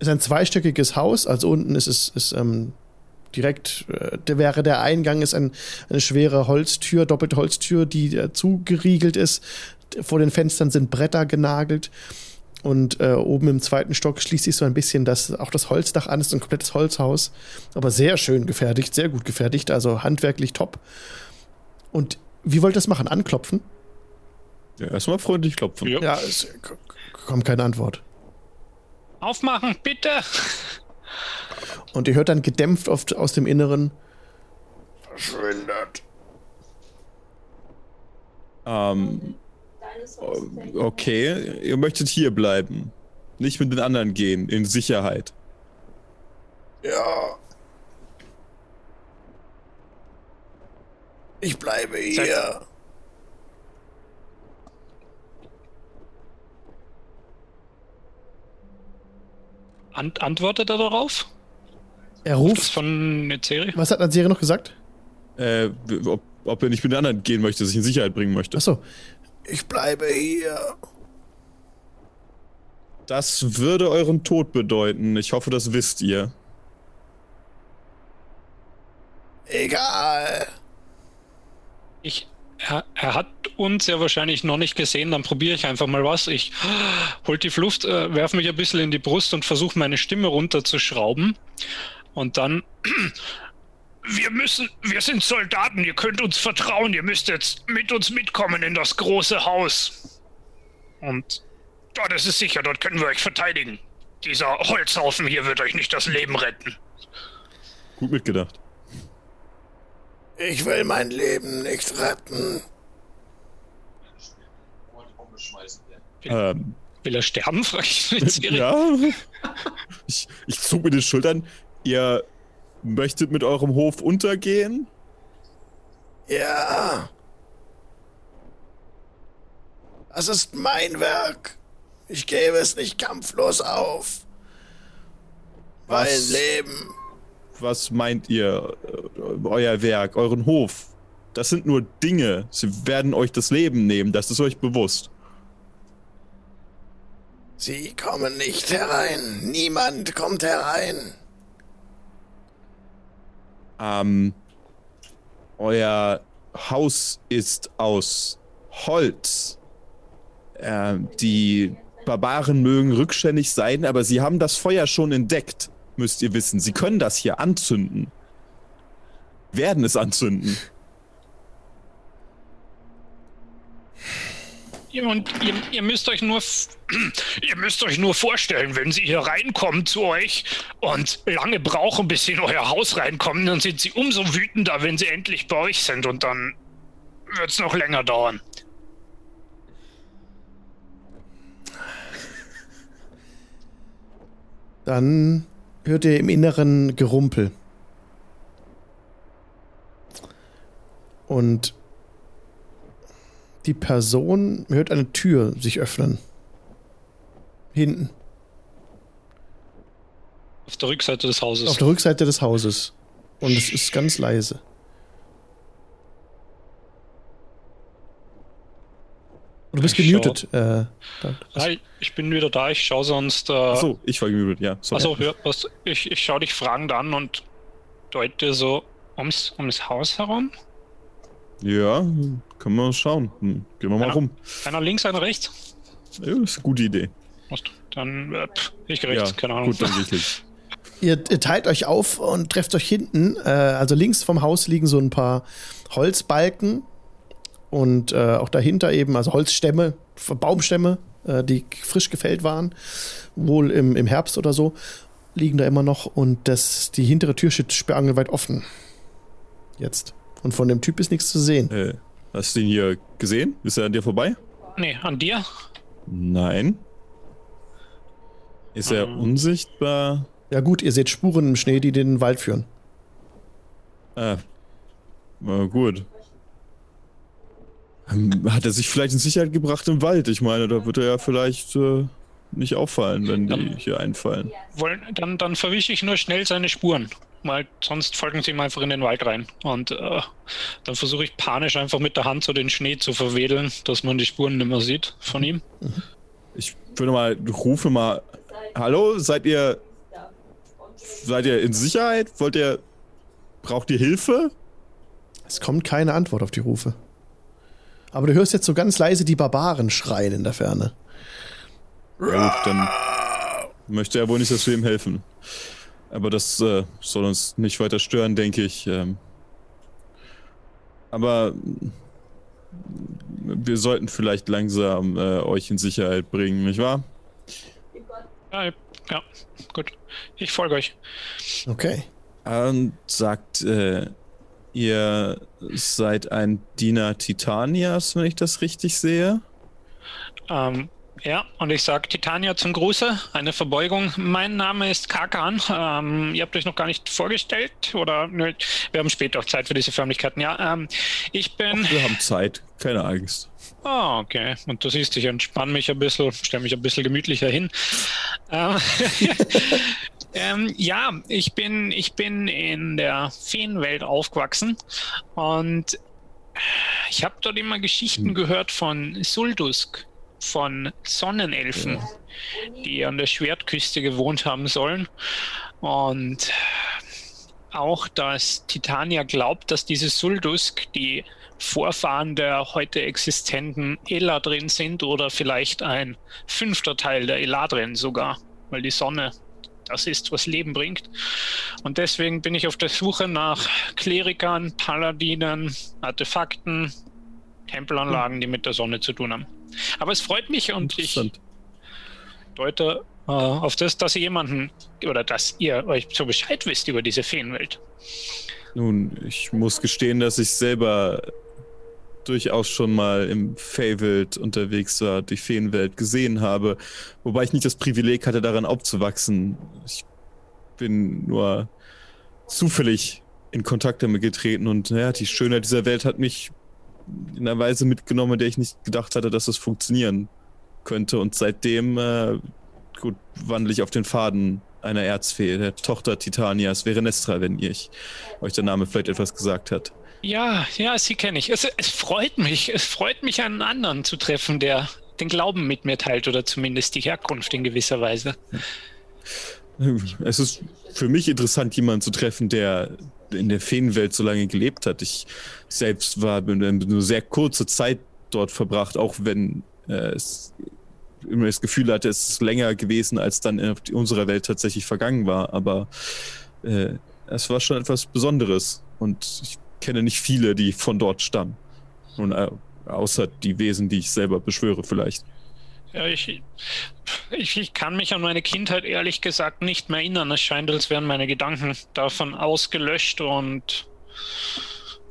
Speaker 1: ist ein zweistöckiges Haus. Also unten ist es ist, ähm, direkt, äh, der wäre der Eingang ist ein, eine schwere Holztür, doppelte Holztür, die äh, zugeriegelt ist. Vor den Fenstern sind Bretter genagelt. Und äh, oben im zweiten Stock schließt sich so ein bisschen das, auch das Holzdach an, ist ein komplettes Holzhaus. Aber sehr schön gefertigt, sehr gut gefertigt, also handwerklich top. Und wie wollt ihr das machen? Anklopfen?
Speaker 2: Ja, erstmal freundlich klopfen.
Speaker 7: Ja.
Speaker 1: Ja, es kommt keine Antwort.
Speaker 7: Aufmachen, bitte!
Speaker 1: Und ihr hört dann gedämpft oft aus dem Inneren. Verschwindet.
Speaker 2: Ähm, okay, ihr möchtet hier bleiben. Nicht mit den anderen gehen, in Sicherheit.
Speaker 1: Ja. Ich bleibe hier.
Speaker 7: Ant antwortet er darauf?
Speaker 1: Er
Speaker 7: Das
Speaker 1: ruft.
Speaker 7: von Nezeri?
Speaker 1: Was hat Nazire noch gesagt?
Speaker 2: Äh, ob, ob er nicht mit den anderen gehen möchte, sich in Sicherheit bringen möchte.
Speaker 1: Achso. Ich bleibe hier.
Speaker 2: Das würde euren Tod bedeuten. Ich hoffe, das wisst ihr.
Speaker 1: Egal.
Speaker 7: Ich, er, er hat uns ja wahrscheinlich noch nicht gesehen, dann probiere ich einfach mal was. Ich [gasps] hol die Luft, äh, werfe mich ein bisschen in die Brust und versuche meine Stimme runterzuschrauben. Und dann. Wir müssen, wir sind Soldaten, ihr könnt uns vertrauen, ihr müsst jetzt mit uns mitkommen in das große Haus. Und dort ist es sicher, dort können wir euch verteidigen. Dieser Holzhaufen hier wird euch nicht das Leben retten.
Speaker 2: Gut mitgedacht.
Speaker 1: Ich will mein Leben nicht retten.
Speaker 2: Ähm,
Speaker 7: Will er sterben, frage ich [laughs]
Speaker 2: ja. Ich, ich zog mit den Schultern. Ihr möchtet mit eurem Hof untergehen?
Speaker 1: Ja. Das ist mein Werk. Ich gebe es nicht kampflos auf. Mein
Speaker 2: Was?
Speaker 1: Leben.
Speaker 2: Was meint ihr? äh, Euer Werk, euren Hof? Das sind nur Dinge. Sie werden euch das Leben nehmen, das ist euch bewusst.
Speaker 1: Sie kommen nicht herein. Niemand kommt herein.
Speaker 2: Ähm, euer Haus ist aus Holz. Ähm, die Barbaren mögen rückständig sein, aber sie haben das Feuer schon entdeckt, müsst ihr wissen. Sie können das hier anzünden. Werden es anzünden.
Speaker 7: Und ihr, ihr müsst euch nur [clears throat] ihr müsst euch nur vorstellen, wenn sie hier reinkommen zu euch und lange brauchen, bis sie in euer Haus reinkommen, dann sind sie umso wütender, wenn sie endlich bei euch sind und dann wird es noch länger dauern.
Speaker 1: Dann hört ihr im Inneren Gerumpel. Und die Person hört eine Tür sich öffnen. Hinten,
Speaker 7: Auf der Rückseite des Hauses.
Speaker 1: auf der Rückseite des Hauses. Und es ist ganz leise. Und du bist
Speaker 7: Ich
Speaker 1: gemutet. Äh,
Speaker 7: Hi, ich bin wieder da, ich schaue sonst. Äh,
Speaker 2: Achso, ich war gemutet, ja. Sorry.
Speaker 7: Also, ja, was, ich, ich schaue dich fragend an und deute so ums, ums Haus herum.
Speaker 2: Ja, können wir mal schauen. Hm, Gehen wir mal
Speaker 7: Ja.
Speaker 2: rum.
Speaker 7: Einer links, einer rechts.
Speaker 2: Ja, ist eine gute Idee.
Speaker 7: Dann, äh, pff, ich geh rechts,
Speaker 2: ja,
Speaker 7: keine Ahnung.
Speaker 2: gut, dann gehe ich [laughs] links.
Speaker 1: Ihr, ihr teilt euch auf und trefft euch hinten. Äh, also links vom Haus liegen so ein paar Holzbalken und äh, auch dahinter eben, also Holzstämme, Baumstämme, äh, die frisch gefällt waren, wohl im, im Herbst oder so, liegen da immer noch und das, die hintere Tür steht sperrangelweit offen. Jetzt. Und von dem Typ ist nichts zu sehen.
Speaker 2: Äh, hast du ihn hier gesehen? Ist er an dir vorbei?
Speaker 7: Nee, an dir?
Speaker 2: Nein. Ist er
Speaker 7: Ähm.
Speaker 2: unsichtbar?
Speaker 1: Ja gut, ihr seht Spuren im Schnee, die in den Wald führen.
Speaker 2: Ah, na gut. Ähm, Hat er sich vielleicht in Sicherheit gebracht im Wald? Ich meine, da wird er ja vielleicht äh, nicht auffallen, wenn die
Speaker 7: Dann-
Speaker 2: hier einfallen.
Speaker 7: Wollen, dann, dann verwische ich nur schnell seine Spuren. Weil sonst folgen sie ihm einfach in den Wald rein. Und äh, dann versuche ich panisch einfach mit der Hand so den Schnee zu verwedeln, dass man die Spuren nicht mehr sieht von ihm.
Speaker 2: Ich würde mal, rufe mal. Hallo, seid ihr. Seid ihr in Sicherheit? Wollt ihr. Braucht ihr Hilfe?
Speaker 1: Es kommt keine Antwort auf die Rufe. Aber du hörst jetzt so ganz leise die Barbaren schreien in der Ferne.
Speaker 2: Ja, gut, dann möchte er wohl nicht, dass wir ihm helfen. Aber das äh, soll uns nicht weiter stören, denke ich. Ähm, aber wir sollten vielleicht langsam äh, euch in Sicherheit bringen, nicht wahr?
Speaker 7: Ja, ja, gut. Ich folge euch.
Speaker 1: Okay.
Speaker 2: Und sagt, äh, ihr seid ein Diener Titanias, wenn ich das richtig sehe.
Speaker 7: Ähm, ja, und ich sage Titania zum Gruße, eine Verbeugung. Mein Name ist Kakan. Ähm, ihr habt euch noch gar nicht vorgestellt oder nö, wir haben später auch Zeit für diese Förmlichkeiten. Ja, ähm, ich bin.
Speaker 2: Wir haben Zeit, keine Angst.
Speaker 7: Ah, okay. Und du siehst, ich entspanne mich ein bisschen, stelle mich ein bisschen gemütlicher hin. Ähm, [laughs] ähm, ja, ich bin, ich bin in der Feenwelt aufgewachsen und ich habe dort immer Geschichten gehört von Suldusk, von Sonnenelfen, die an der Schwertküste gewohnt haben sollen. Und auch, dass Titania glaubt, dass diese Suldusk die Vorfahren der heute existenten Eladrin sind oder vielleicht ein fünfter Teil der Eladrin sogar, weil die Sonne das ist, was Leben bringt. Und deswegen bin ich auf der Suche nach Klerikern, Paladinen, Artefakten, Tempelanlagen, die mit der Sonne zu tun haben. Aber es freut mich und ich deute äh, auf das, dass ihr jemanden oder dass ihr euch so Bescheid wisst über diese Feenwelt.
Speaker 2: Nun, ich muss gestehen, dass ich selber durchaus schon mal im Feywild unterwegs war, die Feenwelt gesehen habe, wobei ich nicht das Privileg hatte, daran aufzuwachsen. Ich bin nur zufällig in Kontakt damit getreten und naja, die Schönheit dieser Welt hat mich in einer Weise mitgenommen, in der ich nicht gedacht hatte, dass es funktionieren könnte. Und seitdem, äh, gut, wandle ich auf den Faden einer Erzfee, der Tochter Titanias, Verenestra, wenn ihr euch der Name vielleicht etwas gesagt hat.
Speaker 7: Ja, ja, sie kenne ich. Es, es freut mich. Es freut mich, einen anderen zu treffen, der den Glauben mit mir teilt oder zumindest die Herkunft in gewisser Weise.
Speaker 2: Es ist für mich interessant, jemanden zu treffen, der in der Feenwelt so lange gelebt hat. Ich selbst war nur sehr kurze Zeit dort verbracht, auch wenn äh, es immer das Gefühl hatte, es ist länger gewesen, als dann in unserer Welt tatsächlich vergangen war. Aber äh, es war schon etwas Besonderes und ich kenne nicht viele, die von dort stammen. Und, äh, außer die Wesen, die ich selber beschwöre, vielleicht.
Speaker 7: Ja, ich, ich, ich, kann mich an meine Kindheit ehrlich gesagt nicht mehr erinnern. Es scheint, als wären meine Gedanken davon ausgelöscht und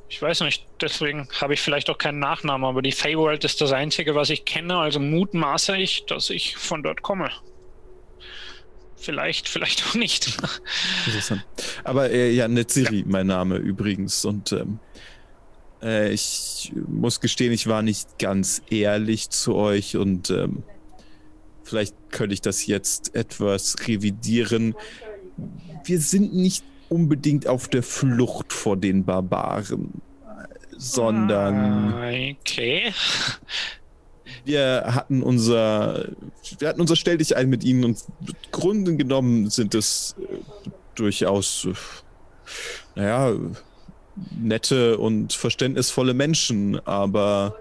Speaker 7: ich weiß nicht, deswegen habe ich vielleicht auch keinen Nachnamen, aber die Feyworld ist das Einzige, was ich kenne, also mutmaße ich, dass ich von dort komme. Vielleicht, vielleicht auch nicht.
Speaker 2: Interessant. Aber äh, ja, Netziri, mein Name übrigens. Und ähm, äh, ich muss gestehen, ich war nicht ganz ehrlich zu euch und ähm, vielleicht könnte ich das jetzt etwas revidieren. Wir sind nicht unbedingt auf der Flucht vor den Barbaren, sondern.
Speaker 7: Okay.
Speaker 2: Wir hatten unser, wir hatten unser Stell dich ein mit ihnen und Grunde genommen sind es äh, durchaus, äh, naja, nette und verständnisvolle Menschen, aber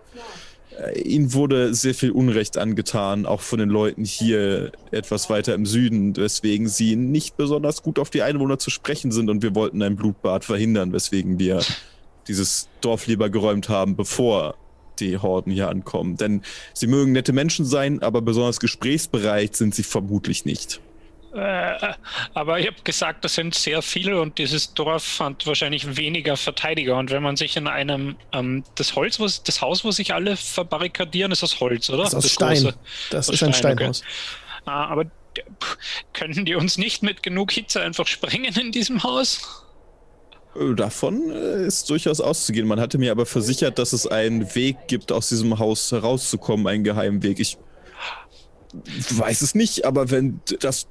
Speaker 2: äh, ihnen wurde sehr viel Unrecht angetan, auch von den Leuten hier etwas weiter im Süden, weswegen sie nicht besonders gut auf die Einwohner zu sprechen sind und wir wollten ein Blutbad verhindern, weswegen wir dieses Dorf lieber geräumt haben, bevor die Horden hier ankommen. Denn sie mögen nette Menschen sein, aber besonders gesprächsbereit sind sie vermutlich nicht.
Speaker 7: Äh, aber ich habe gesagt, das sind sehr viele und dieses Dorf hat wahrscheinlich weniger Verteidiger. Und wenn man sich in einem, ähm, das Holz, wo, das Haus, wo sich alle verbarrikadieren, ist aus Holz, oder?
Speaker 1: Das ist aus das Stein. Große, das ist ein Steinhaus. Okay.
Speaker 7: Ah, aber können die uns nicht mit genug Hitze einfach sprengen in diesem Haus?
Speaker 2: Äh, davon äh, ist durchaus auszugehen. Man hatte mir aber versichert, dass es einen Weg gibt, aus diesem Haus herauszukommen, einen geheimen Weg. Ich weiß es nicht, aber wenn das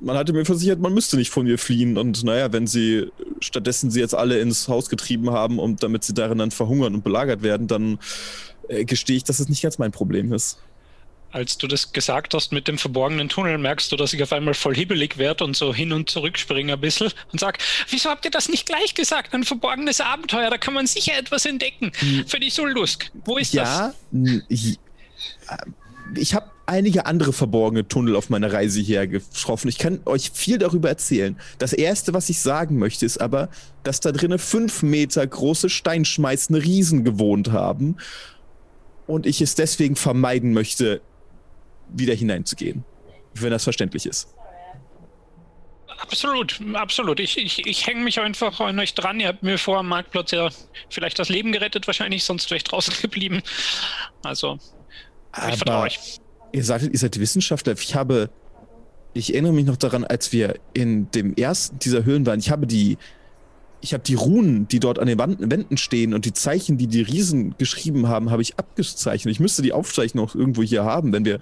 Speaker 2: man hatte mir versichert, man müsste nicht von ihr fliehen. Und naja, wenn sie stattdessen sie jetzt alle ins Haus getrieben haben und damit sie darin dann verhungern und belagert werden, dann äh, gestehe ich, dass es nicht ganz mein Problem ist.
Speaker 7: Als du das gesagt hast mit dem verborgenen Tunnel, merkst du, dass ich auf einmal voll hibbelig werde und so hin und zurück springe ein bisschen und sag, wieso habt ihr das nicht gleich gesagt? Ein verborgenes Abenteuer, da kann man sicher etwas entdecken. Hm. Für die Suldusk. Wo ist
Speaker 2: ja, das? Ja, ich habe einige andere verborgene Tunnel auf meiner Reise hierher getroffen. Ich kann euch viel darüber erzählen. Das erste, was ich sagen möchte, ist aber, dass da drinnen fünf Meter große steinschmeißende Riesen gewohnt haben und ich es deswegen vermeiden möchte, wieder hineinzugehen. Wenn das verständlich ist.
Speaker 7: Absolut, absolut. Ich, ich, ich hänge mich einfach an euch dran. Ihr habt mir vor am Marktplatz ja vielleicht das Leben gerettet, wahrscheinlich, sonst wäre ich draußen [laughs] geblieben. Also,
Speaker 2: ich vertraue euch. Ihr sagtet, ihr seid Wissenschaftler. Ich habe, ich erinnere mich noch daran, als wir in dem ersten dieser Höhlen waren. Ich habe die, ich habe die Runen, die dort an den Wänden stehen und die Zeichen, die die Riesen geschrieben haben, habe ich abgezeichnet. Ich müsste die Aufzeichnung auch irgendwo hier haben. Wenn wir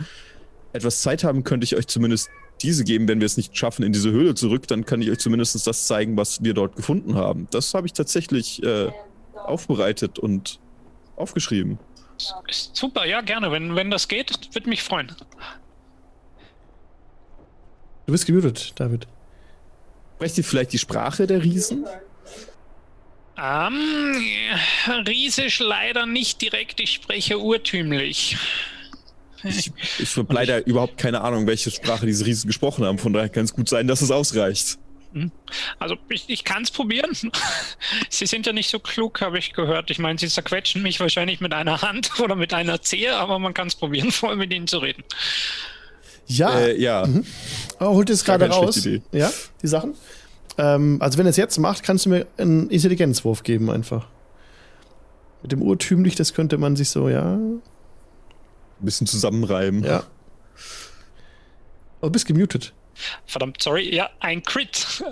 Speaker 2: etwas Zeit haben, könnte ich euch zumindest diese geben. Wenn wir es nicht schaffen in diese Höhle zurück, dann kann ich euch zumindest das zeigen, was wir dort gefunden haben. Das habe ich tatsächlich äh, aufbereitet und aufgeschrieben.
Speaker 7: Super, ja, gerne. Wenn, wenn das geht, würde mich freuen.
Speaker 1: Du bist gemutet, David.
Speaker 2: Sprecht ihr vielleicht die Sprache der Riesen?
Speaker 7: Ähm, Riesisch leider nicht direkt. Ich spreche urtümlich.
Speaker 2: Ich, ich habe leider überhaupt keine Ahnung, welche Sprache diese Riesen gesprochen haben. Von daher kann es gut sein, dass es ausreicht.
Speaker 7: Hm? Also ich, ich kann es probieren. [laughs] Sie sind ja nicht so klug, habe ich gehört. Ich meine, Sie zerquetschen mich wahrscheinlich mit einer Hand [laughs] oder mit einer Zehe, aber man kann es probieren, [laughs] voll mit Ihnen zu reden.
Speaker 1: Ja.
Speaker 2: Äh, ja. Mhm.
Speaker 1: Oh, holt es gerade raus. Ja, die Sachen. Ähm, also wenn er es jetzt macht, kannst du mir einen Intelligenzwurf geben einfach. Mit dem urtümlich, das könnte man sich so, ja.
Speaker 2: Ein bisschen zusammenreiben.
Speaker 1: Ja. Oh, du bist gemutet.
Speaker 7: Verdammt, sorry. Ja, ein Crit.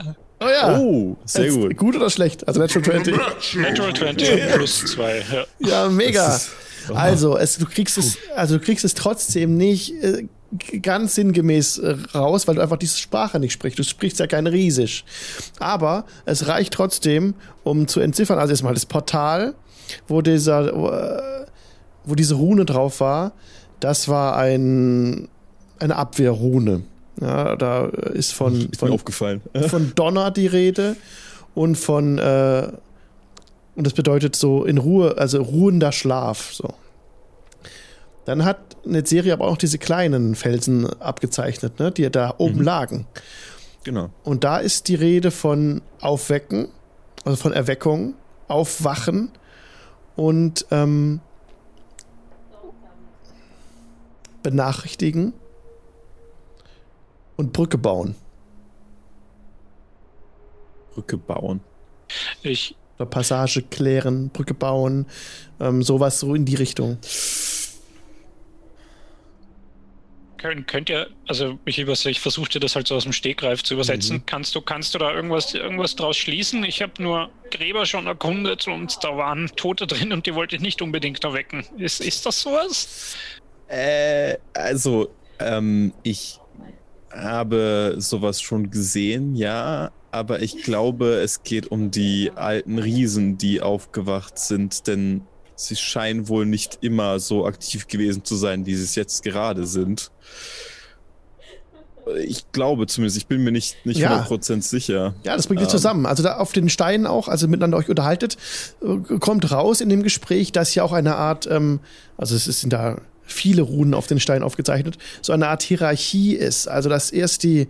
Speaker 1: Oh ja.
Speaker 2: Oh, sehr
Speaker 1: Jetzt
Speaker 2: gut.
Speaker 1: Gut oder schlecht? Also Natural 20.
Speaker 7: Natural 20 plus 2. Ja.
Speaker 1: Ja, mega. Also, es, du kriegst es, also du kriegst es trotzdem nicht äh, ganz sinngemäß äh, raus, weil du einfach diese Sprache nicht sprichst. Du sprichst ja kein Riesisch. Aber es reicht trotzdem, um zu entziffern. Also erstmal das Portal, wo dieser, äh, wo diese Rune drauf war, das war ein, eine Abwehrrune. Ja, da ist von,
Speaker 2: Ist
Speaker 1: von
Speaker 2: aufgefallen. [laughs]
Speaker 1: von Donner die Rede und von äh, und das bedeutet so in Ruhe, also ruhender Schlaf. So. Dann hat eine Serie aber auch diese kleinen Felsen abgezeichnet, ne, die da oben lagen.
Speaker 2: Genau.
Speaker 1: Und da ist die Rede von Aufwecken, also von Erweckung, Aufwachen und ähm, benachrichtigen und Brücke bauen.
Speaker 2: Brücke bauen.
Speaker 7: Ich,
Speaker 1: Oder Passage klären, Brücke bauen, ähm, sowas so in die Richtung.
Speaker 7: könnt, könnt ihr, also ich, ich versuchte das halt so aus dem Stegreif zu übersetzen. Kannst du, kannst du da irgendwas, irgendwas draus schließen? Ich habe nur Gräber schon erkundet und da waren Tote drin und die wollte ich nicht unbedingt erwecken. Ist, ist das sowas?
Speaker 2: Äh, also, ähm, ich habe sowas schon gesehen, ja, aber ich glaube, es geht um die alten Riesen, die aufgewacht sind, denn sie scheinen wohl nicht immer so aktiv gewesen zu sein, wie sie es jetzt gerade sind. Ich glaube zumindest, ich bin mir nicht, nicht
Speaker 1: Ja.
Speaker 2: 100% sicher.
Speaker 1: Ja, das bringt ihr
Speaker 2: Ähm.
Speaker 1: zusammen. Also da auf den Steinen auch, also miteinander euch unterhaltet, äh, kommt raus in dem Gespräch, dass ja auch eine Art, ähm, also es sind da viele Runen auf den Steinen aufgezeichnet, so eine Art Hierarchie ist. Also dass erst die,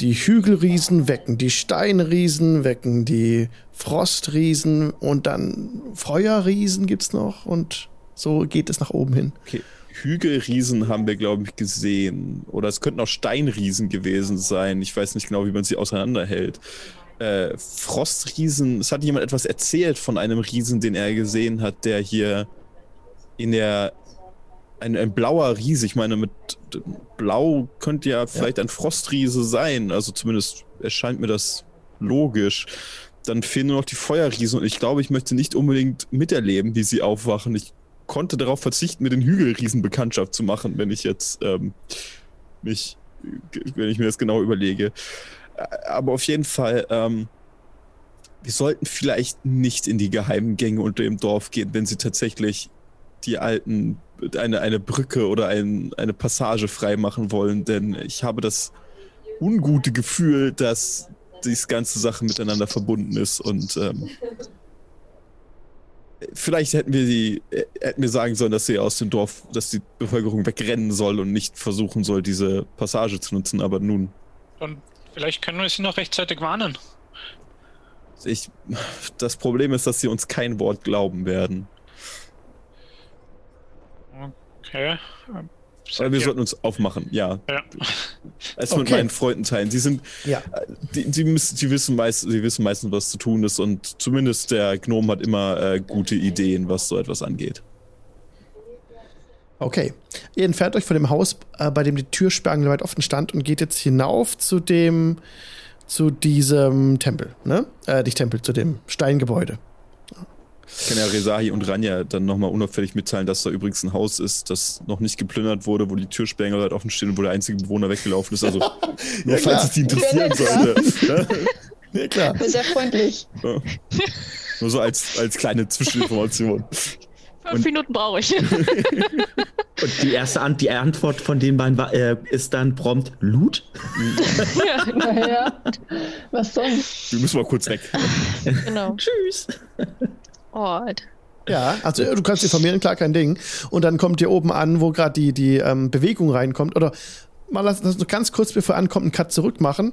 Speaker 1: die Hügelriesen wecken, die Steinriesen wecken, die Frostriesen und dann Feuerriesen gibt's noch und so geht es nach oben hin.
Speaker 2: Okay. Hügelriesen haben wir, glaube ich, gesehen. Oder es könnten auch Steinriesen gewesen sein. Ich weiß nicht genau, wie man sie auseinanderhält. Äh, Frostriesen, es hat jemand etwas erzählt von einem Riesen, den er gesehen hat, der hier in der. Ein, ein blauer Riese, ich meine, mit Blau könnte ja vielleicht ein Frostriese sein. Also zumindest erscheint mir das logisch. Dann fehlen nur noch die Feuerriesen und ich glaube, ich möchte nicht unbedingt miterleben, wie sie aufwachen. Ich konnte darauf verzichten, mit den Hügelriesen Bekanntschaft zu machen, wenn ich jetzt ähm, mich, wenn ich mir das genau überlege. Aber auf jeden Fall, ähm, wir sollten vielleicht nicht in die geheimen Gänge unter dem Dorf gehen, wenn sie tatsächlich die alten, eine, eine Brücke oder ein, eine Passage freimachen wollen, denn ich habe das ungute Gefühl, dass diese ganze Sache miteinander verbunden ist und ähm, vielleicht hätten wir die, äh, hätten wir sagen sollen, dass sie aus dem Dorf, dass die Bevölkerung wegrennen soll und nicht versuchen soll, diese Passage zu nutzen, aber nun,
Speaker 7: Dann vielleicht können wir sie noch rechtzeitig warnen.
Speaker 2: ich, das Problem ist, dass sie uns kein Wort glauben werden.
Speaker 7: Okay.
Speaker 2: Aber wir
Speaker 7: Ja.
Speaker 2: sollten uns aufmachen, ja.
Speaker 7: Ja.
Speaker 2: Es mit
Speaker 1: Okay.
Speaker 2: meinen Freunden teilen. Sie sind,
Speaker 1: Ja.
Speaker 2: die, die, müssen, die wissen meist, sie wissen meistens, was zu tun ist und zumindest der Gnome hat immer äh, gute Ideen, was so etwas angeht.
Speaker 1: Okay. Ihr entfernt euch von dem Haus, äh, bei dem die Türsperrung weit offen stand und geht jetzt hinauf zu dem, zu diesem Tempel, ne? Äh, nicht Tempel, zu dem Steingebäude.
Speaker 2: Ich kann ja Rezahi und Ranja dann nochmal unauffällig mitteilen, dass da übrigens ein Haus ist, das noch nicht geplündert wurde, wo die Türsperren halt offen stehen und wo der einzige Bewohner weggelaufen ist. Also, [laughs] nur
Speaker 1: Ja,
Speaker 2: falls es die interessieren [laughs]
Speaker 6: Ja,
Speaker 2: sollte.
Speaker 1: Ja, klar.
Speaker 6: Sehr freundlich.
Speaker 2: Ja. Nur so als, als kleine Zwischeninformation.
Speaker 5: Fünf Minuten brauche ich. [laughs]
Speaker 4: Und die erste Ant die Antwort von den beiden war, äh, ist dann prompt Loot.
Speaker 5: ja,
Speaker 6: Naja, was sonst?
Speaker 2: Wir müssen mal kurz weg.
Speaker 5: genau.
Speaker 4: Tschüss.
Speaker 5: Oh,
Speaker 1: Ja, also du kannst informieren, klar, kein Ding. Und dann kommt ihr oben an, wo gerade die, die ähm, Bewegung reinkommt. Oder mal lass das nur ganz kurz, bevor ihr ankommt, einen Cut zurück machen.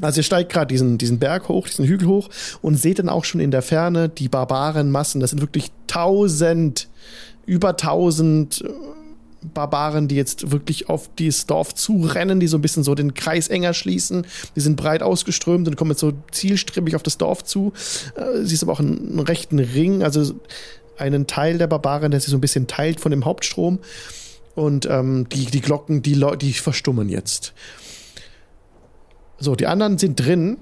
Speaker 1: Also ihr steigt gerade diesen, diesen Berg hoch, diesen Hügel hoch und seht dann auch schon in der Ferne die Barbarenmassen. Das sind wirklich tausend, über tausend äh, Barbaren, die jetzt wirklich auf dieses Dorf zurennen, die so ein bisschen so den Kreis enger schließen. Die sind breit ausgeströmt und kommen jetzt so zielstrebig auf das Dorf zu. Äh, siehst aber auch einen, einen rechten Ring, also einen Teil der Barbaren, der sich so ein bisschen teilt von dem Hauptstrom. Und ähm, die, die Glocken, die, die verstummen jetzt. So, die anderen sind drin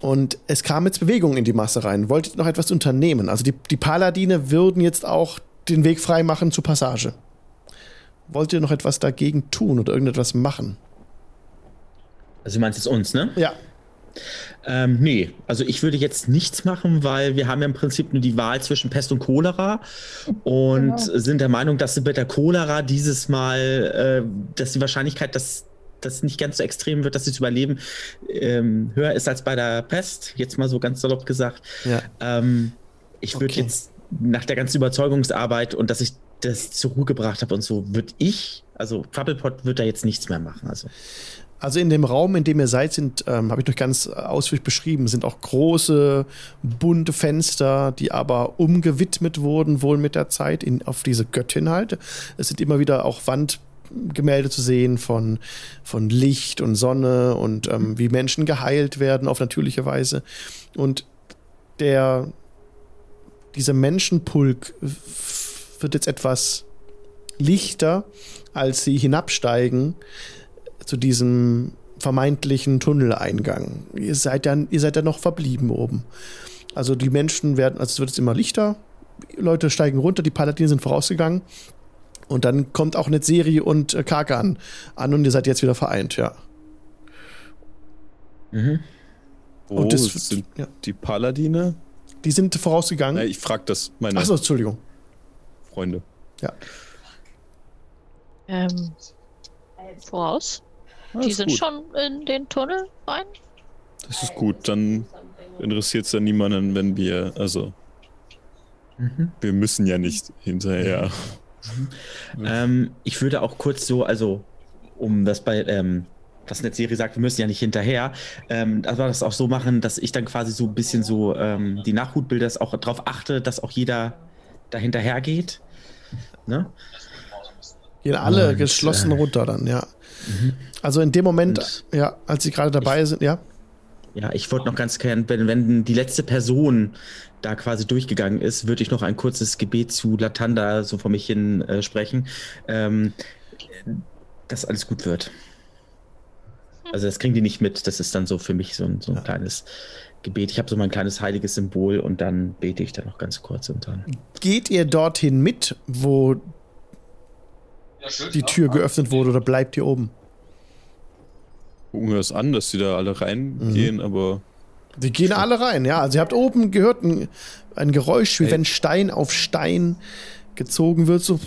Speaker 1: und es kam jetzt Bewegung in die Masse rein. Wolltet noch etwas unternehmen? Also die, die Paladine würden jetzt auch den Weg frei machen zur Passage. Wollt ihr noch etwas dagegen tun oder irgendetwas machen?
Speaker 4: Also du meinst jetzt uns, ne?
Speaker 1: Ja.
Speaker 4: Ähm, nee, also ich würde jetzt nichts machen, weil wir haben ja im Prinzip nur die Wahl zwischen Pest und Cholera und genau. sind der Meinung, dass mit der Cholera dieses Mal, äh, dass die Wahrscheinlichkeit, dass das nicht ganz so extrem wird, dass sie es überleben, ähm, höher ist als bei der Pest, jetzt mal so ganz salopp gesagt. Ja. Ähm, ich würde okay. jetzt nach der ganzen Überzeugungsarbeit und dass ich das zur Ruhe gebracht habe und so, würde ich, also Quabbelpot wird da jetzt nichts mehr machen. Also.
Speaker 1: Also in dem Raum, in dem ihr seid, sind, ähm, habe ich noch ganz ausführlich beschrieben, sind auch große, bunte Fenster, die aber umgewidmet wurden, wohl mit der Zeit, in, auf diese Göttin halt. Es sind immer wieder auch Wandgemälde zu sehen von, von Licht und Sonne und ähm, wie Menschen geheilt werden auf natürliche Weise. Und der, dieser Menschenpulk wird jetzt etwas lichter, als sie hinabsteigen zu diesem vermeintlichen Tunneleingang. Ihr seid dann, ihr seid dann noch verblieben oben. Also die Menschen werden, also es wird jetzt immer lichter. Leute steigen runter, die Paladine sind vorausgegangen. Und dann kommt auch Netzeri und äh, Kakan an und ihr seid jetzt wieder vereint, ja.
Speaker 2: Mhm. Wo und das, sind ja. die Paladine?
Speaker 1: Die sind vorausgegangen.
Speaker 2: Ja, ich frage das meine
Speaker 1: Achso, Entschuldigung.
Speaker 2: Freunde.
Speaker 1: Ja.
Speaker 5: Ähm, voraus? Die sind gut. schon in den Tunnel rein?
Speaker 2: Das ist gut, dann interessiert es ja niemanden, wenn wir, also mhm. wir müssen ja nicht hinterher.
Speaker 4: Mhm. Ähm, ich würde auch kurz so, also um das bei, ähm, was Netzserie sagt, wir müssen ja nicht hinterher, ähm, aber das auch so machen, dass ich dann quasi so ein bisschen so ähm, die Nachhutbilder auch darauf achte, dass auch jeder da hinterher geht. Ne?
Speaker 1: Gehen alle Und, geschlossen äh, runter dann, ja. Mhm. Also in dem Moment, Und ja, als sie gerade dabei ich, sind, ja.
Speaker 4: Ja, ich wollte noch ganz gerne, wenn, wenn die letzte Person da quasi durchgegangen ist, würde ich noch ein kurzes Gebet zu Latanda so vor mich hin äh, sprechen, ähm, dass alles gut wird. Also das kriegen die nicht mit, das ist dann so für mich so ein, so ein ja. kleines Gebet. Ich habe so mein kleines heiliges Symbol und dann bete ich da noch ganz kurz und dann.
Speaker 1: Geht ihr dorthin mit, wo die Tür geöffnet wurde oder bleibt ihr oben?
Speaker 2: Gucken wir es an, dass sie da alle reingehen, mhm. aber.
Speaker 1: Die gehen alle rein, ja. Also ihr habt oben gehört ein, ein Geräusch, wie hey. wenn Stein auf Stein gezogen wird, so.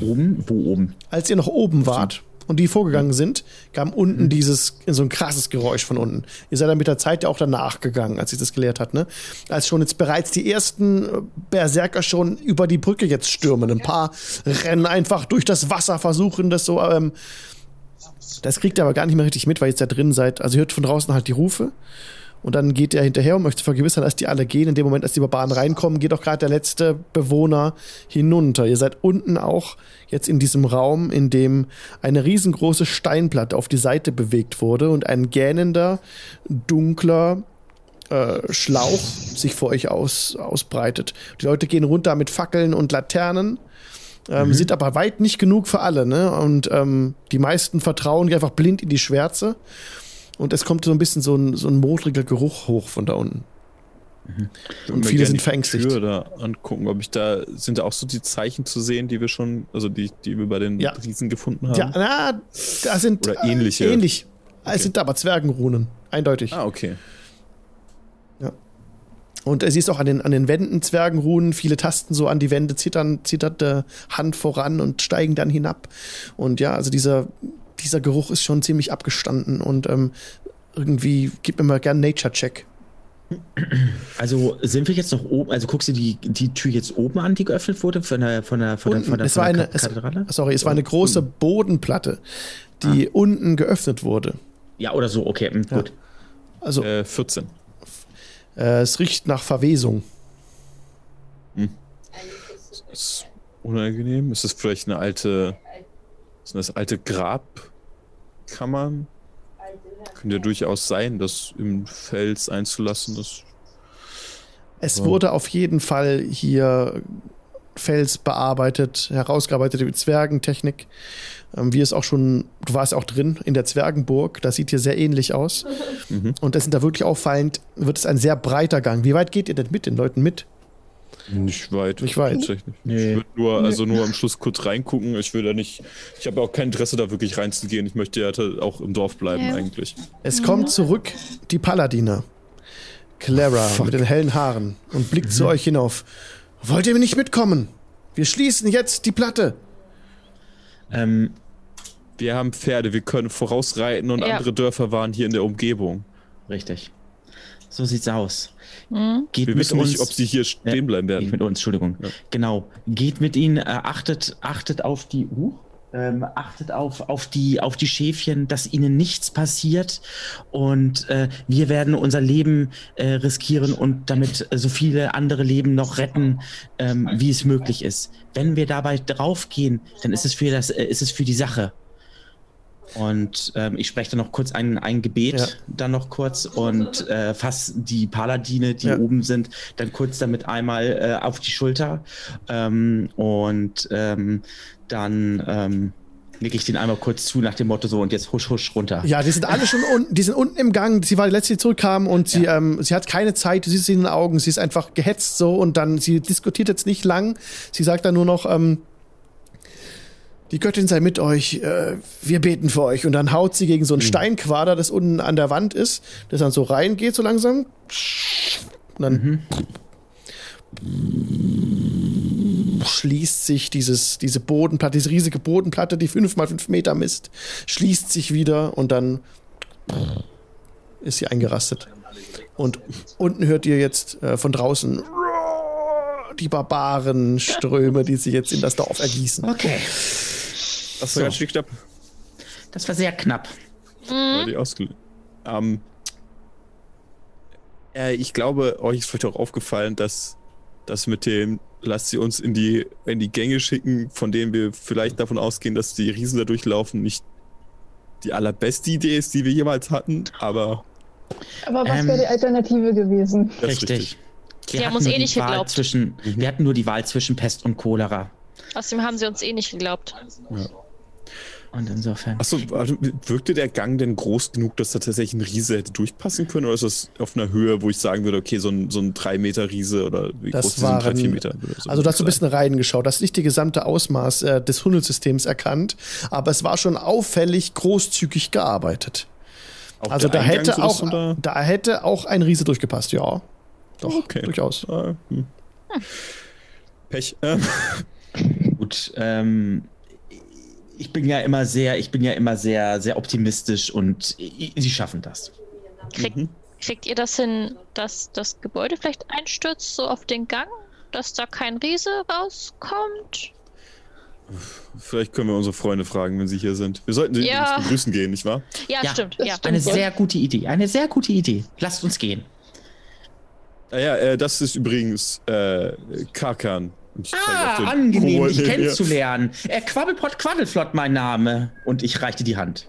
Speaker 4: Oben? Wo oben?
Speaker 1: Als ihr noch oben wart und die vorgegangen sind, kam unten mhm. dieses, so ein krasses Geräusch von unten. Ihr seid dann mit der Zeit ja auch danach gegangen, als sich das gelehrt hat, ne? Als schon jetzt bereits die ersten äh, Berserker schon über die Brücke jetzt stürmen. Ein paar rennen einfach durch das Wasser, versuchen das so, ähm, das kriegt ihr aber gar nicht mehr richtig mit, weil ihr jetzt da drin seid. Also ihr hört von draußen halt die Rufe. Und dann geht er hinterher, um euch zu vergewissern, dass die alle gehen. In dem Moment, als die Barbaren reinkommen, geht auch gerade der letzte Bewohner hinunter. Ihr seid unten auch jetzt in diesem Raum, in dem eine riesengroße Steinplatte auf die Seite bewegt wurde und ein gähnender, dunkler äh, Schlauch sich vor euch aus, ausbreitet. Die Leute gehen runter mit Fackeln und Laternen. Ähm, mhm. Sind aber weit nicht genug für alle, ne? Und ähm, die meisten vertrauen einfach blind in die Schwärze. Und es kommt so ein bisschen so ein, so ein modriger Geruch hoch von da unten. Mhm. Und viele sind verängstigt.
Speaker 2: Tür da angucken, ob ich da sind da auch so die Zeichen zu sehen, die wir schon, also die, die wir bei den ja. Riesen gefunden haben.
Speaker 1: Ja, na, da sind
Speaker 2: oder ähnliche.
Speaker 1: Äh, ähnlich. Okay. Es sind aber Zwergenrunen, eindeutig.
Speaker 2: Ah, okay.
Speaker 1: Ja. Und äh, siehst auch an den, an den Wänden Zwergenrunen, viele Tasten so an die Wände, zittern, zittert äh, Hand voran und steigen dann hinab. Und ja, also dieser dieser Geruch ist schon ziemlich abgestanden und ähm, irgendwie gib mir mal gern Nature-Check.
Speaker 4: Also sind wir jetzt noch oben, also guckst du die, die Tür jetzt oben an, die geöffnet wurde von der, von der, von der, von der,
Speaker 1: es war eine, Kathedrale? Es, sorry, es war eine große Bodenplatte, die ah. unten geöffnet wurde.
Speaker 4: Ja, oder so, okay, hm, gut. Ja.
Speaker 2: Also äh, 14.
Speaker 1: Äh, es riecht nach Verwesung.
Speaker 2: Hm. Ist unangenehm. Ist das vielleicht eine alte sind das alte Grabkammern? Könnte ja durchaus sein, das im Fels einzulassen ist.
Speaker 1: Es
Speaker 4: So.
Speaker 1: wurde auf jeden Fall hier Fels bearbeitet, herausgearbeitet mit Zwergentechnik. Ähm, wie es auch schon, du warst auch drin in der Zwergenburg, das sieht hier sehr ähnlich aus. Und das sind da wirklich auffallend, wird es ein sehr breiter Gang. Wie weit geht ihr denn mit den Leuten mit?
Speaker 2: Nicht weit.
Speaker 1: Nicht weit.
Speaker 2: Tatsächlich.
Speaker 4: Nee.
Speaker 2: Ich würde nur, also nur am Schluss kurz reingucken. Ich will da nicht, ich habe auch kein Interesse, da wirklich reinzugehen. Ich möchte ja ta- auch im Dorf bleiben
Speaker 5: Ja.
Speaker 2: eigentlich.
Speaker 1: Es kommt zurück die Paladiner. Clara mit den hellen Haaren und blickt zu euch hinauf. Wollt ihr nicht mitkommen? Wir schließen jetzt die Platte.
Speaker 4: Ähm,
Speaker 2: Wir haben Pferde, wir können vorausreiten und
Speaker 5: Ja.
Speaker 2: andere Dörfer waren hier in der Umgebung.
Speaker 4: richtig. So sieht's aus.
Speaker 5: Mhm.
Speaker 4: Geht
Speaker 2: Wir
Speaker 4: mit
Speaker 2: wissen
Speaker 4: uns.
Speaker 2: nicht, ob sie hier stehen bleiben
Speaker 4: Geht
Speaker 2: werden.
Speaker 4: mit uns, Entschuldigung.
Speaker 2: Ja.
Speaker 4: Genau. Geht mit ihnen, äh, achtet, achtet auf die, uh, ähm, achtet auf, auf die, auf die Schäfchen, dass ihnen nichts passiert. Und äh, wir werden unser Leben äh, riskieren und damit äh, so viele andere Leben noch retten, ähm, wie es möglich ist. Wenn wir dabei draufgehen, dann ist es für das, äh, ist es für die Sache. Und ähm, ich spreche dann noch kurz ein, ein Gebet,
Speaker 1: Ja.
Speaker 4: dann noch kurz und äh, fass die Paladine, die
Speaker 1: Ja.
Speaker 4: oben sind, dann kurz damit einmal äh, auf die Schulter ähm, und ähm, dann ähm, nicke ich den einmal kurz zu nach dem Motto so und jetzt husch husch runter.
Speaker 1: Ja, die sind alle schon unten, die sind unten im Gang. Sie war die letzte, die zurückkam und sie, ähm, sie hat keine Zeit, du siehst sie in den Augen, sie ist einfach gehetzt so und dann, sie diskutiert jetzt nicht lang. Sie sagt dann nur noch, ähm, die Göttin sei mit euch, äh, wir beten für euch. Und dann haut sie gegen so ein Steinquader, das unten an der Wand ist, das dann so reingeht so langsam. Und dann schließt sich dieses, diese Bodenplatte, diese riesige Bodenplatte, die fünf mal fünf Meter misst, schließt sich wieder und dann ist sie eingerastet. Und unten hört ihr jetzt äh, von draußen die Barbarenströme, die sich jetzt in das Dorf ergießen.
Speaker 4: Okay,
Speaker 2: Das war ganz schön knapp.
Speaker 4: das war sehr knapp.
Speaker 2: Die ausge ähm, äh, ich glaube, euch ist vielleicht auch aufgefallen, dass das mit dem, lasst sie uns in die, in die Gänge schicken, von denen wir vielleicht davon ausgehen, dass die Riesen da durchlaufen, nicht die allerbeste Idee ist, die wir jemals hatten, aber
Speaker 6: Aber was
Speaker 4: Ähm,
Speaker 6: wäre die Alternative gewesen?
Speaker 2: das ist
Speaker 4: Richtig. Wir
Speaker 5: Die haben uns eh nicht geglaubt.
Speaker 4: Zwischen, Wir hatten nur die Wahl zwischen Pest und Cholera.
Speaker 5: Außerdem haben sie uns eh nicht geglaubt.
Speaker 4: Und insofern.
Speaker 2: Achso, wirkte der Gang denn groß genug, dass da tatsächlich ein Riese hätte durchpassen können? Oder ist das auf einer Höhe, wo ich sagen würde, okay, so ein, so ein 3-Meter-Riese oder wie groß
Speaker 1: Das
Speaker 2: die sind? Drei,
Speaker 1: waren,
Speaker 2: vier Meter oder so.
Speaker 1: also du hast so ein bisschen reingeschaut, hast nicht die gesamte Ausmaß äh, des Tunnelsystems erkannt, aber es war schon auffällig großzügig gearbeitet.
Speaker 2: Auch
Speaker 1: Also da
Speaker 2: Eingang
Speaker 1: hätte
Speaker 2: so
Speaker 1: auch,
Speaker 2: da-
Speaker 1: da hätte auch ein Riese durchgepasst, ja. Doch,
Speaker 2: Okay.
Speaker 1: durchaus.
Speaker 2: Ah, hm. Pech. Ähm,
Speaker 4: Gut, ähm, ich bin ja immer sehr, ich bin ja immer sehr, sehr optimistisch und sie schaffen das.
Speaker 5: Krieg,
Speaker 2: Mhm.
Speaker 5: Kriegt ihr das hin, dass das Gebäude vielleicht einstürzt, so auf den Gang? Dass da kein Riese rauskommt?
Speaker 2: vielleicht können wir unsere Freunde fragen, wenn sie hier sind. Wir sollten sie
Speaker 5: Ja.
Speaker 2: begrüßen gehen, nicht wahr?
Speaker 5: Ja, stimmt.
Speaker 6: das
Speaker 5: Ja.
Speaker 6: stimmt.
Speaker 4: Eine
Speaker 6: ja.
Speaker 4: sehr gute Idee, eine sehr gute Idee. Lasst uns gehen.
Speaker 2: Ah ja, äh, das ist übrigens äh, Karkan.
Speaker 4: Ah,
Speaker 2: den
Speaker 4: angenehm,
Speaker 2: Kohl
Speaker 4: dich kennenzulernen. Äh, Quabbelpott Quaddelflott, mein Name. Und ich reichte die Hand.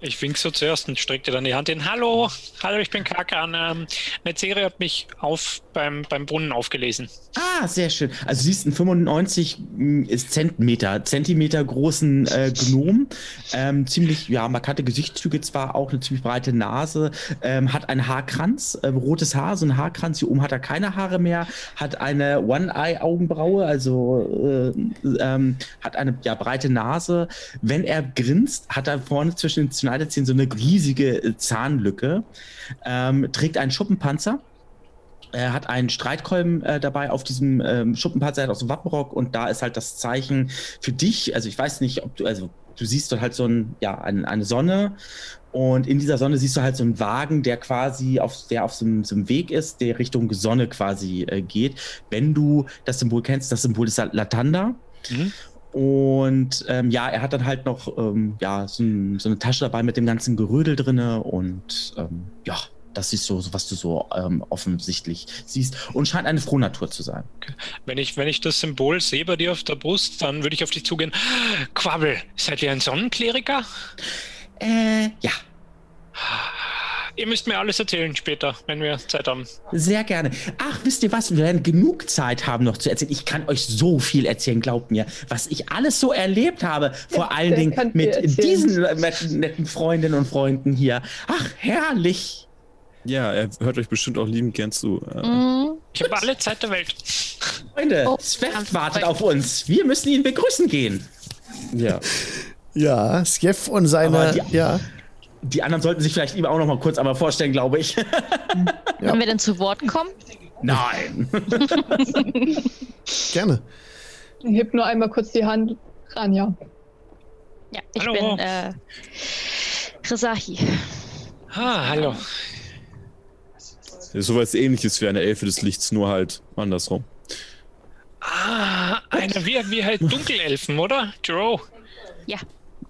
Speaker 7: Ich wink so zuerst und streck dir dann die Hand hin. Hallo, hallo, ich bin Kakan. Ähm, Netzeri hat mich auf beim, beim Brunnen aufgelesen.
Speaker 4: Ah, sehr schön. Also siehst einen 95 mm, ist Zentimeter, Zentimeter großen äh, Gnom. Ähm, ziemlich, ja, markante Gesichtszüge zwar, auch eine ziemlich breite Nase. Ähm, hat einen Haarkranz, ähm, rotes Haar, so ein Haarkranz. Hier oben hat er keine Haare mehr. Hat eine One-Eye-Augenbraue, also äh, ähm, hat eine ja, breite Nase. Wenn er grinst, hat er vorne zwischen den Schneidezähnen so eine riesige äh, Zahnlücke. Ähm, trägt einen Schuppenpanzer. Er hat einen Streitkolben äh, dabei auf diesem ähm, Schuppenpanzer, er hat auch so einen Wappenrock und da ist halt das Zeichen für dich. Also ich weiß nicht, ob du, also du siehst dort halt so ein, ja, ein, eine Sonne und in dieser Sonne siehst du halt so einen Wagen, der quasi auf, der auf so einem, so einem Weg ist, der Richtung Sonne quasi äh, geht. Wenn du das Symbol kennst, das Symbol ist halt Latanda.
Speaker 7: Mhm.
Speaker 4: Und ähm, ja, er hat dann halt noch ähm, ja, so, ein, so eine Tasche dabei mit dem ganzen Gerödel drinne und ähm, ja, das ist so, was du so ähm, offensichtlich siehst und scheint eine Frohnatur zu sein.
Speaker 7: Wenn ich, wenn ich das Symbol sehe bei dir auf der Brust, dann würde ich auf dich zugehen. Quabbel, seid ihr ein Sonnenkleriker?
Speaker 4: Äh, ja.
Speaker 7: ihr müsst mir alles erzählen später, wenn wir Zeit haben.
Speaker 4: Sehr gerne. Ach, wisst ihr was? Wir werden genug Zeit haben, noch zu erzählen. Ich kann euch so viel erzählen, glaubt mir. Was ich alles so erlebt habe, vor
Speaker 6: Ja,
Speaker 4: allen Dingen mit diesen netten, netten Freundinnen und Freunden hier. Ach, herrlich.
Speaker 2: Ja, er hört euch bestimmt auch liebend gern zu. Äh,
Speaker 5: Mhm.
Speaker 7: Ich habe alle Zeit der Welt.
Speaker 4: Freunde,
Speaker 5: Oh, ganz
Speaker 4: wartet auf uns. Wir müssen ihn begrüßen gehen.
Speaker 2: Ja.
Speaker 1: Ja, Sjef und seine.
Speaker 4: Aber die-
Speaker 1: Ja,
Speaker 4: Die anderen sollten sich vielleicht lieber auch noch mal kurz einmal vorstellen, glaube ich. [laughs]
Speaker 5: Können wir denn zu Wort kommen?
Speaker 4: Nein. [laughs]
Speaker 1: gerne.
Speaker 6: Heb nur einmal kurz die Hand. Ranja.
Speaker 5: Ja, ich
Speaker 7: Hallo.
Speaker 5: bin äh, Resahi.
Speaker 7: Ah, hallo.
Speaker 2: Sowas ähnliches wie eine Elfe des Lichts, nur halt andersrum.
Speaker 7: Ah, eine wie, wie halt Dunkelelfen, oder? Joe.
Speaker 5: Ja,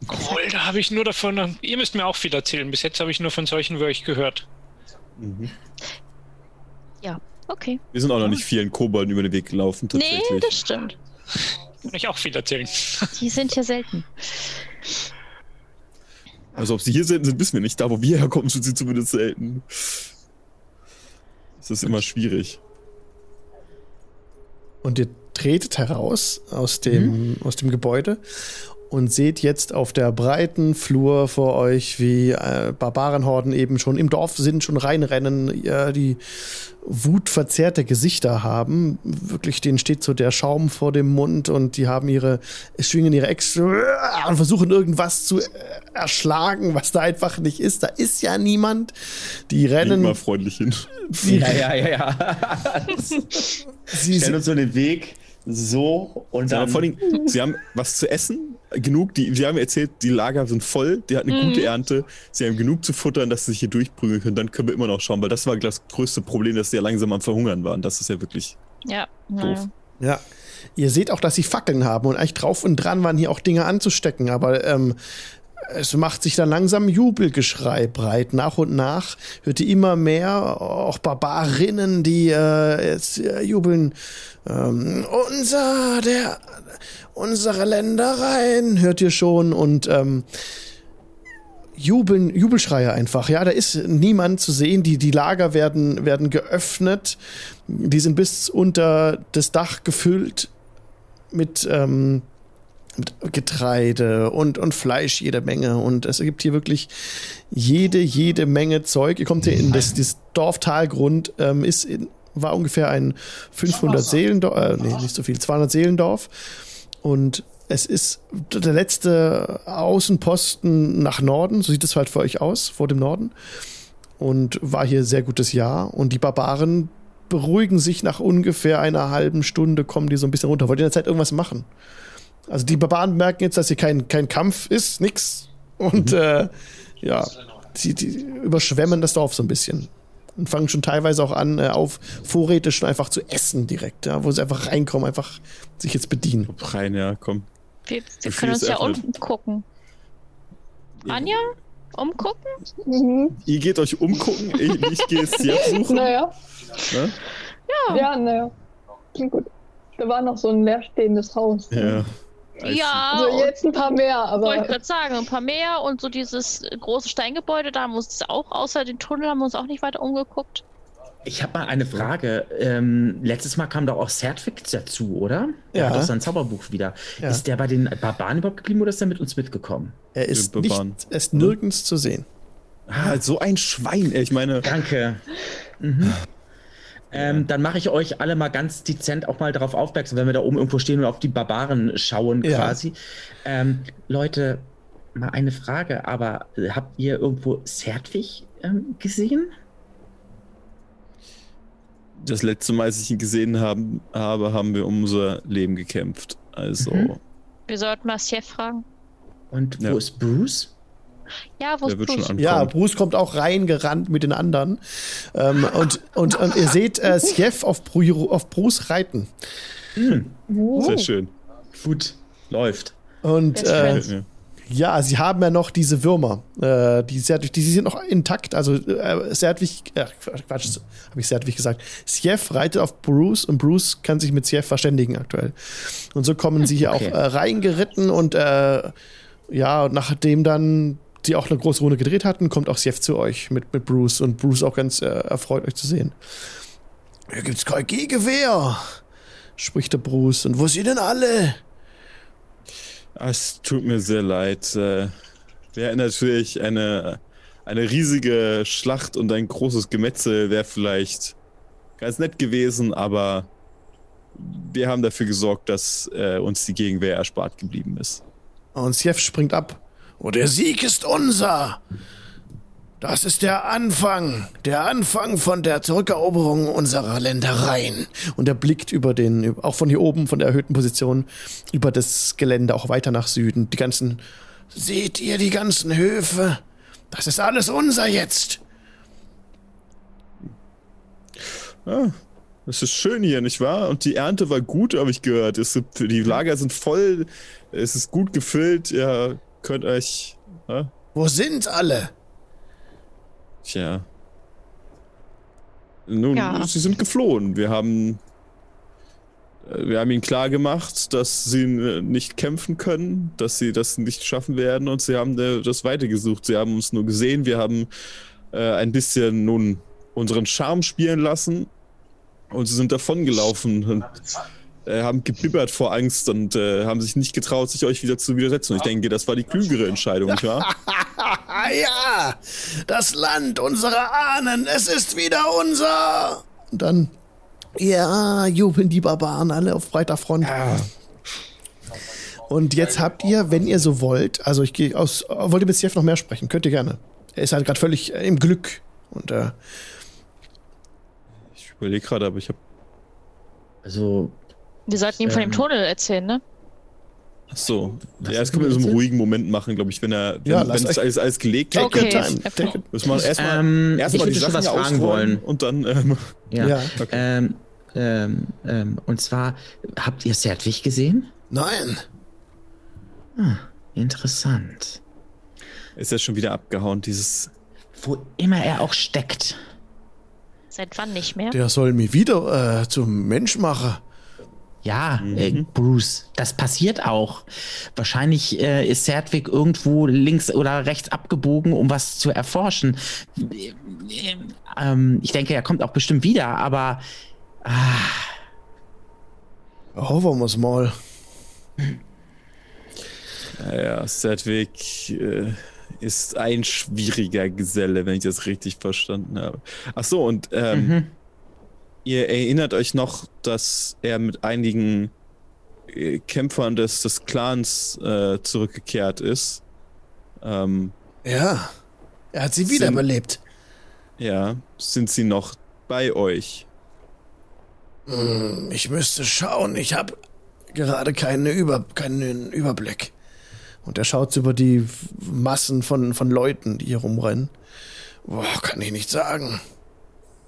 Speaker 7: Cool, da habe ich nur davon. Ihr müsst mir auch viel erzählen. Bis jetzt habe ich nur von solchen wie euch gehört.
Speaker 5: ja, okay.
Speaker 2: Wir sind auch noch nicht vielen Kobolden über den Weg gelaufen,
Speaker 5: Nee,
Speaker 2: tatsächlich.
Speaker 5: das stimmt.
Speaker 7: Kann ich auch viel erzählen.
Speaker 5: Die sind ja selten.
Speaker 2: also ob sie hier selten sind, wissen wir nicht. Da, wo wir herkommen, sind sie zumindest selten. Das ist immer schwierig.
Speaker 1: Und ihr tretet heraus aus dem, aus dem Gebäude und seht jetzt auf der breiten Flur vor euch, wie äh, Barbarenhorden eben schon im Dorf sind, schon reinrennen, äh, die wutverzerrte Gesichter haben. Wirklich, denen steht so der Schaum vor dem Mund und die haben ihre, schwingen ihre Ex und versuchen irgendwas zu äh, erschlagen, was da einfach nicht ist. Da ist ja niemand. Die
Speaker 2: Rennen mal freundlich hin.
Speaker 1: die,
Speaker 4: Ja, ja, ja, ja.
Speaker 1: sie,
Speaker 4: Stellen uns so den Weg so und
Speaker 2: Ja,
Speaker 4: dann.
Speaker 2: vor allem, sie haben was zu essen, genug. Die, sie haben erzählt, die Lager sind voll, die hatten eine gute Ernte. Sie haben genug zu futtern, dass sie sich hier durchprügeln können. Dann können wir immer noch schauen, weil das war das größte Problem, dass sie ja langsam am Verhungern waren. Das ist ja wirklich.
Speaker 5: Ja,
Speaker 2: Doof.
Speaker 5: naja.
Speaker 1: Ja. Ihr seht auch, dass sie Fackeln haben und eigentlich drauf und dran waren, hier auch Dinge anzustecken, aber ähm, es macht sich dann langsam Jubelgeschrei breit. Nach und nach hört ihr immer mehr, auch Barbarinnen, die äh, jetzt äh, jubeln. Ähm, unser, der, unsere Ländereien, hört ihr schon und ähm, Jubeln, Jubelschreie einfach. Ja, da ist niemand zu sehen. Die, die Lager werden, werden geöffnet. Die sind bis unter das Dach gefüllt mit, ähm, mit Getreide und, und Fleisch jede Menge. Und es gibt hier wirklich jede, jede Menge Zeug. Ihr kommt hier in das, das Dorftalgrund, ähm, ist in, war ungefähr ein 500 Seelendorf, äh, nee, nicht so viel, 200 Seelendorf. Und es ist der letzte Außenposten nach Norden, so sieht es halt für euch aus, vor dem Norden. Und war hier sehr gutes Jahr. Und die Barbaren beruhigen sich nach ungefähr einer halben Stunde, kommen die so ein bisschen runter. Wollt ihr in der Zeit irgendwas machen? Also die Barbaren merken jetzt, dass hier kein, kein Kampf ist, nix. Und äh, ja, die, die überschwemmen das Dorf so ein bisschen. Und fangen schon teilweise auch an, äh, auf Vorräte schon einfach zu essen direkt, ja, wo sie einfach reinkommen, einfach sich jetzt bedienen.
Speaker 2: Rein, ja, komm.
Speaker 5: Wir, wir können uns ja
Speaker 2: eröffnet?
Speaker 5: umgucken. Anja? Umgucken?
Speaker 6: Mhm.
Speaker 2: Ihr geht euch umgucken, ich, ich gehe es jetzt [laughs] suchen.
Speaker 6: Naja.
Speaker 2: Ne?
Speaker 6: Ja, naja. Klingt gut. Da war noch so ein leerstehendes Haus.
Speaker 2: Ja.
Speaker 5: Ja,
Speaker 6: Also jetzt ein paar mehr,
Speaker 5: wollte ich
Speaker 6: aber
Speaker 5: gerade sagen, ein paar mehr und so dieses große Steingebäude, da haben wir uns auch, außer den Tunnel, haben wir uns auch nicht weiter umgeguckt.
Speaker 4: Ich habe mal eine Frage. Ähm, letztes Mal kam doch auch Sertwig dazu, oder? Der
Speaker 1: Ja.
Speaker 4: hat doch sein Zauberbuch wieder.
Speaker 1: Ja.
Speaker 4: Ist der bei den Barbaren überhaupt geblieben oder ist der mit uns mitgekommen?
Speaker 1: Er ist nicht, er ist nirgends zu sehen.
Speaker 2: Ah, so ein Schwein, ey. Ich meine,
Speaker 4: Danke. Mhm. Ähm, dann mache ich euch alle mal ganz dezent auch mal darauf aufmerksam, wenn wir da oben irgendwo stehen und auf die Barbaren schauen
Speaker 1: Ja.
Speaker 4: quasi. Ähm, Leute, mal eine Frage, aber äh, habt ihr irgendwo Sertwig ähm, gesehen?
Speaker 2: das letzte Mal, als ich ihn gesehen haben, habe, haben wir um unser Leben gekämpft. Also,
Speaker 4: Mhm.
Speaker 5: Wir sollten mal Chef fragen.
Speaker 4: Und wo
Speaker 2: Ja.
Speaker 4: ist Bruce?
Speaker 5: Ja, Bruce?
Speaker 1: Ja, Bruce kommt auch reingerannt mit den anderen. Ähm, und, und, und ihr seht äh, Sjef auf, Bru auf Bruce reiten.
Speaker 2: Sehr schön.
Speaker 4: Gut, läuft.
Speaker 1: Und äh, ja, sie haben ja noch diese Würmer. Äh, die, Serdwig, die sind noch intakt. Also äh, Serdwig, äh, Quatsch, habe ich Serdwig gesagt. Sjef reitet auf Bruce und Bruce kann sich mit Sjef verständigen aktuell. Und so kommen sie hier
Speaker 4: Okay.
Speaker 1: auch äh, reingeritten und äh, ja, und nachdem dann die auch eine große Runde gedreht hatten, kommt auch Sjef zu euch mit, mit Bruce und Bruce auch ganz äh, erfreut, euch zu sehen. Hier gibt's kein Gehgewehr, spricht der Bruce. Und wo sind denn alle?
Speaker 2: Es tut mir sehr leid. Äh, Wäre natürlich eine, eine riesige Schlacht und ein großes Gemetzel wäre vielleicht ganz nett gewesen, aber wir haben dafür gesorgt, dass äh, uns die Gegenwehr erspart geblieben ist.
Speaker 1: Und Sjef springt ab. Oh, der Sieg ist unser. Das ist der Anfang, der Anfang von der Zurückeroberung unserer Ländereien. Und er blickt über den, auch von hier oben, von der erhöhten Position, über das Gelände auch weiter nach Süden. Die ganzen, seht ihr die ganzen Höfe? Das ist alles unser jetzt.
Speaker 2: Ah, es ist schön hier, nicht wahr? Und die Ernte war gut, habe ich gehört. Es die Lager sind voll, es ist gut gefüllt. Ihr könnt euch. Ja?
Speaker 1: Wo sind alle?
Speaker 2: Tja. Nun,
Speaker 5: Ja.
Speaker 2: sie sind geflohen. Wir haben. äh, Wir haben ihnen klar gemacht, dass sie äh, nicht kämpfen können, dass sie das nicht schaffen werden und sie haben äh, das weitergesucht. Sie haben uns nur gesehen, wir haben äh, ein bisschen nun unseren Charme spielen lassen und sie sind davongelaufen und äh, haben gebibbert vor Angst und äh, haben sich nicht getraut, sich euch wieder zu widersetzen. Und ich denke, das war die klügere Entscheidung, nicht wahr?
Speaker 1: Ah [laughs] ja, das Land unserer Ahnen, es ist wieder unser. Und dann, ja, jubeln die Barbaren alle auf breiter Front. Und jetzt habt ihr, wenn ihr so wollt, also ich gehe aus, wollt ihr mit Jeff noch mehr sprechen? Könnt ihr gerne. Er ist halt gerade völlig äh, im Glück. Und äh,
Speaker 2: Ich überlege gerade, aber ich habe.
Speaker 4: Also,
Speaker 5: Wir sollten ihm von dem
Speaker 4: Ähm.
Speaker 5: Tunnel erzählen, ne?
Speaker 2: Ach so.
Speaker 4: Was
Speaker 2: ja, das
Speaker 4: ist
Speaker 2: können wir in so einem ruhigen Moment machen, glaube ich, wenn er, wenn,
Speaker 1: Ja,
Speaker 2: wenn
Speaker 1: euch-
Speaker 2: alles, alles gelegt hat.
Speaker 5: Okay.
Speaker 1: time.
Speaker 5: okay.
Speaker 1: Take it.
Speaker 2: Müssen wir erstmal
Speaker 4: Ähm,
Speaker 2: erst die Sachen
Speaker 4: was fragen wollen.
Speaker 2: und dann. Ähm,
Speaker 4: ja.
Speaker 1: Ja.
Speaker 4: Ähm, ähm, ähm, und zwar, habt ihr Serdwig gesehen?
Speaker 1: Nein.
Speaker 4: Interessant.
Speaker 2: ist er schon wieder abgehauen, dieses.
Speaker 4: Wo immer er auch steckt.
Speaker 5: Seit wann nicht mehr?
Speaker 1: Der soll mich wieder äh, zum Mensch machen.
Speaker 4: Ja, äh, Bruce, das passiert auch. Wahrscheinlich äh, ist Serdwig irgendwo links oder rechts abgebogen, um was zu erforschen. Äh, äh, ähm, ich denke, er kommt auch bestimmt wieder, aber
Speaker 1: Hoffen wir's mal.
Speaker 2: Naja, Sedwick äh, ist ein schwieriger Geselle, wenn ich das richtig verstanden habe. Ach so, und ähm, ihr erinnert euch noch, dass er mit einigen äh, Kämpfern des, des Clans äh, zurückgekehrt ist. Ähm,
Speaker 1: Ja. Er hat sie wiederbelebt.
Speaker 2: ja, sind sie noch bei euch?
Speaker 1: Hm, Ich müsste schauen. Ich habe gerade keine Über keinen Überblick. Und er schaut über die Massen von, von Leuten, die hier rumrennen. Boah, kann ich nicht sagen.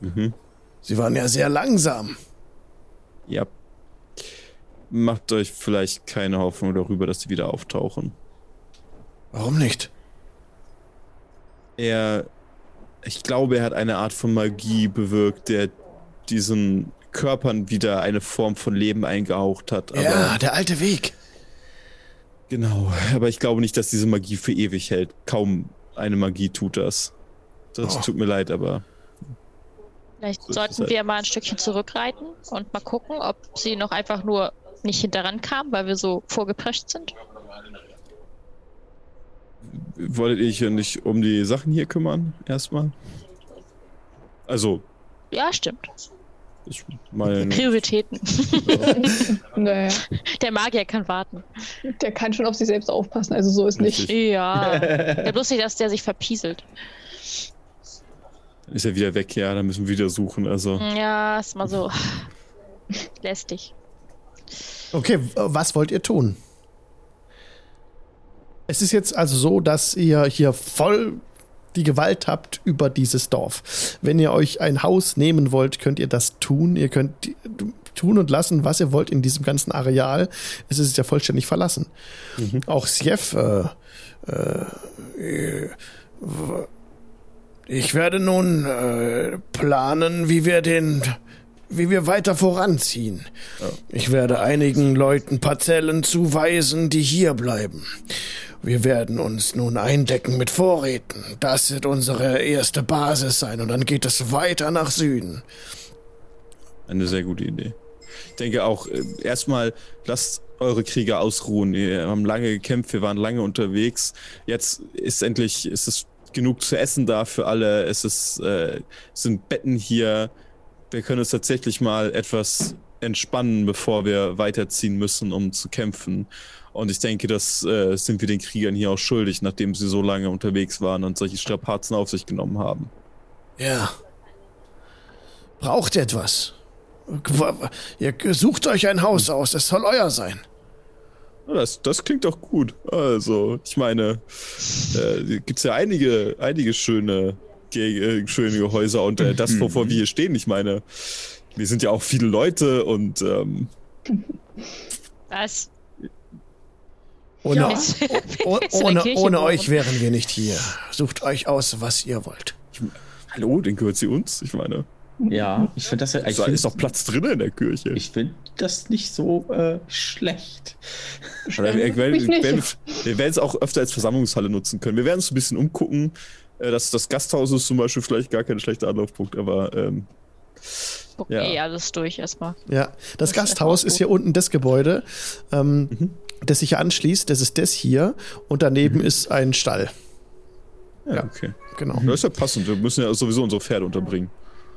Speaker 2: Mhm.
Speaker 1: Sie waren ja sehr langsam.
Speaker 2: Ja. Macht euch vielleicht keine Hoffnung darüber, dass sie wieder auftauchen.
Speaker 1: Warum nicht?
Speaker 2: Er, ich glaube, er hat eine Art von Magie bewirkt, der diesen Körpern wieder eine Form von Leben eingehaucht hat.
Speaker 1: Ja, der alte Weg.
Speaker 2: genau. Aber ich glaube nicht, dass diese Magie für ewig hält. Kaum eine Magie tut das. Das
Speaker 1: Oh.
Speaker 2: tut mir leid, aber
Speaker 5: Vielleicht
Speaker 2: So
Speaker 5: sollten
Speaker 2: halt.
Speaker 5: wir mal ein Stückchen zurückreiten und mal gucken, ob sie noch einfach nur nicht hinterran kamen, weil wir so vorgeprescht sind.
Speaker 2: wolltet ihr euch ja nicht um die Sachen hier kümmern, erstmal? Also,
Speaker 5: Ja, stimmt.
Speaker 2: ich meine.
Speaker 5: Prioritäten. [laughs]
Speaker 6: Naja,
Speaker 5: Der Magier kann warten.
Speaker 6: der kann schon auf sich selbst aufpassen, also so ist nicht.
Speaker 2: Richtig.
Speaker 5: Ja. [laughs] Der bloß nicht, dass der sich verpieselt.
Speaker 2: Ist er wieder weg, ja, dann müssen wir wieder suchen. Also,
Speaker 5: Ja, ist mal so [laughs] lästig.
Speaker 1: Okay, was wollt ihr tun? Es ist jetzt also so, dass ihr hier voll die Gewalt habt über dieses Dorf. Wenn ihr euch ein Haus nehmen wollt, könnt ihr das tun. Ihr könnt tun und lassen, was ihr wollt in diesem ganzen Areal. Es ist ja vollständig verlassen. Auch Sjef, äh, äh, w- ich werde nun äh, planen, wie wir den, wie wir weiter voranziehen. Ich werde einigen Leuten Parzellen zuweisen, die hier bleiben. Wir werden uns nun eindecken mit Vorräten. Das wird unsere erste Basis sein und dann geht es weiter nach Süden.
Speaker 2: Eine sehr gute Idee. Ich denke auch, äh, erstmal lasst eure Krieger ausruhen. Wir haben lange gekämpft, wir waren lange unterwegs. Jetzt ist endlich, ist es genug zu essen da für alle. Es ist, äh, sind Betten hier. Wir können uns tatsächlich mal etwas entspannen, bevor wir weiterziehen müssen, um zu kämpfen. Und ich denke, das äh, sind wir den Kriegern hier auch schuldig, nachdem sie so lange unterwegs waren und solche Strapazen auf sich genommen haben.
Speaker 1: Ja. Braucht etwas. Ihr sucht euch ein Haus aus, es soll euer sein.
Speaker 2: Das, das klingt doch gut. Also, ich meine, äh, gibt es ja einige, einige schöne, äh, schöne Häuser und äh, das, wovor wir hier stehen. Ich meine, wir sind ja auch viele Leute und ähm,
Speaker 5: Was?
Speaker 1: Ohne,
Speaker 5: Ja.
Speaker 1: oh, [laughs] ohne, ohne euch wären wir nicht hier. Sucht euch aus, was ihr wollt.
Speaker 2: hallo, den gehört sie uns. Ich meine,
Speaker 4: Ja, ich finde das ja. Ich
Speaker 2: da
Speaker 4: find,
Speaker 2: ist doch Platz drin in der Kirche.
Speaker 4: ich finde das nicht so äh, schlecht.
Speaker 2: Oder wir, werden, wir werden es auch öfter als Versammlungshalle nutzen können. Wir werden uns ein bisschen umgucken. Äh, Das, das Gasthaus ist zum Beispiel vielleicht gar kein schlechter Anlaufpunkt, aber ähm,
Speaker 5: Gucken
Speaker 2: Ja.
Speaker 5: eh alles durch erstmal.
Speaker 1: Ja, das
Speaker 5: ist
Speaker 1: Gasthaus ist hier unten das Gebäude, ähm, das sich hier anschließt. Das ist das hier. Und daneben ist ein Stall.
Speaker 2: ja,
Speaker 1: Ja.
Speaker 2: okay.
Speaker 1: Genau.
Speaker 2: Das ist ja passend. Wir müssen ja sowieso unsere Pferde unterbringen.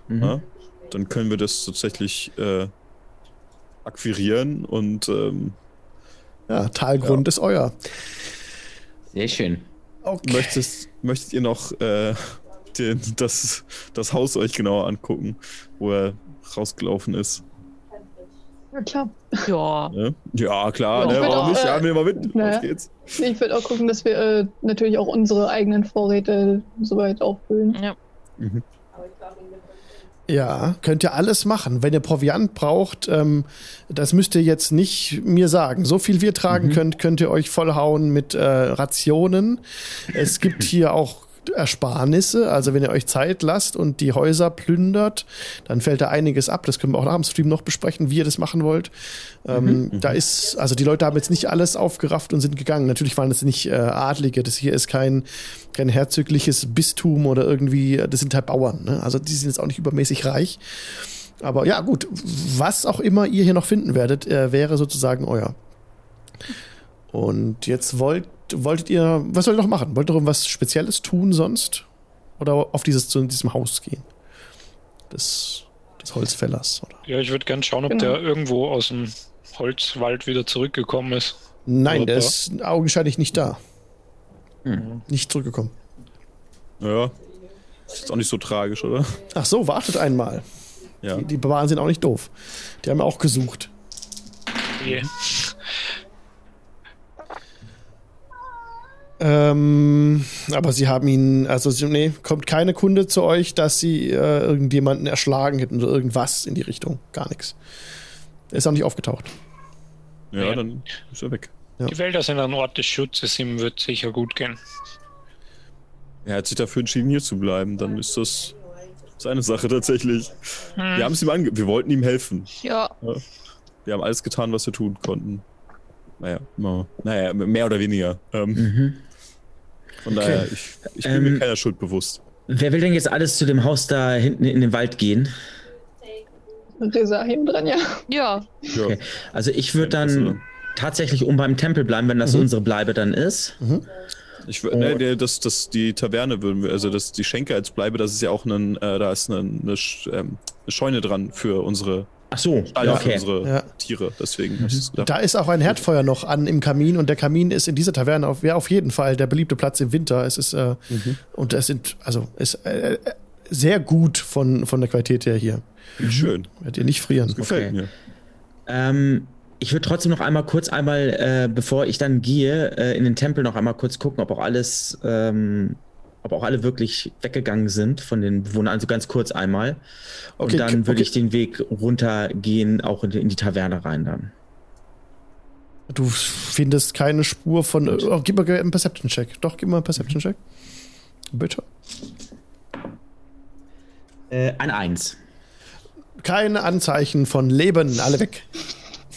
Speaker 4: Mhm.
Speaker 2: Ja? Dann können wir das tatsächlich äh, akquirieren und ähm,
Speaker 1: Ja, Talgrund ist euer.
Speaker 4: Sehr schön.
Speaker 1: Okay.
Speaker 2: möchtest, möchtet ihr noch äh, den, das, das Haus euch genauer angucken, wo er rausgelaufen ist?
Speaker 6: Ja, klar.
Speaker 5: Ja.
Speaker 2: Ja, klar,
Speaker 5: Ja,
Speaker 2: ne?
Speaker 6: ich will
Speaker 2: warum
Speaker 6: auch,
Speaker 2: nicht?
Speaker 6: äh,
Speaker 2: Ja, nehmen wir mit.
Speaker 6: naja.
Speaker 2: Los geht's.
Speaker 6: Ich würde auch gucken, dass wir äh, natürlich auch unsere eigenen Vorräte soweit auffüllen.
Speaker 5: ja.
Speaker 1: Ja, könnt ihr alles machen. Wenn ihr Proviant braucht, ähm, das müsst ihr jetzt nicht mir sagen. So viel wir tragen könnt, könnt ihr euch vollhauen mit äh, Rationen. Es gibt [laughs] hier auch Ersparnisse. Also wenn ihr euch Zeit lasst und die Häuser plündert, dann fällt da einiges ab. Das können wir auch nach dem Stream noch besprechen, wie ihr das machen wollt. Ähm, Da ist, also die Leute haben jetzt nicht alles aufgerafft und sind gegangen. Natürlich waren das nicht äh, Adlige. Das hier ist kein, kein herzögliches Bistum oder irgendwie, das sind halt Bauern. Ne? Also die sind jetzt auch nicht übermäßig reich. Aber ja, gut, was auch immer ihr hier noch finden werdet, äh, wäre sozusagen euer. Und jetzt wollt, wolltet ihr, was wollt ihr noch machen? Wollt ihr irgendwas Spezielles tun sonst? Oder auf dieses, zu diesem Haus gehen? Des, des Holzfällers, oder?
Speaker 7: Ja, ich würde gerne schauen, ob
Speaker 6: Genau.
Speaker 7: der irgendwo aus dem Holzwald wieder zurückgekommen ist.
Speaker 1: Nein,
Speaker 7: Oder
Speaker 1: der
Speaker 7: da?
Speaker 1: ist augenscheinlich nicht da. Nicht zurückgekommen.
Speaker 2: Ja. Ist auch nicht so tragisch, oder?
Speaker 1: Ach so, wartet einmal.
Speaker 2: Ja.
Speaker 1: Die, die Barbaren sind auch nicht doof. Die haben ja auch gesucht.
Speaker 7: Yeah.
Speaker 1: Ähm, aber sie haben ihn, also sie, nee, kommt keine Kunde zu euch, dass sie äh, irgendjemanden erschlagen hätten oder irgendwas in die Richtung. Gar nichts. Er ist auch nicht aufgetaucht.
Speaker 2: Ja,
Speaker 7: Ja.
Speaker 2: dann ist er weg.
Speaker 1: Ja.
Speaker 7: Die Wälder sind ein Ort des Schutzes, ihm wird sicher gut gehen.
Speaker 2: Er hat sich dafür entschieden, hier zu bleiben. Dann ist das seine Sache tatsächlich. Wir haben es ihm ange wir wollten ihm helfen.
Speaker 5: Ja.
Speaker 2: Wir haben alles getan, was wir tun konnten. Naja, naja mehr oder weniger. Ähm,
Speaker 4: Mhm.
Speaker 2: Von daher, ich, ich bin
Speaker 4: Ähm,
Speaker 2: mir keiner Schuld bewusst.
Speaker 4: Wer will denn jetzt alles zu dem Haus da hinten in den Wald gehen?
Speaker 6: Resahim dran, ja.
Speaker 5: Ja.
Speaker 2: Ja.
Speaker 4: Okay. Also ich würde dann tatsächlich um beim Tempel bleiben, wenn das unsere Bleibe dann ist.
Speaker 2: Ich wür- ne, der, das, das, die Taverne würden wir, also das, die Schenke als Bleibe, das ist ja auch ein, äh, da ist eine, ähm, eine Scheune dran für unsere,
Speaker 4: Ach so,
Speaker 2: Stall für
Speaker 4: okay.
Speaker 2: unsere
Speaker 1: Ja.
Speaker 2: Tiere. Deswegen hab ich das gedacht.
Speaker 1: Da ist auch ein Herdfeuer noch an im Kamin und der Kamin ist in dieser Taverne auf, ja, auf jeden Fall der beliebte Platz im Winter. Es ist, äh, und es sind, also, ist äh, äh, sehr gut von, von der Qualität her hier.
Speaker 2: Schön.
Speaker 1: Werdet ihr nicht frieren.
Speaker 2: Gefällt
Speaker 4: Okay.
Speaker 2: mir.
Speaker 4: Ähm, ich würde trotzdem noch einmal kurz einmal, äh, bevor ich dann gehe, äh, in den Tempel noch einmal kurz gucken, ob auch alles, ähm, ob auch alle wirklich weggegangen sind von den Bewohnern, also ganz kurz einmal. Und
Speaker 1: Okay,
Speaker 4: dann würde
Speaker 1: okay.
Speaker 4: ich den Weg runtergehen, auch in die, in die Taverne rein dann.
Speaker 1: Du findest keine Spur von. Oh, gib mal einen Perception-Check. Doch, gib mal einen Perception-Check. Bitte.
Speaker 4: Äh, ein Eins.
Speaker 1: Keine Anzeichen von Leben. Alle weg.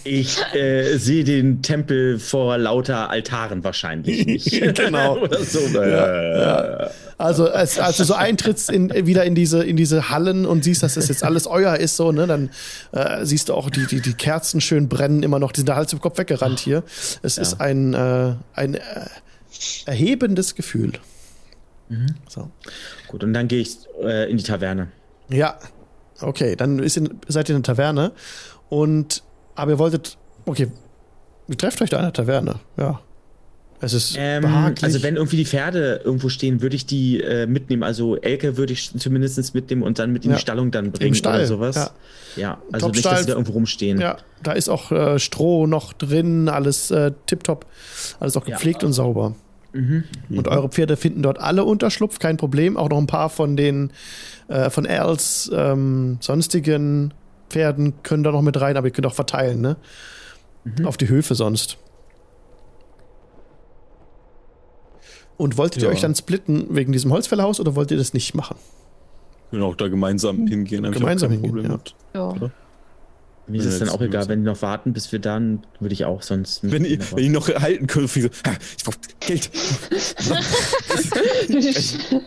Speaker 4: Ich äh, sehe den Tempel vor lauter Altaren wahrscheinlich nicht. [laughs]
Speaker 1: Genau. [laughs]
Speaker 4: Oder so.
Speaker 1: ja. Also als, als du so eintrittst in, wieder in diese, in diese Hallen und siehst, dass das jetzt alles euer ist, so, ne, dann äh, siehst du auch die, die, die Kerzen schön brennen immer noch. Die sind da Hals im Kopf weggerannt hier. Es ist ein, äh, ein äh, erhebendes Gefühl. So.
Speaker 4: Gut, und dann gehe ich äh, in die Taverne.
Speaker 1: Ja, okay, dann in, seid ihr in der Taverne und aber ihr wolltet, okay, ihr trefft euch da in der Taverne, ja. Es ist
Speaker 4: Ähm,
Speaker 1: behaglich.
Speaker 4: also wenn irgendwie die Pferde irgendwo stehen, würde ich die äh, mitnehmen. Also Elke würde ich zumindest mitnehmen und dann mit in
Speaker 1: Ja.
Speaker 4: die Stallung dann bringen
Speaker 1: Stall,
Speaker 4: oder sowas.
Speaker 1: ja.
Speaker 4: Ja, also nicht, dass sie da irgendwo rumstehen.
Speaker 1: ja, da ist auch äh, Stroh noch drin, alles äh, tipptopp, alles auch gepflegt und sauber. Und eure Pferde finden dort alle Unterschlupf, kein Problem. Auch noch ein paar von den äh, von Erls ähm, sonstigen Pferden können da noch mit rein, aber ihr könnt auch verteilen, ne? Auf die Höfe sonst. Und wolltet ihr
Speaker 2: Ja.
Speaker 1: euch dann splitten wegen diesem Holzfällerhaus oder wollt ihr das nicht machen?
Speaker 2: Wir können auch da gemeinsam hingehen. hab ich
Speaker 1: Gemeinsam hingehen,
Speaker 2: Problem
Speaker 1: ja.
Speaker 2: mit.
Speaker 5: Ja.
Speaker 4: Mir ist es dann auch egal,
Speaker 2: müssen-
Speaker 4: wenn die noch warten, bis wir dann, würde ich auch sonst.
Speaker 2: Wenn ich,
Speaker 4: mitnehmen,
Speaker 2: wenn ich noch halten könnte, so, ha, ich brauch Geld. [laughs] [laughs]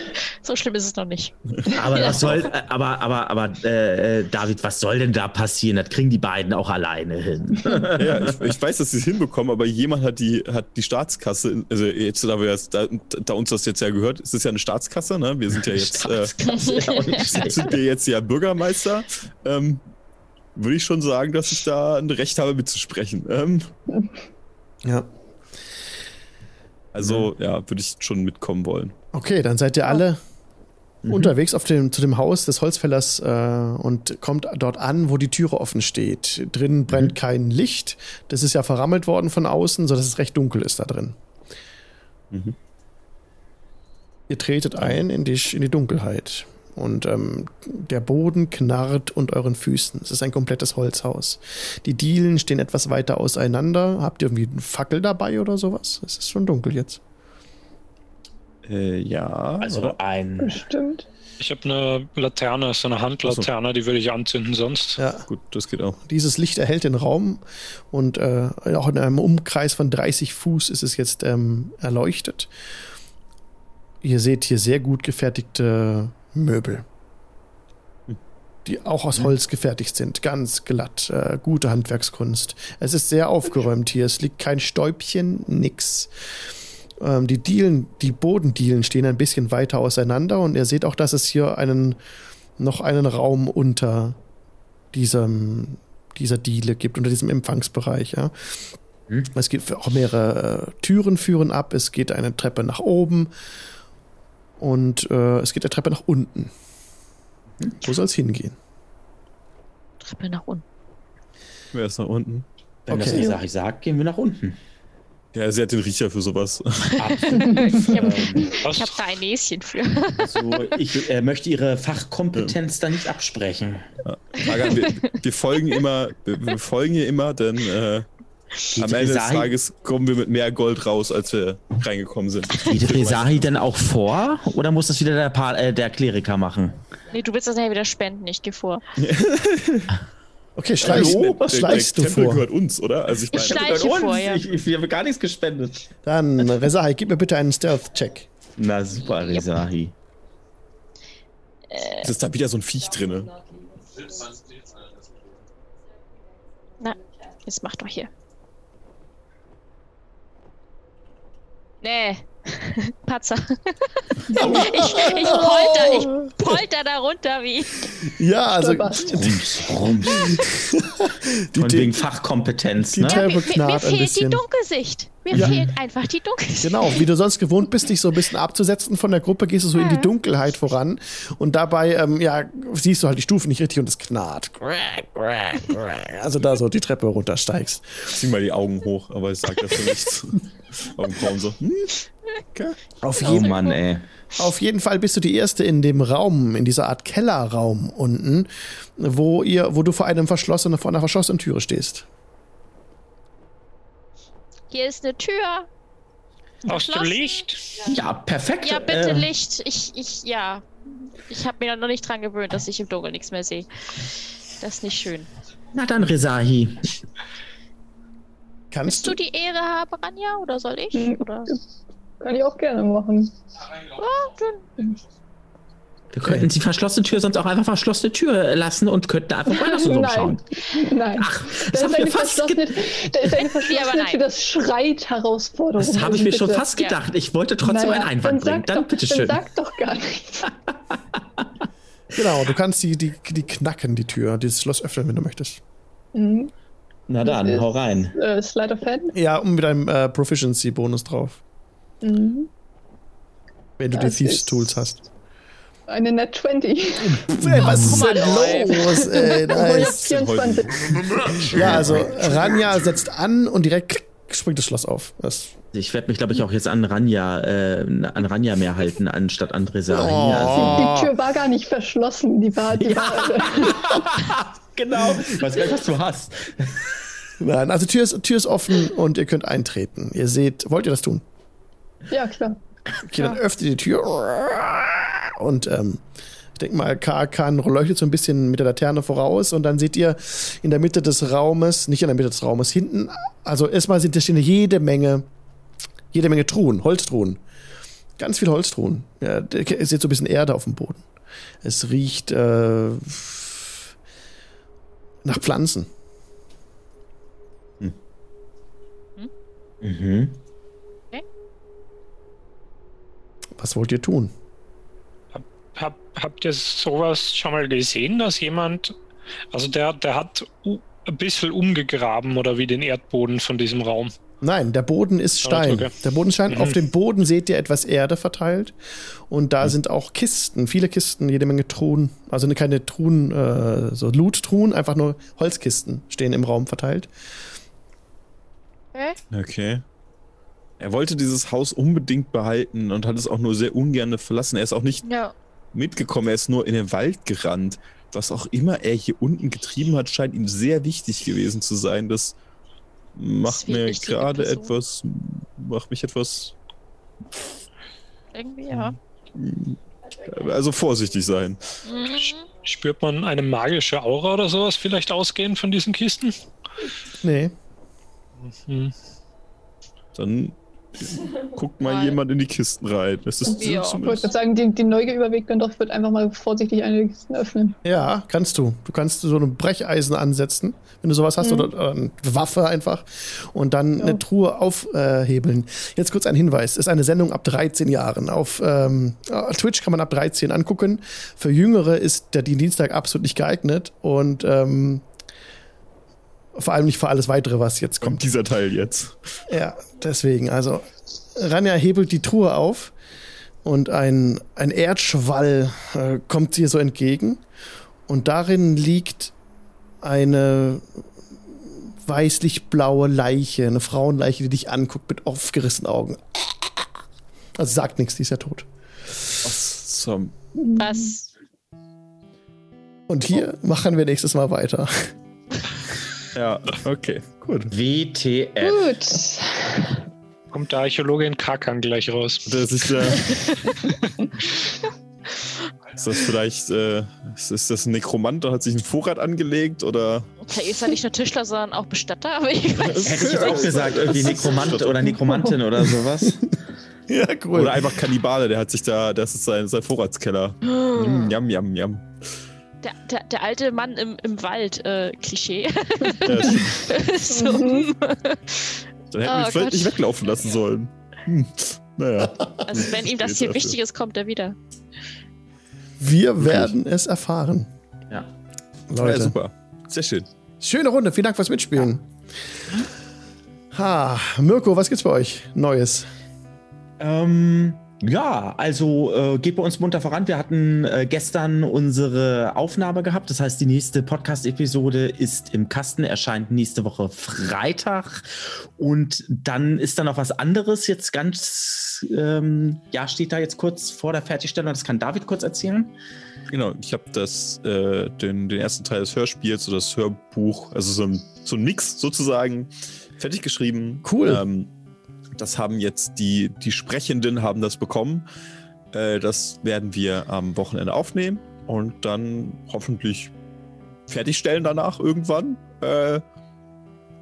Speaker 2: [laughs]
Speaker 5: So schlimm ist es noch nicht. [laughs]
Speaker 4: aber was soll, aber, aber, aber, äh, äh, David, was soll denn da passieren? Das kriegen die beiden auch alleine hin. [laughs]
Speaker 2: Ja, ich, ich weiß, dass sie es hinbekommen, aber jemand hat die, hat die Staatskasse, also jetzt, da, wir da, da uns das jetzt ja gehört, es ist ja eine Staatskasse, ne? Wir sind ja jetzt, äh, [laughs]
Speaker 4: ja,
Speaker 2: sind wir jetzt ja Bürgermeister. Ähm, würde ich schon sagen, dass ich da ein Recht habe mitzusprechen. Ähm,
Speaker 1: Ja.
Speaker 2: also, ja, würde ich schon mitkommen wollen.
Speaker 1: Okay, dann seid ihr alle
Speaker 4: Mhm.
Speaker 1: unterwegs auf dem, zu dem Haus des Holzfällers äh, und kommt dort an, wo die Türe offen steht. Drinnen brennt kein Licht. Das ist ja verrammelt worden von außen, sodass es recht dunkel ist da drin.
Speaker 2: Mhm.
Speaker 1: Ihr tretet ein in die, in die Dunkelheit. Und ähm, der Boden knarrt unter euren Füßen. Es ist ein komplettes Holzhaus. Die Dielen stehen etwas weiter auseinander. Habt ihr irgendwie eine Fackel dabei oder sowas? Es ist schon dunkel jetzt.
Speaker 2: Äh, ja.
Speaker 4: Also ein.
Speaker 6: Bestimmt.
Speaker 7: Ich habe eine Laterne, so eine Handlaterne, die würde ich anzünden sonst.
Speaker 1: Ja.
Speaker 2: gut, das geht auch.
Speaker 1: Dieses Licht erhellt den Raum und äh, auch in einem Umkreis von 30 Fuß ist es jetzt ähm, erleuchtet. Ihr seht hier sehr gut gefertigte Möbel, die auch aus Holz gefertigt sind, ganz glatt, äh, gute Handwerkskunst. Es ist sehr aufgeräumt hier, es liegt kein Stäubchen, nix. Ähm, die Dielen, die Bodendielen stehen ein bisschen weiter auseinander und ihr seht auch, dass es hier einen noch einen Raum unter diesem, dieser Diele gibt, unter diesem Empfangsbereich. Ja.
Speaker 4: Hm.
Speaker 1: Es gibt auch mehrere äh, Türen führen ab, es geht eine Treppe nach oben und äh, es geht eine Treppe nach unten. Wo soll es hingehen?
Speaker 5: Treppe nach unten.
Speaker 2: Wer ist nach unten?
Speaker 4: Wenn das
Speaker 1: Okay.
Speaker 4: Isari sagt, gehen wir nach unten.
Speaker 2: Ja, sie hat den Riecher für sowas.
Speaker 4: Absolut. [laughs]
Speaker 5: Ich habe
Speaker 4: ähm,
Speaker 5: hab da ein Näschen für.
Speaker 4: also ich äh, möchte ihre Fachkompetenz da nicht absprechen.
Speaker 2: Saga, wir, wir folgen immer, wir, wir folgen ihr immer, denn äh, am Ende des Tages kommen wir mit mehr Gold raus, als wir reingekommen sind.
Speaker 4: Geht Resahi denn auch vor oder muss das wieder der, pa äh, der Kleriker machen?
Speaker 5: Nee, du willst das ja wieder spenden, ich gehe vor. [laughs]
Speaker 1: Okay, schleichst,
Speaker 2: Der- der-
Speaker 1: schleichst
Speaker 2: der
Speaker 1: du
Speaker 2: Tempel
Speaker 1: vor.
Speaker 2: gehört uns, oder? Also ich
Speaker 5: Ich
Speaker 2: meine,
Speaker 5: schleiche
Speaker 4: uns,
Speaker 5: vor, ja.
Speaker 4: Ich, ich, ich habe gar nichts gespendet.
Speaker 1: Dann, Resahai, gib mir bitte einen Stealth-Check.
Speaker 4: Na super, Resahi.
Speaker 2: es ist da wieder so ein Viech drinne.
Speaker 5: Na, jetzt mach doch hier. Nee. [laughs] Patzer. [laughs] ich, ich polter, ich polter da runter wie.
Speaker 1: Ja, also
Speaker 6: Stolperst.
Speaker 4: Rums, rums. [laughs]
Speaker 1: die,
Speaker 4: Von wegen Fachkompetenz,
Speaker 1: die
Speaker 4: ne?
Speaker 1: Treppe
Speaker 5: Mir, mir fehlt die. Dunkelsicht. Mir
Speaker 1: Ja.
Speaker 5: fehlt einfach die Dunkelsicht.
Speaker 1: Genau, wie du sonst gewohnt bist, dich so ein bisschen abzusetzen von der Gruppe, gehst du so in die
Speaker 5: Ja.
Speaker 1: Dunkelheit voran und dabei, ähm, ja, siehst du halt die Stufen nicht richtig und es knarrt. Also da so die Treppe runtersteigst.
Speaker 2: Zieh mal die Augen hoch, aber ich sag dafür nichts. Augenbrauen so. Hm? Okay.
Speaker 1: Auf
Speaker 4: Oh
Speaker 1: jeden,
Speaker 4: Mann, ey.
Speaker 1: auf jeden Fall bist du die Erste in dem Raum, in dieser Art Kellerraum unten, wo ihr, wo du vor einem verschlossenen, vor einer verschlossenen Türe stehst.
Speaker 5: Hier ist eine Tür.
Speaker 7: Dem
Speaker 5: Verschlossen.
Speaker 7: Licht?
Speaker 4: Ja, perfekt.
Speaker 5: Ja, bitte
Speaker 4: Äh,
Speaker 5: Licht. Ich, ich, ja. Ich habe mir noch nicht dran gewöhnt, dass ich im Dunkeln nichts mehr sehe. Das ist nicht schön.
Speaker 4: Na dann, Rezahi.
Speaker 5: Willst
Speaker 1: Kannst
Speaker 5: du
Speaker 1: du?
Speaker 5: die Ehre haben, Ranja, oder soll ich?
Speaker 6: Mhm.
Speaker 5: Oder?
Speaker 6: Kann ich auch gerne machen.
Speaker 5: Ah,
Speaker 4: Wir könnten die verschlossene Tür sonst auch einfach verschlossene Tür lassen und könnten einfach woanders so
Speaker 6: Nein.
Speaker 4: rumschauen.
Speaker 6: Nein.
Speaker 4: Ach,
Speaker 6: da
Speaker 4: das
Speaker 6: ist
Speaker 4: habe ich
Speaker 6: eine
Speaker 4: mir fast, ge
Speaker 6: verschlossene, da ist eine [laughs] verschlossene
Speaker 5: nein.
Speaker 6: Tür, das schreit Herausforderung.
Speaker 4: das habe ich mir schon
Speaker 6: Bitte.
Speaker 4: fast
Speaker 5: Ja.
Speaker 4: gedacht. Ich wollte trotzdem
Speaker 6: Naja,
Speaker 4: einen Einwand bringen.
Speaker 6: sag
Speaker 4: Dann
Speaker 6: doch,
Speaker 4: bitteschön.
Speaker 6: Dann sag doch gar nichts.
Speaker 1: Genau, du kannst die, die, die knacken, die Tür, dieses Schloss öffnen, wenn du möchtest.
Speaker 6: Mhm.
Speaker 4: Na dann,
Speaker 6: ist-
Speaker 4: hau rein.
Speaker 6: Äh, Slide of Hand.
Speaker 1: Ja, und mit einem äh, Proficiency-Bonus drauf,
Speaker 6: Mhm.
Speaker 1: wenn du die Thieves Tools hast.
Speaker 6: Eine Net 20.
Speaker 1: Ey, was ist denn los? Ey,
Speaker 6: Obwohl [laughs] ich hab
Speaker 1: nice.
Speaker 6: 24.
Speaker 1: Ja, also Ranja setzt an und direkt springt das Schloss auf. Das,
Speaker 4: Ich werde mich, glaube ich, auch jetzt an Ranja, äh, an Ranja mehr halten, anstatt an Rezahi.
Speaker 1: Oh.
Speaker 4: Also,
Speaker 6: Die Tür war gar nicht verschlossen. Die war, die war [laughs]
Speaker 4: genau. Ich weiß gar nicht, was du hast.
Speaker 1: nein, also Tür ist, Tür ist offen und ihr könnt eintreten. Ihr seht, wollt ihr das tun?
Speaker 6: Ja klar.
Speaker 1: Okay, dann öffnet ihr die Tür und ähm, ich denke mal, Karkan leuchtet so ein bisschen mit der Laterne voraus und dann seht ihr in der Mitte des Raumes, nicht in der Mitte des Raumes, hinten, also erstmal sind da stehen jede Menge, jede Menge Truhen, Holztruhen. Ganz viele Holztruhen. Ja, ihr seht so ein bisschen Erde auf dem Boden. Es riecht äh, nach Pflanzen.
Speaker 4: Mhm.
Speaker 1: Was wollt ihr tun?
Speaker 7: Hab, habt ihr sowas schon mal gesehen, dass jemand, also der, der hat ein bisschen umgegraben oder wie den Erdboden von diesem Raum?
Speaker 1: Nein, der Boden ist Stein.
Speaker 7: okay.
Speaker 1: Der Boden ist Stein.
Speaker 7: Mhm.
Speaker 1: Auf dem Boden seht ihr etwas Erde verteilt. Und da sind auch Kisten, viele Kisten, jede Menge Truhen. Also ne- keine Truhen, äh, so Loot-Truhen, einfach nur Holzkisten stehen im Raum verteilt.
Speaker 5: Okay.
Speaker 2: Er wollte dieses Haus unbedingt behalten und hat es auch nur sehr ungern verlassen. Er ist auch nicht
Speaker 5: Ja.
Speaker 2: mitgekommen, er ist nur in den Wald gerannt. Was auch immer er hier unten getrieben hat, scheint ihm sehr wichtig gewesen zu sein. Das macht
Speaker 5: wie
Speaker 2: mir gerade etwas, macht mich etwas,
Speaker 5: Irgendwie, ja.
Speaker 2: also vorsichtig sein.
Speaker 5: Mhm.
Speaker 7: Spürt man eine magische Aura oder sowas vielleicht ausgehen von diesen Kisten?
Speaker 1: Nee.
Speaker 7: Hm.
Speaker 2: Dann [laughs] guckt mal
Speaker 5: Mal.
Speaker 2: jemand in die Kisten rein. Das ist
Speaker 5: Ja.
Speaker 6: Ich wollte gerade sagen, die, die Neugier überwiegt dann doch, ich würde einfach mal vorsichtig eine der Kisten öffnen.
Speaker 1: Ja, kannst du. Du kannst so ein Brecheisen ansetzen, wenn du sowas hast,
Speaker 6: Mhm.
Speaker 1: oder, oder eine Waffe einfach. Und dann
Speaker 6: Ja.
Speaker 1: eine Truhe aufhebeln. Jetzt kurz ein Hinweis. Ist eine Sendung ab 13 Jahren. Auf ähm, Twitch kann man ab 13 angucken. Für Jüngere ist der Dienstag absolut nicht geeignet. Und ähm, vor allem nicht für alles weitere, was jetzt kommt.
Speaker 2: Kommt dieser Teil jetzt.
Speaker 1: Ja, deswegen. Also, Ranja hebelt die Truhe auf und ein, ein Erdschwall äh, kommt ihr so entgegen. Und darin liegt eine weißlich-blaue Leiche, eine Frauenleiche, die dich anguckt mit aufgerissenen Augen. Also sagt nichts, die ist ja tot.
Speaker 2: Zum
Speaker 5: Was?
Speaker 1: Und hier machen wir nächstes Mal weiter.
Speaker 2: ja, okay, gut.
Speaker 4: WTF.
Speaker 6: Gut.
Speaker 7: Kommt der Archäologe in Kakan gleich raus.
Speaker 2: Das ist ja. [laughs] ist das vielleicht, äh, ist, ist das ein Nekromant und hat sich einen Vorrat angelegt oder?
Speaker 5: Okay, ist ja nicht nur Tischler, sondern auch Bestatter, aber ich weiß
Speaker 4: Hätte ich jetzt auch gesagt, irgendwie Nekromant oder Nekromantin oder sowas. [laughs]
Speaker 1: Ja, cool.
Speaker 2: Oder einfach Kannibale, der hat sich da, das ist sein, sein Vorratskeller. Mm, Jam, jam, jam.
Speaker 5: Der, der, der alte Mann im, im Wald, äh, Klischee.
Speaker 2: Ja, [laughs]
Speaker 5: so,
Speaker 6: Mhm.
Speaker 2: Dann hätten
Speaker 5: Oh
Speaker 2: wir ihn vielleicht nicht weglaufen lassen sollen. Hm. Naja.
Speaker 5: also wenn ihm das hier wichtig ist, kommt er wieder.
Speaker 1: Wir werden es erfahren.
Speaker 4: Ja.
Speaker 2: Ja,
Speaker 1: Leute.
Speaker 2: super. Sehr schön.
Speaker 1: Schöne Runde, vielen Dank fürs Mitspielen. Ha, Mirko, was gibt's bei euch Neues?
Speaker 4: Ähm, ja, also äh, geht bei uns munter voran. Wir hatten äh, gestern unsere Aufnahme gehabt. Das heißt, die nächste Podcast-Episode ist im Kasten, erscheint nächste Woche Freitag. Und dann ist da noch was anderes. Jetzt ganz, ähm, ja, steht da jetzt kurz vor der Fertigstellung. Das kann David kurz erzählen.
Speaker 2: Genau, ich habe das, äh, den, den ersten Teil des Hörspiels oder das Hörbuch, also so ein, so ein Mix sozusagen, fertig geschrieben.
Speaker 1: Cool.
Speaker 2: Ähm, das haben jetzt die, die Sprechenden haben das bekommen. Äh, das werden wir am Wochenende aufnehmen und dann hoffentlich fertigstellen danach irgendwann. Äh,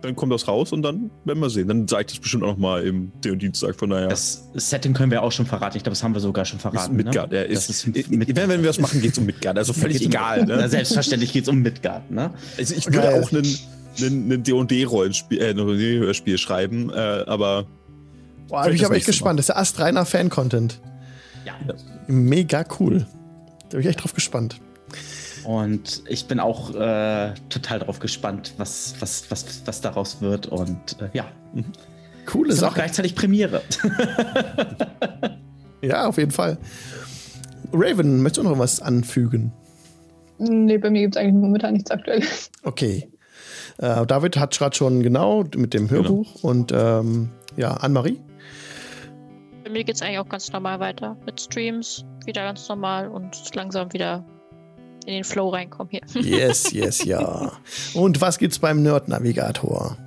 Speaker 2: dann kommt das raus und dann werden wir sehen. Dann sage ich das bestimmt auch noch mal im den Dienstag. Von daher.
Speaker 4: Das Setting können wir auch schon verraten. Ich glaube, das haben wir sogar schon verraten.
Speaker 2: Ist Midgard.
Speaker 4: Ne?
Speaker 2: Ja, ist,
Speaker 4: das ist
Speaker 2: Midgard. Wenn, wenn wir das machen, geht es um Midgard. Also völlig egal. Ne?
Speaker 4: Na, selbstverständlich geht es um Midgard. Ne?
Speaker 2: Also ich würde Geil. auch einen einen D&D-Rollenspiel äh, schreiben, äh, aber
Speaker 1: Boah, bin ich aber echt gespannt. Mal. Das ist ja astreiner Fan-Content.
Speaker 4: Ja.
Speaker 1: Mega cool. Da bin ich echt drauf gespannt.
Speaker 4: Und ich bin auch äh, total drauf gespannt, was, was, was, was daraus wird. Und äh, ja.
Speaker 1: Mhm. Coole
Speaker 4: ist
Speaker 1: Sache.
Speaker 4: auch gleichzeitig Premiere. [laughs]
Speaker 1: ja, auf jeden Fall. Raven, möchtest du noch was anfügen?
Speaker 6: Nee, bei mir gibt es eigentlich momentan nichts Aktuelles.
Speaker 1: Okay. Äh, David hat gerade schon genau mit dem Hörbuch genau. und ähm, ja, Anne-Marie?
Speaker 5: Bei mir geht es eigentlich auch ganz normal weiter mit Streams, wieder ganz normal und langsam wieder in den Flow reinkommen hier. [laughs]
Speaker 1: Yes, yes, ja. [laughs] Und was gibt's beim Nerd-Navigator?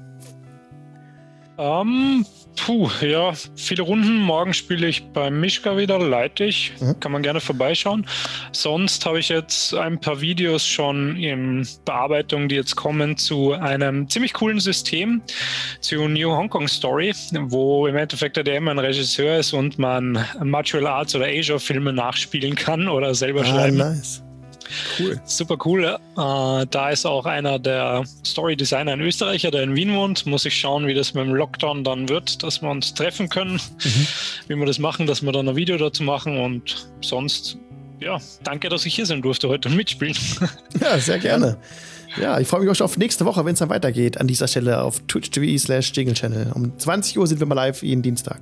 Speaker 7: Ähm, puh, ja, viele Runden. Morgen spiele ich bei Mischka wieder, leite ich. Mhm. Kann man gerne vorbeischauen. Sonst habe ich jetzt ein paar Videos schon in Bearbeitung, die jetzt kommen zu einem ziemlich coolen System, zu New Hong Kong Story, wo im Endeffekt der DM ein Regisseur ist und man Martial Arts oder Asia-Filme nachspielen kann oder selber ah, schreiben.
Speaker 1: Nice.
Speaker 7: Cool. Super cool. Äh, da ist auch einer der Story-Designer ein Österreicher, der in Wien wohnt. Muss ich schauen, wie das mit dem Lockdown dann wird, dass wir uns treffen können, mhm. wie wir das machen, dass wir dann ein Video dazu machen und sonst, ja, danke, dass ich hier sein durfte heute und mitspielen.
Speaker 1: Ja, sehr gerne. [laughs] Ja, ich freue mich auch schon auf nächste Woche, wenn es dann weitergeht. An dieser Stelle auf twitch.tv slash Channel. Um 20 Uhr sind wir mal live jeden Dienstag.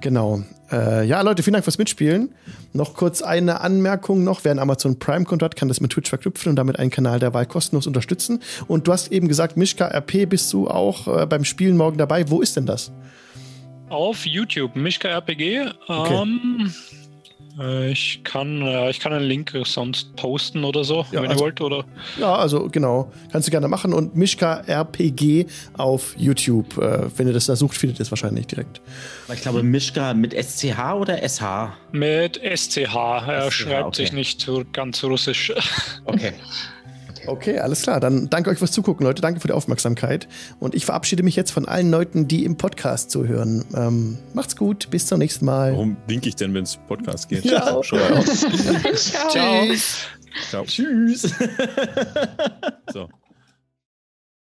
Speaker 1: Genau. Äh, ja, Leute, vielen Dank fürs Mitspielen. Noch kurz eine Anmerkung noch. Wer ein Amazon Prime-Konto hat, kann das mit Twitch verknüpfen und damit einen Kanal der Wahl kostenlos unterstützen. Und du hast eben gesagt, Mischka RP bist du auch äh, beim Spielen morgen dabei. Wo ist denn das?
Speaker 7: Auf YouTube, Mischka RPG. Okay. Ähm, äh, ich kann, äh, ich kann einen Link sonst posten oder so, ja, wenn also, ihr wollt, oder?
Speaker 1: Ja, also genau. Kannst du gerne machen. Und Mischka RPG auf YouTube. Äh, wenn ihr das da sucht, findet ihr es wahrscheinlich direkt.
Speaker 4: Ich glaube, Mischka mit SCH oder SH?
Speaker 7: Mit SCH. Er SCH, schreibt okay. sich nicht ganz russisch.
Speaker 4: Okay. [laughs]
Speaker 1: Okay, alles klar. Dann danke euch fürs Zugucken, Leute. Danke für die Aufmerksamkeit. Und ich verabschiede mich jetzt von allen Leuten, die im Podcast zuhören. Ähm, macht's gut, bis zum nächsten Mal.
Speaker 2: Warum winke ich denn, wenn es Podcast geht?
Speaker 1: Ja. [laughs]
Speaker 5: Ciao. Ciao.
Speaker 1: Tschüss.
Speaker 2: Ciao.
Speaker 4: Tschüss. [laughs]
Speaker 2: so.